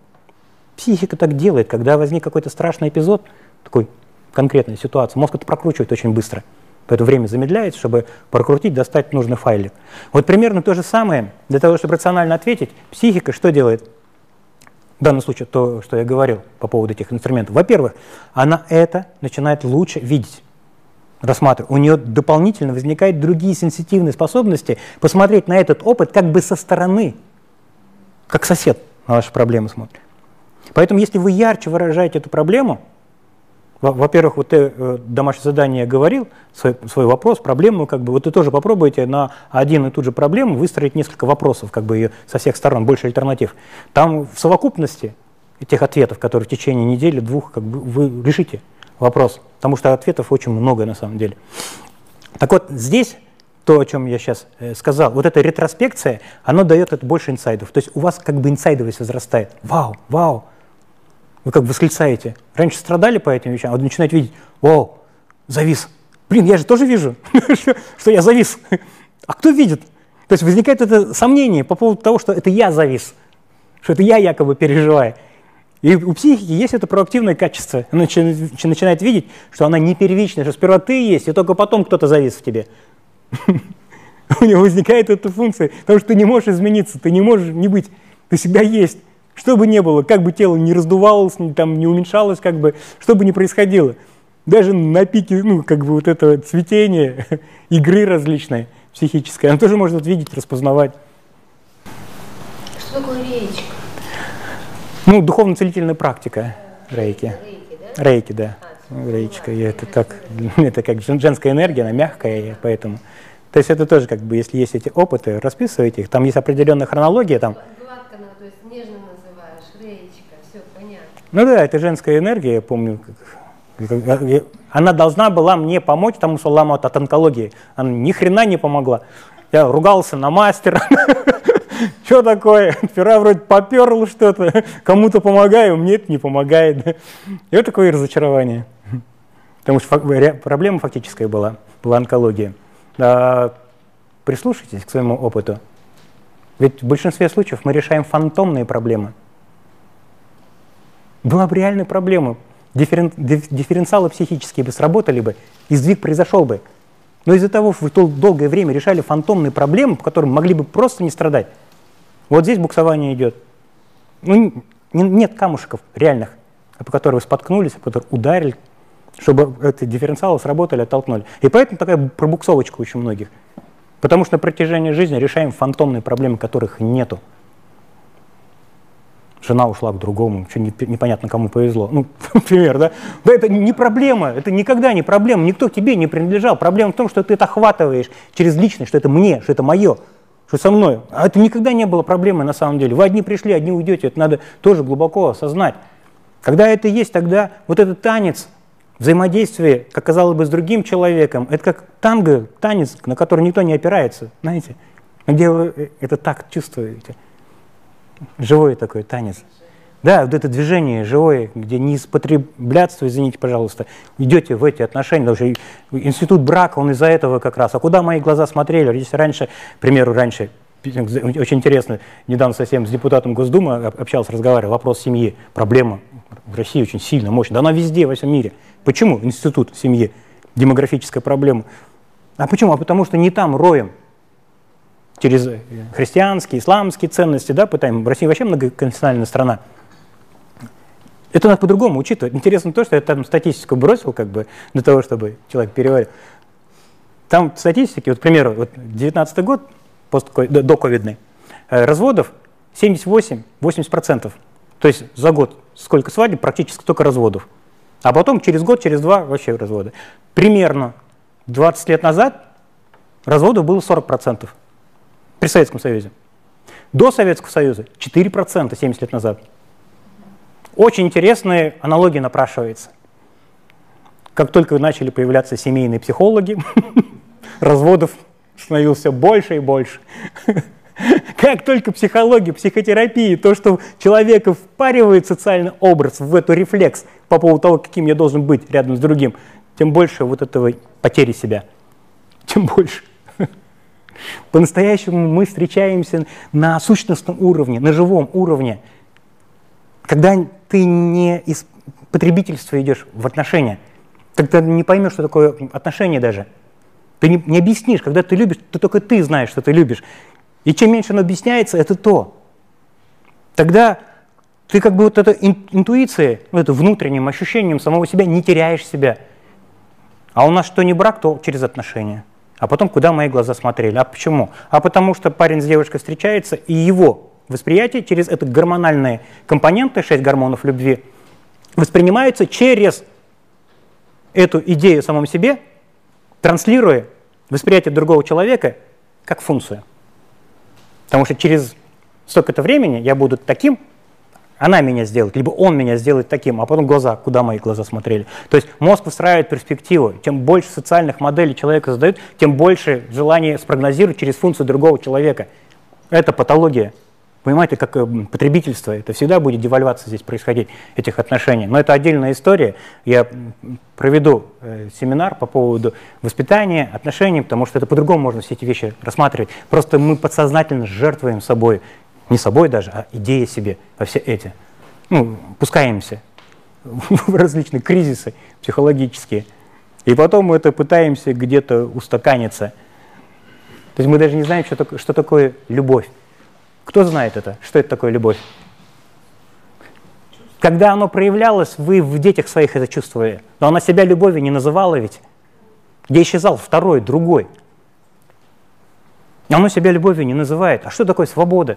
S1: Психика так делает, когда возник какой-то страшный эпизод, такой конкретная ситуация, мозг это прокручивает очень быстро. Поэтому время замедляется, чтобы прокрутить, достать нужный файлик. Вот примерно то же самое, для того, чтобы рационально ответить, психика что делает? В данном случае то, что я говорил по поводу этих инструментов. Во-первых, она это начинает лучше видеть. рассматривает, у нее дополнительно возникают другие сенситивные способности посмотреть на этот опыт как бы со стороны, как сосед на ваши проблемы смотрит. Поэтому если вы ярче выражаете эту проблему, во-первых, вот ты э, домашнее задание говорил, свой, свой вопрос, проблему, как бы, вот ты тоже попробуйте на один и ту же проблему выстроить несколько вопросов, как бы ее со всех сторон, больше альтернатив. Там в совокупности тех ответов, которые в течение недели, двух, как бы вы решите вопрос, потому что ответов очень много на самом деле. Так вот, здесь то, о чем я сейчас э, сказал, вот эта ретроспекция, она дает это больше инсайдов. То есть у вас как бы инсайдовость возрастает. Вау, вау, вы как восклицаете. Раньше страдали по этим вещам, а вот начинаете видеть, вау, завис. Блин, я же тоже вижу, что я завис. А кто видит? То есть возникает это сомнение по поводу того, что это я завис, что это я якобы переживаю. И у психики есть это проактивное качество. Она начинает видеть, что она не первичная, что сперва ты есть, и только потом кто-то завис в тебе. У него возникает эта функция, потому что ты не можешь измениться, ты не можешь не быть, ты всегда есть. Что бы ни было, как бы тело не раздувалось, там, не уменьшалось, как бы, что бы ни происходило. Даже на пике, ну, как бы вот этого цветения, игры различной, психической, она тоже может видеть, распознавать.
S3: Что такое речка?
S1: Ну, духовно-целительная практика рейки. Рейки, да. Рейчка. И это так, это как женская энергия, она мягкая, поэтому. То есть это тоже как бы, если есть эти опыты, расписывайте их. Там есть определенная хронология, там Ну да, это женская энергия, я помню. Она должна была мне помочь тому саламу от онкологии. Она ни хрена не помогла. Я ругался на мастера. Что такое? Вчера вроде поперл что-то. Кому-то помогаю, мне это не помогает. И вот такое разочарование. Потому что проблема фактическая была, была онкология. А, прислушайтесь к своему опыту. Ведь в большинстве случаев мы решаем фантомные проблемы – была бы реальная проблема. Дифферен, дифференциалы психические бы сработали бы, и сдвиг произошел бы. Но из-за того, что вы долгое время решали фантомные проблемы, по которым могли бы просто не страдать, вот здесь буксование идет. Ну, нет камушков реальных, по которым вы споткнулись, по которым ударили, чтобы эти дифференциалы сработали, оттолкнули. И поэтому такая пробуксовочка очень многих. Потому что на протяжении жизни решаем фантомные проблемы, которых нету жена ушла к другому, что непонятно кому повезло. Ну, например, да? Да это не проблема, это никогда не проблема, никто к тебе не принадлежал. Проблема в том, что ты это охватываешь через личность, что это мне, что это мое, что со мной. А это никогда не было проблемой на самом деле. Вы одни пришли, одни уйдете, это надо тоже глубоко осознать. Когда это есть, тогда вот этот танец, взаимодействие, как казалось бы, с другим человеком, это как танго, танец, на который никто не опирается, знаете, где вы э, это так чувствуете живой такой танец. Да, вот это движение живое, где не из извините, пожалуйста, идете в эти отношения, потому что институт брака, он из-за этого как раз. А куда мои глаза смотрели? Если раньше, к примеру, раньше, очень интересно, недавно совсем с депутатом Госдумы общался, разговаривал, вопрос семьи, проблема в России очень сильно, мощно, да она везде, во всем мире. Почему институт семьи, демографическая проблема? А почему? А потому что не там роем, через христианские, исламские ценности, да, пытаем. Россия вообще многоконфессиональная страна. Это надо по-другому учитывать. Интересно то, что я там статистику бросил, как бы, для того, чтобы человек переварил. Там статистики, вот, к примеру, вот 19 год, до ковидный, э, разводов 78-80%. То есть за год сколько свадеб, практически только разводов. А потом через год, через два вообще разводы. Примерно 20 лет назад разводов было 40% при Советском Союзе. До Советского Союза 4% 70 лет назад. Очень интересная аналогия напрашивается. Как только начали появляться семейные психологи, разводов становилось все больше и больше. Как только психология, психотерапия, то, что человека впаривает социальный образ в эту рефлекс по поводу того, каким я должен быть рядом с другим, тем больше вот этого потери себя, тем больше. По-настоящему мы встречаемся на сущностном уровне, на живом уровне. Когда ты не из потребительства идешь в отношения, когда не поймешь, что такое отношения даже. Ты не, не объяснишь, когда ты любишь, то только ты знаешь, что ты любишь. И чем меньше оно объясняется, это то. Тогда ты как бы вот эта интуиция, вот это внутренним ощущением самого себя не теряешь себя. А у нас что не брак, то через отношения. А потом, куда мои глаза смотрели. А почему? А потому что парень с девушкой встречается, и его восприятие через это гормональные компоненты, шесть гормонов любви, воспринимаются через эту идею самом себе, транслируя восприятие другого человека как функцию. Потому что через столько-то времени я буду таким, она меня сделает, либо он меня сделает таким, а потом глаза, куда мои глаза смотрели. То есть мозг выстраивает перспективу. Чем больше социальных моделей человека задают, тем больше желание спрогнозировать через функцию другого человека. Это патология. Понимаете, как э, потребительство, это всегда будет девальвация здесь происходить, этих отношений. Но это отдельная история. Я проведу э, семинар по поводу воспитания, отношений, потому что это по-другому можно все эти вещи рассматривать. Просто мы подсознательно жертвуем собой не собой даже, а идея себе во все эти. Ну, пускаемся в различные кризисы психологические. И потом мы это пытаемся где-то устаканиться. То есть мы даже не знаем, что такое, что такое любовь. Кто знает это? Что это такое любовь? Когда оно проявлялось, вы в детях своих это чувствовали. Но она себя любовью не называла ведь. Где исчезал второй, другой. Оно себя любовью не называет. А что такое свобода?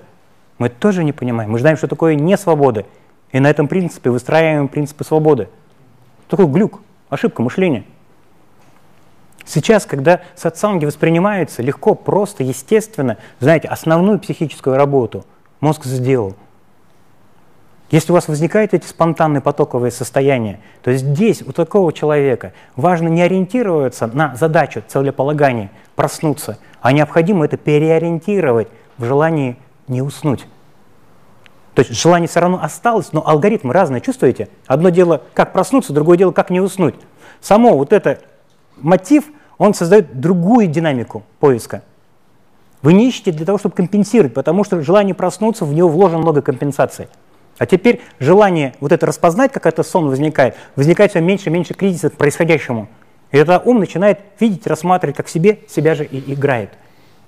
S1: Мы тоже не понимаем. Мы знаем, что такое не свобода. И на этом принципе выстраиваем принципы свободы. Такой глюк, ошибка мышления. Сейчас, когда сатсанги воспринимаются легко, просто, естественно, знаете, основную психическую работу мозг сделал. Если у вас возникают эти спонтанные потоковые состояния, то здесь у такого человека важно не ориентироваться на задачу целеполагания, проснуться, а необходимо это переориентировать в желании не уснуть. То есть желание все равно осталось, но алгоритмы разные, чувствуете? Одно дело, как проснуться, другое дело, как не уснуть. Само вот это мотив, он создает другую динамику поиска. Вы не ищете для того, чтобы компенсировать, потому что желание проснуться, в него вложено много компенсаций. А теперь желание вот это распознать, как это сон возникает, возникает все меньше и меньше кризиса к происходящему. И это ум начинает видеть, рассматривать, как себе себя же и играет.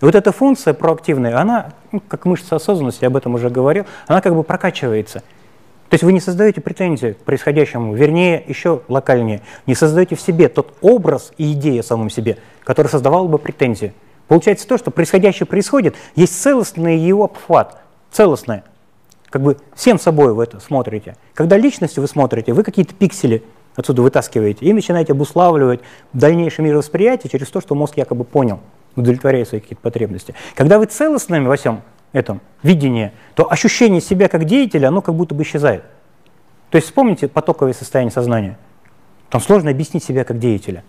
S1: И вот эта функция проактивная, она, ну, как мышца осознанности, я об этом уже говорил, она как бы прокачивается. То есть вы не создаете претензии к происходящему, вернее, еще локальнее, не создаете в себе тот образ и идею о самом себе, который создавал бы претензии. Получается то, что происходящее происходит, есть целостный его обхват, целостное. Как бы всем собой вы это смотрите. Когда личностью вы смотрите, вы какие-то пиксели отсюда вытаскиваете и начинаете обуславливать дальнейшее мировосприятие через то, что мозг якобы понял удовлетворяя свои какие-то потребности. Когда вы целостными во всем этом видении, то ощущение себя как деятеля, оно как будто бы исчезает. То есть вспомните потоковое состояние сознания. Там сложно объяснить себя как деятеля.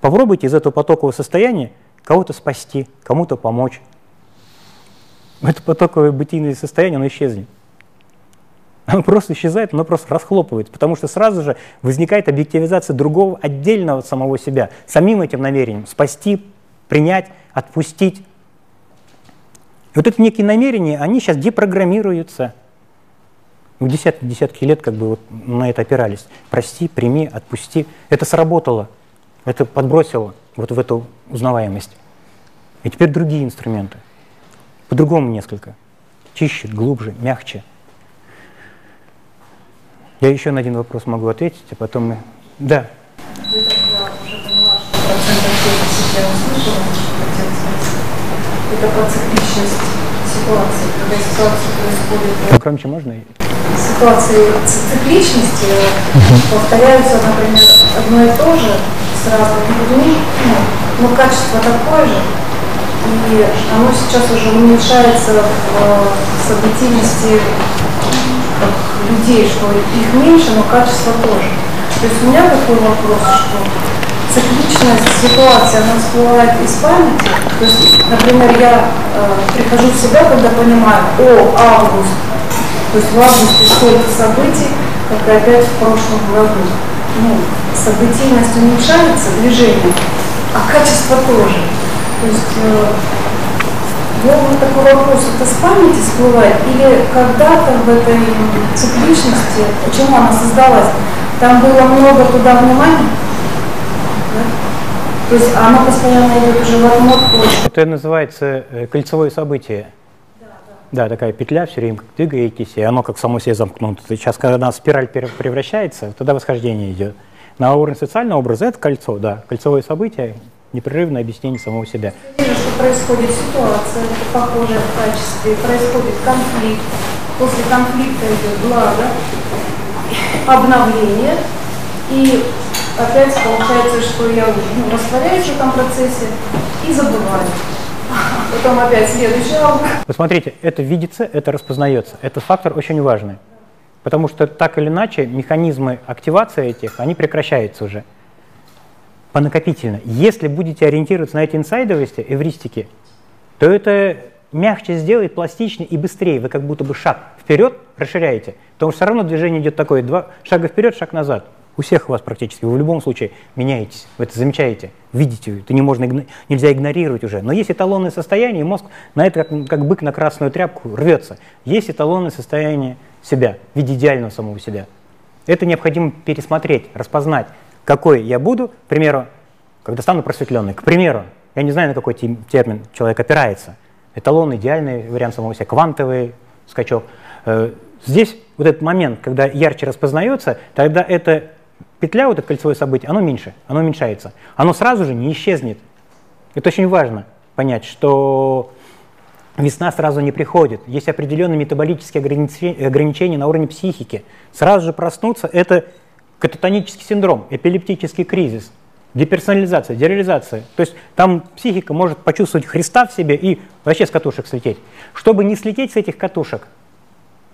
S1: Попробуйте из этого потокового состояния кого-то спасти, кому-то помочь. Это потоковое бытийное состояние, оно исчезнет. Оно просто исчезает, оно просто расхлопывается, потому что сразу же возникает объективизация другого отдельного самого себя, самим этим намерением спасти, принять, отпустить. И вот эти некие намерения, они сейчас депрограммируются. В десятки, десятки лет как бы вот на это опирались. Прости, прими, отпусти. Это сработало, это подбросило вот в эту узнаваемость. И теперь другие инструменты. По-другому несколько. Чище, глубже, мягче. Я еще на один вопрос могу ответить, а потом мы... Да. Вы тогда уже я услышала. Это про цикличность ситуации, когда ситуация происходит... Ну, громче можно?
S5: Ситуации цикличности повторяются, например, одно и то же с разными людьми, ну, но качество такое же, и оно сейчас уже уменьшается в событийности как людей, что их меньше, но качество тоже. То есть у меня такой вопрос, что цикличность ситуации, она всплывает из памяти. То есть, например, я э, прихожу в себя, когда понимаю, о, август, то есть в августе столько событий, как и опять в прошлом году. Ну, событийность уменьшается, движение, а качество тоже. То есть э, вот такой вопрос, это с памяти всплывает или когда-то в этой цикличности, почему она создалась, там было много туда внимания? То есть оно постоянно идет уже в отмотку.
S1: Это называется э, кольцевое событие. Да, да. да, такая петля, все время двигаетесь, и оно как само себе замкнуто. Сейчас, когда она в спираль превращается, тогда восхождение идет. На уровне социального образа это кольцо, да, кольцевое событие, непрерывное объяснение самого себя.
S5: Вижу, что происходит ситуация, похожая в качестве, происходит конфликт, после конфликта идет благо, обновление, и опять получается, что я ну, растворяюсь в этом процессе и забываю. Потом опять следующий алгоритм.
S1: Посмотрите, это видится, это распознается. Это фактор очень важный. Потому что так или иначе механизмы активации этих, они прекращаются уже понакопительно. Если будете ориентироваться на эти инсайдовости, эвристики, то это мягче сделает, пластичнее и быстрее. Вы как будто бы шаг вперед расширяете. Потому что все равно движение идет такое, два шага вперед, шаг назад. У всех у вас практически. Вы в любом случае меняетесь. Вы это замечаете, видите. Это не можно, нельзя игнорировать уже. Но есть эталонное состояние, и мозг на это как, как бык на красную тряпку рвется. Есть эталонное состояние себя, в виде идеального самого себя. Это необходимо пересмотреть, распознать, какой я буду, к примеру, когда стану просветленный. К примеру, я не знаю, на какой термин человек опирается. Эталон, идеальный вариант самого себя, квантовый скачок. Э, здесь вот этот момент, когда ярче распознается, тогда эта петля, вот это кольцевое событие, оно меньше, оно уменьшается. Оно сразу же не исчезнет. Это очень важно понять, что весна сразу не приходит. Есть определенные метаболические ограничения на уровне психики. Сразу же проснуться – это кататонический синдром, эпилептический кризис, деперсонализация, дереализация. То есть там психика может почувствовать Христа в себе и вообще с катушек слететь. Чтобы не слететь с этих катушек,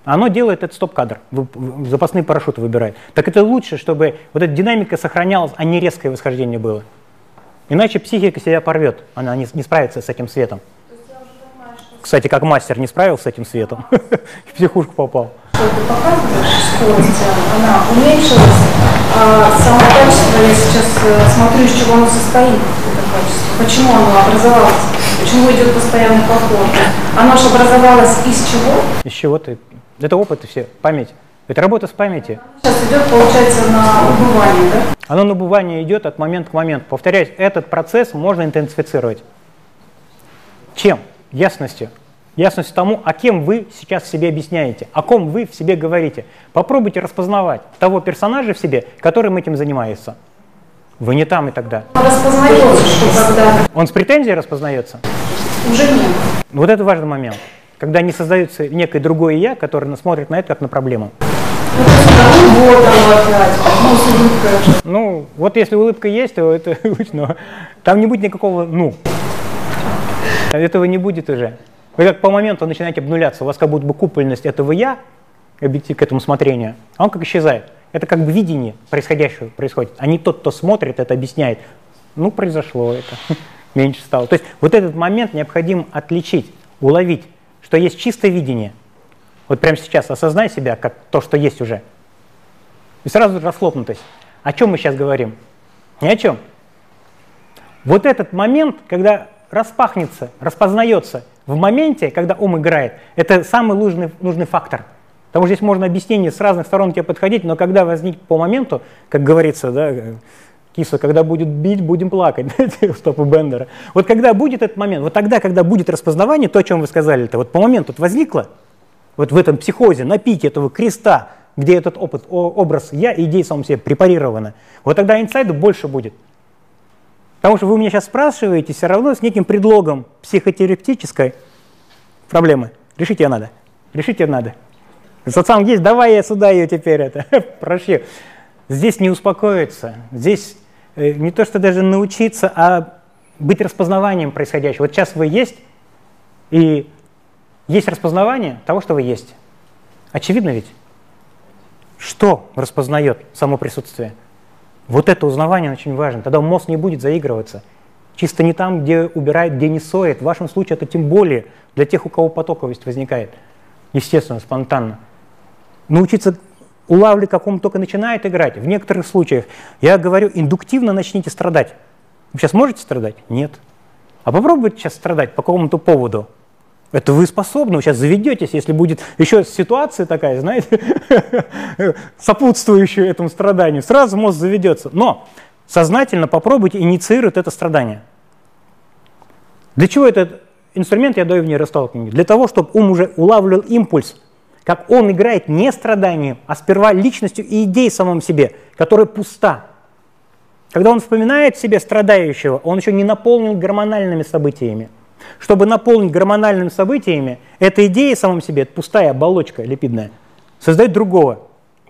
S1: оно делает этот стоп-кадр, запасные парашюты выбирает. Так это лучше, чтобы вот эта динамика сохранялась, а не резкое восхождение было. Иначе психика себя порвет, она не, не справится с этим светом. Кстати, как мастер не справился с этим светом, в психушку попал.
S5: Что ты показываешь, скорость, она уменьшилась, а само качество, я сейчас э, смотрю, из чего оно состоит, это качество, почему оно образовалось, почему идет постоянный поход. Оно же образовалось из чего?
S1: Из чего ты? Это опыт и все, память. Это работа с памятью.
S5: Сейчас идет, получается, на убывание, да?
S1: Оно на убывание идет от момента к моменту. Повторяюсь, этот процесс можно интенсифицировать. Чем? ясностью. Ясность тому, о кем вы сейчас себе объясняете, о ком вы в себе говорите. Попробуйте распознавать того персонажа в себе, которым этим занимается. Вы не там и тогда.
S5: Распознается, что когда...
S1: Он с претензией распознается?
S5: Уже нет.
S1: Вот это важный момент. Когда не создается некое другое «я», которое смотрит на это как на проблему. Ну, вот если улыбка есть, то это но там не будет никакого «ну». Этого не будет уже. Вы как по моменту начинаете обнуляться, у вас как будто бы купольность этого «я», объектив к этому смотрению, а он как исчезает. Это как бы видение происходящего происходит, а не тот, кто смотрит, это объясняет. Ну, произошло это, меньше стало. То есть вот этот момент необходимо отличить, уловить, что есть чистое видение. Вот прямо сейчас осознай себя как то, что есть уже. И сразу расхлопнутость. О чем мы сейчас говорим? Ни о чем. Вот этот момент, когда распахнется, распознается в моменте, когда ум играет, это самый нужный, нужный фактор. Потому что здесь можно объяснение с разных сторон тебе подходить, но когда возник по моменту, как говорится, да, кисло, когда будет бить, будем плакать, стопы Бендера. Вот когда будет этот момент, вот тогда, когда будет распознавание, то, о чем вы сказали, это вот по моменту вот возникло, вот в этом психозе, на пике этого креста, где этот опыт, образ я и идея самом себе препарированы, вот тогда инсайда больше будет. Потому что вы меня сейчас спрашиваете все равно с неким предлогом психотерапевтической проблемы. Решить ее надо. Решить ее надо. Социал есть, давай я сюда ее теперь это прошью. Здесь не успокоиться. Здесь не то, что даже научиться, а быть распознаванием происходящего. Вот сейчас вы есть, и есть распознавание того, что вы есть. Очевидно ведь? Что распознает само присутствие? Вот это узнавание очень важно. Тогда мозг не будет заигрываться. Чисто не там, где убирает, где не соет. В вашем случае это тем более для тех, у кого потоковость возникает. Естественно, спонтанно. Научиться улавливать, как ум только начинает играть. В некоторых случаях, я говорю, индуктивно начните страдать. Вы сейчас можете страдать? Нет. А попробуйте сейчас страдать по какому-то поводу. Это вы способны, вы сейчас заведетесь, если будет еще ситуация такая, знаете, сопутствующая этому страданию, сразу мозг заведется. Но сознательно попробуйте инициировать это страдание. Для чего этот инструмент я даю в нейросталкинге? Для того, чтобы ум уже улавливал импульс, как он играет не страданием, а сперва личностью и идеей самом себе, которая пуста. Когда он вспоминает себе страдающего, он еще не наполнен гормональными событиями. Чтобы наполнить гормональными событиями, эта идея самом себе, это пустая оболочка липидная, создает другого,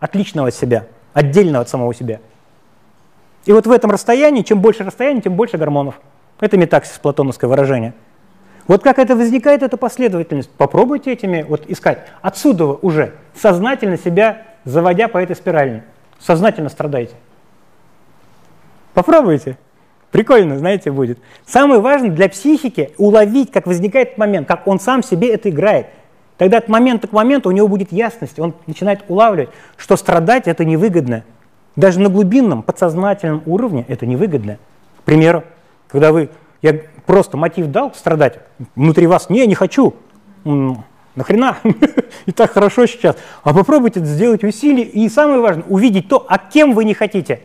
S1: отличного от себя, отдельного от самого себя. И вот в этом расстоянии, чем больше расстояние, тем больше гормонов. Это метаксис, платоновское выражение. Вот как это возникает, эта последовательность. Попробуйте этими вот искать. Отсюда уже сознательно себя заводя по этой спирали. Сознательно страдаете. Попробуйте. Прикольно, знаете, будет. Самое важное для психики уловить, как возникает момент, как он сам себе это играет. Тогда от момента к моменту у него будет ясность, он начинает улавливать, что страдать это невыгодно. Даже на глубинном, подсознательном уровне это невыгодно. К примеру, когда вы, я просто мотив дал страдать, внутри вас, не, не хочу, нахрена, и так хорошо сейчас. А попробуйте сделать усилие, и самое важное, увидеть то, а кем вы не хотите.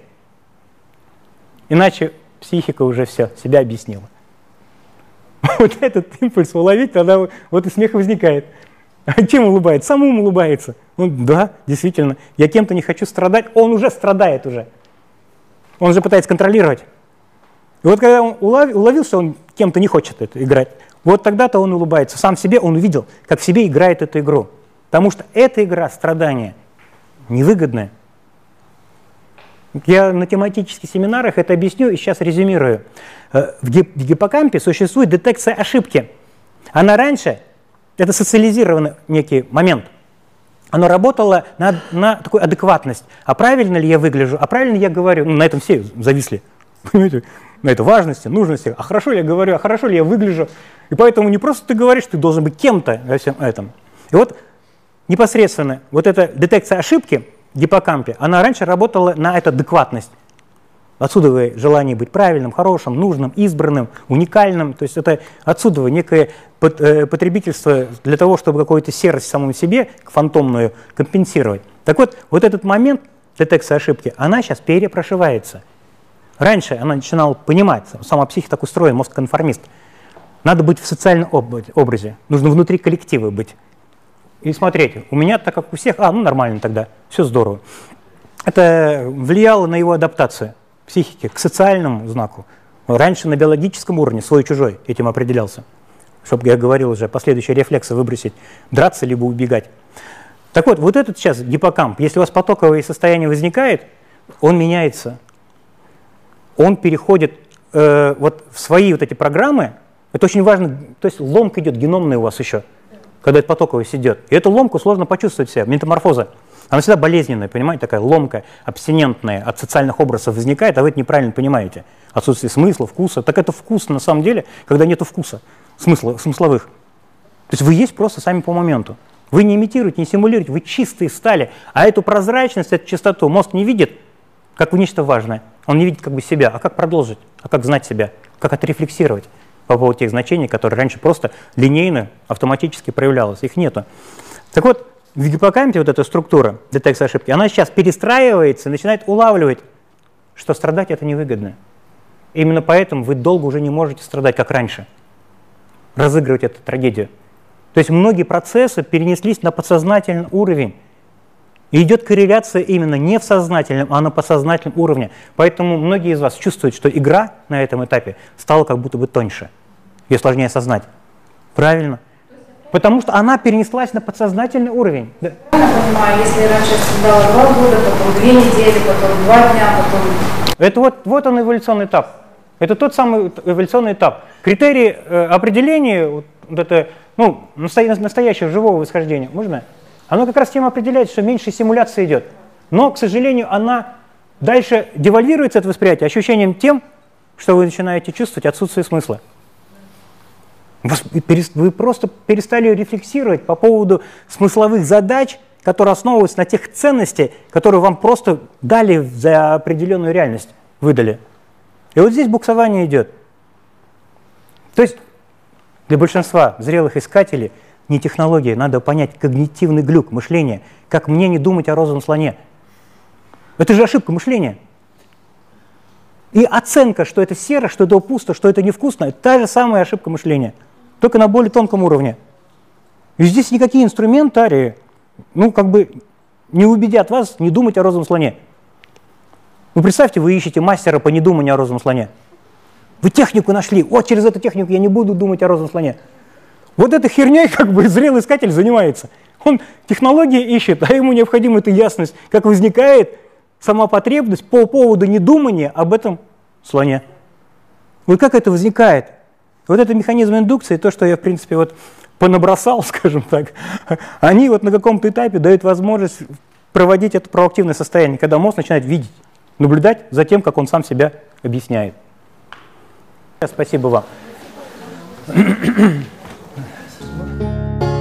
S1: Иначе психика уже все, себя объяснила. Вот этот импульс уловить, тогда вот и смех возникает. А чем улыбается? Сам ум улыбается. Ну да, действительно, я кем-то не хочу страдать, он уже страдает уже. Он уже пытается контролировать. И вот когда он уловил, уловил что он кем-то не хочет это играть, вот тогда-то он улыбается. Сам себе он увидел, как в себе играет эту игру. Потому что эта игра страдания невыгодная. Я на тематических семинарах это объясню и сейчас резюмирую. Э, в гиппокампе существует детекция ошибки. Она раньше, это социализированный некий момент, оно работало на, на такую адекватность. А правильно ли я выгляжу, а правильно я говорю? Ну, на этом все зависли. Понимаете? На это важности, нужности. А хорошо ли я говорю, а хорошо ли я выгляжу? И поэтому не просто ты говоришь, ты должен быть кем-то во всем этом. И вот непосредственно вот эта детекция ошибки – гиппокампе, она раньше работала на эту адекватность. Отсюда желание быть правильным, хорошим, нужным, избранным, уникальным. То есть это отсюда некое э, потребительство для того, чтобы какую-то серость в самом себе, фантомную, компенсировать. Так вот, вот этот момент детекции ошибки, она сейчас перепрошивается. Раньше она начинала понимать, сама психика так устроена, мозг конформист. Надо быть в социальном образе, нужно внутри коллектива быть и смотреть, у меня так как у всех, а, ну нормально тогда, все здорово. Это влияло на его адаптацию психики к социальному знаку. Раньше на биологическом уровне свой-чужой этим определялся. Чтобы, я говорил уже, последующие рефлексы выбросить, драться либо убегать. Так вот, вот этот сейчас гиппокамп, если у вас потоковое состояние возникает, он меняется. Он переходит э, вот в свои вот эти программы, это очень важно, то есть ломка идет геномная у вас еще – когда это потоковость идет. И эту ломку сложно почувствовать себя, метаморфоза. Она всегда болезненная, понимаете, такая ломка, абстинентная от социальных образов возникает, а вы это неправильно понимаете. Отсутствие смысла, вкуса. Так это вкус на самом деле, когда нет вкуса, смысла, смысловых. То есть вы есть просто сами по моменту. Вы не имитируете, не симулируете, вы чистые стали. А эту прозрачность, эту чистоту мозг не видит, как в нечто важное. Он не видит как бы себя. А как продолжить? А как знать себя? Как отрефлексировать? по поводу тех значений, которые раньше просто линейно, автоматически проявлялось. Их нету. Так вот, в гиппокампе вот эта структура детекции ошибки, она сейчас перестраивается, начинает улавливать, что страдать это невыгодно. Именно поэтому вы долго уже не можете страдать, как раньше, разыгрывать эту трагедию. То есть многие процессы перенеслись на подсознательный уровень. И идет корреляция именно не в сознательном, а на подсознательном уровне. Поэтому многие из вас чувствуют, что игра на этом этапе стала как будто бы тоньше. Ее сложнее осознать. Правильно? Потому что она перенеслась на подсознательный уровень.
S5: Да. Если раньше я два года, потом две недели, потом два дня, потом...
S1: Это вот, вот он эволюционный этап. Это тот самый эволюционный этап. Критерии э, определения, вот, вот это, ну, настоящего живого восхождения, можно? Оно как раз тем определяет, что меньше симуляции идет. Но, к сожалению, она дальше девальвируется, это восприятие, ощущением тем, что вы начинаете чувствовать отсутствие смысла. Вы просто перестали рефлексировать по поводу смысловых задач, которые основываются на тех ценностях, которые вам просто дали за определенную реальность, выдали. И вот здесь буксование идет. То есть для большинства зрелых искателей – не технология, надо понять когнитивный глюк мышления, как мне не думать о розовом слоне. Это же ошибка мышления. И оценка, что это серо, что это пусто, что это невкусно, это та же самая ошибка мышления, только на более тонком уровне. И здесь никакие инструментарии, ну, как бы не убедят вас не думать о розовом слоне. Вы представьте, вы ищете мастера по недуманию о розовом слоне. Вы технику нашли, вот через эту технику я не буду думать о розовом слоне. Вот этой херней как бы зрелый искатель занимается. Он технологии ищет, а ему необходима эта ясность, как возникает сама потребность по поводу недумания об этом слоне. Вот как это возникает? Вот это механизм индукции, то, что я, в принципе, вот понабросал, скажем так, они вот на каком-то этапе дают возможность проводить это проактивное состояние, когда мозг начинает видеть, наблюдать за тем, как он сам себя объясняет. Спасибо вам. you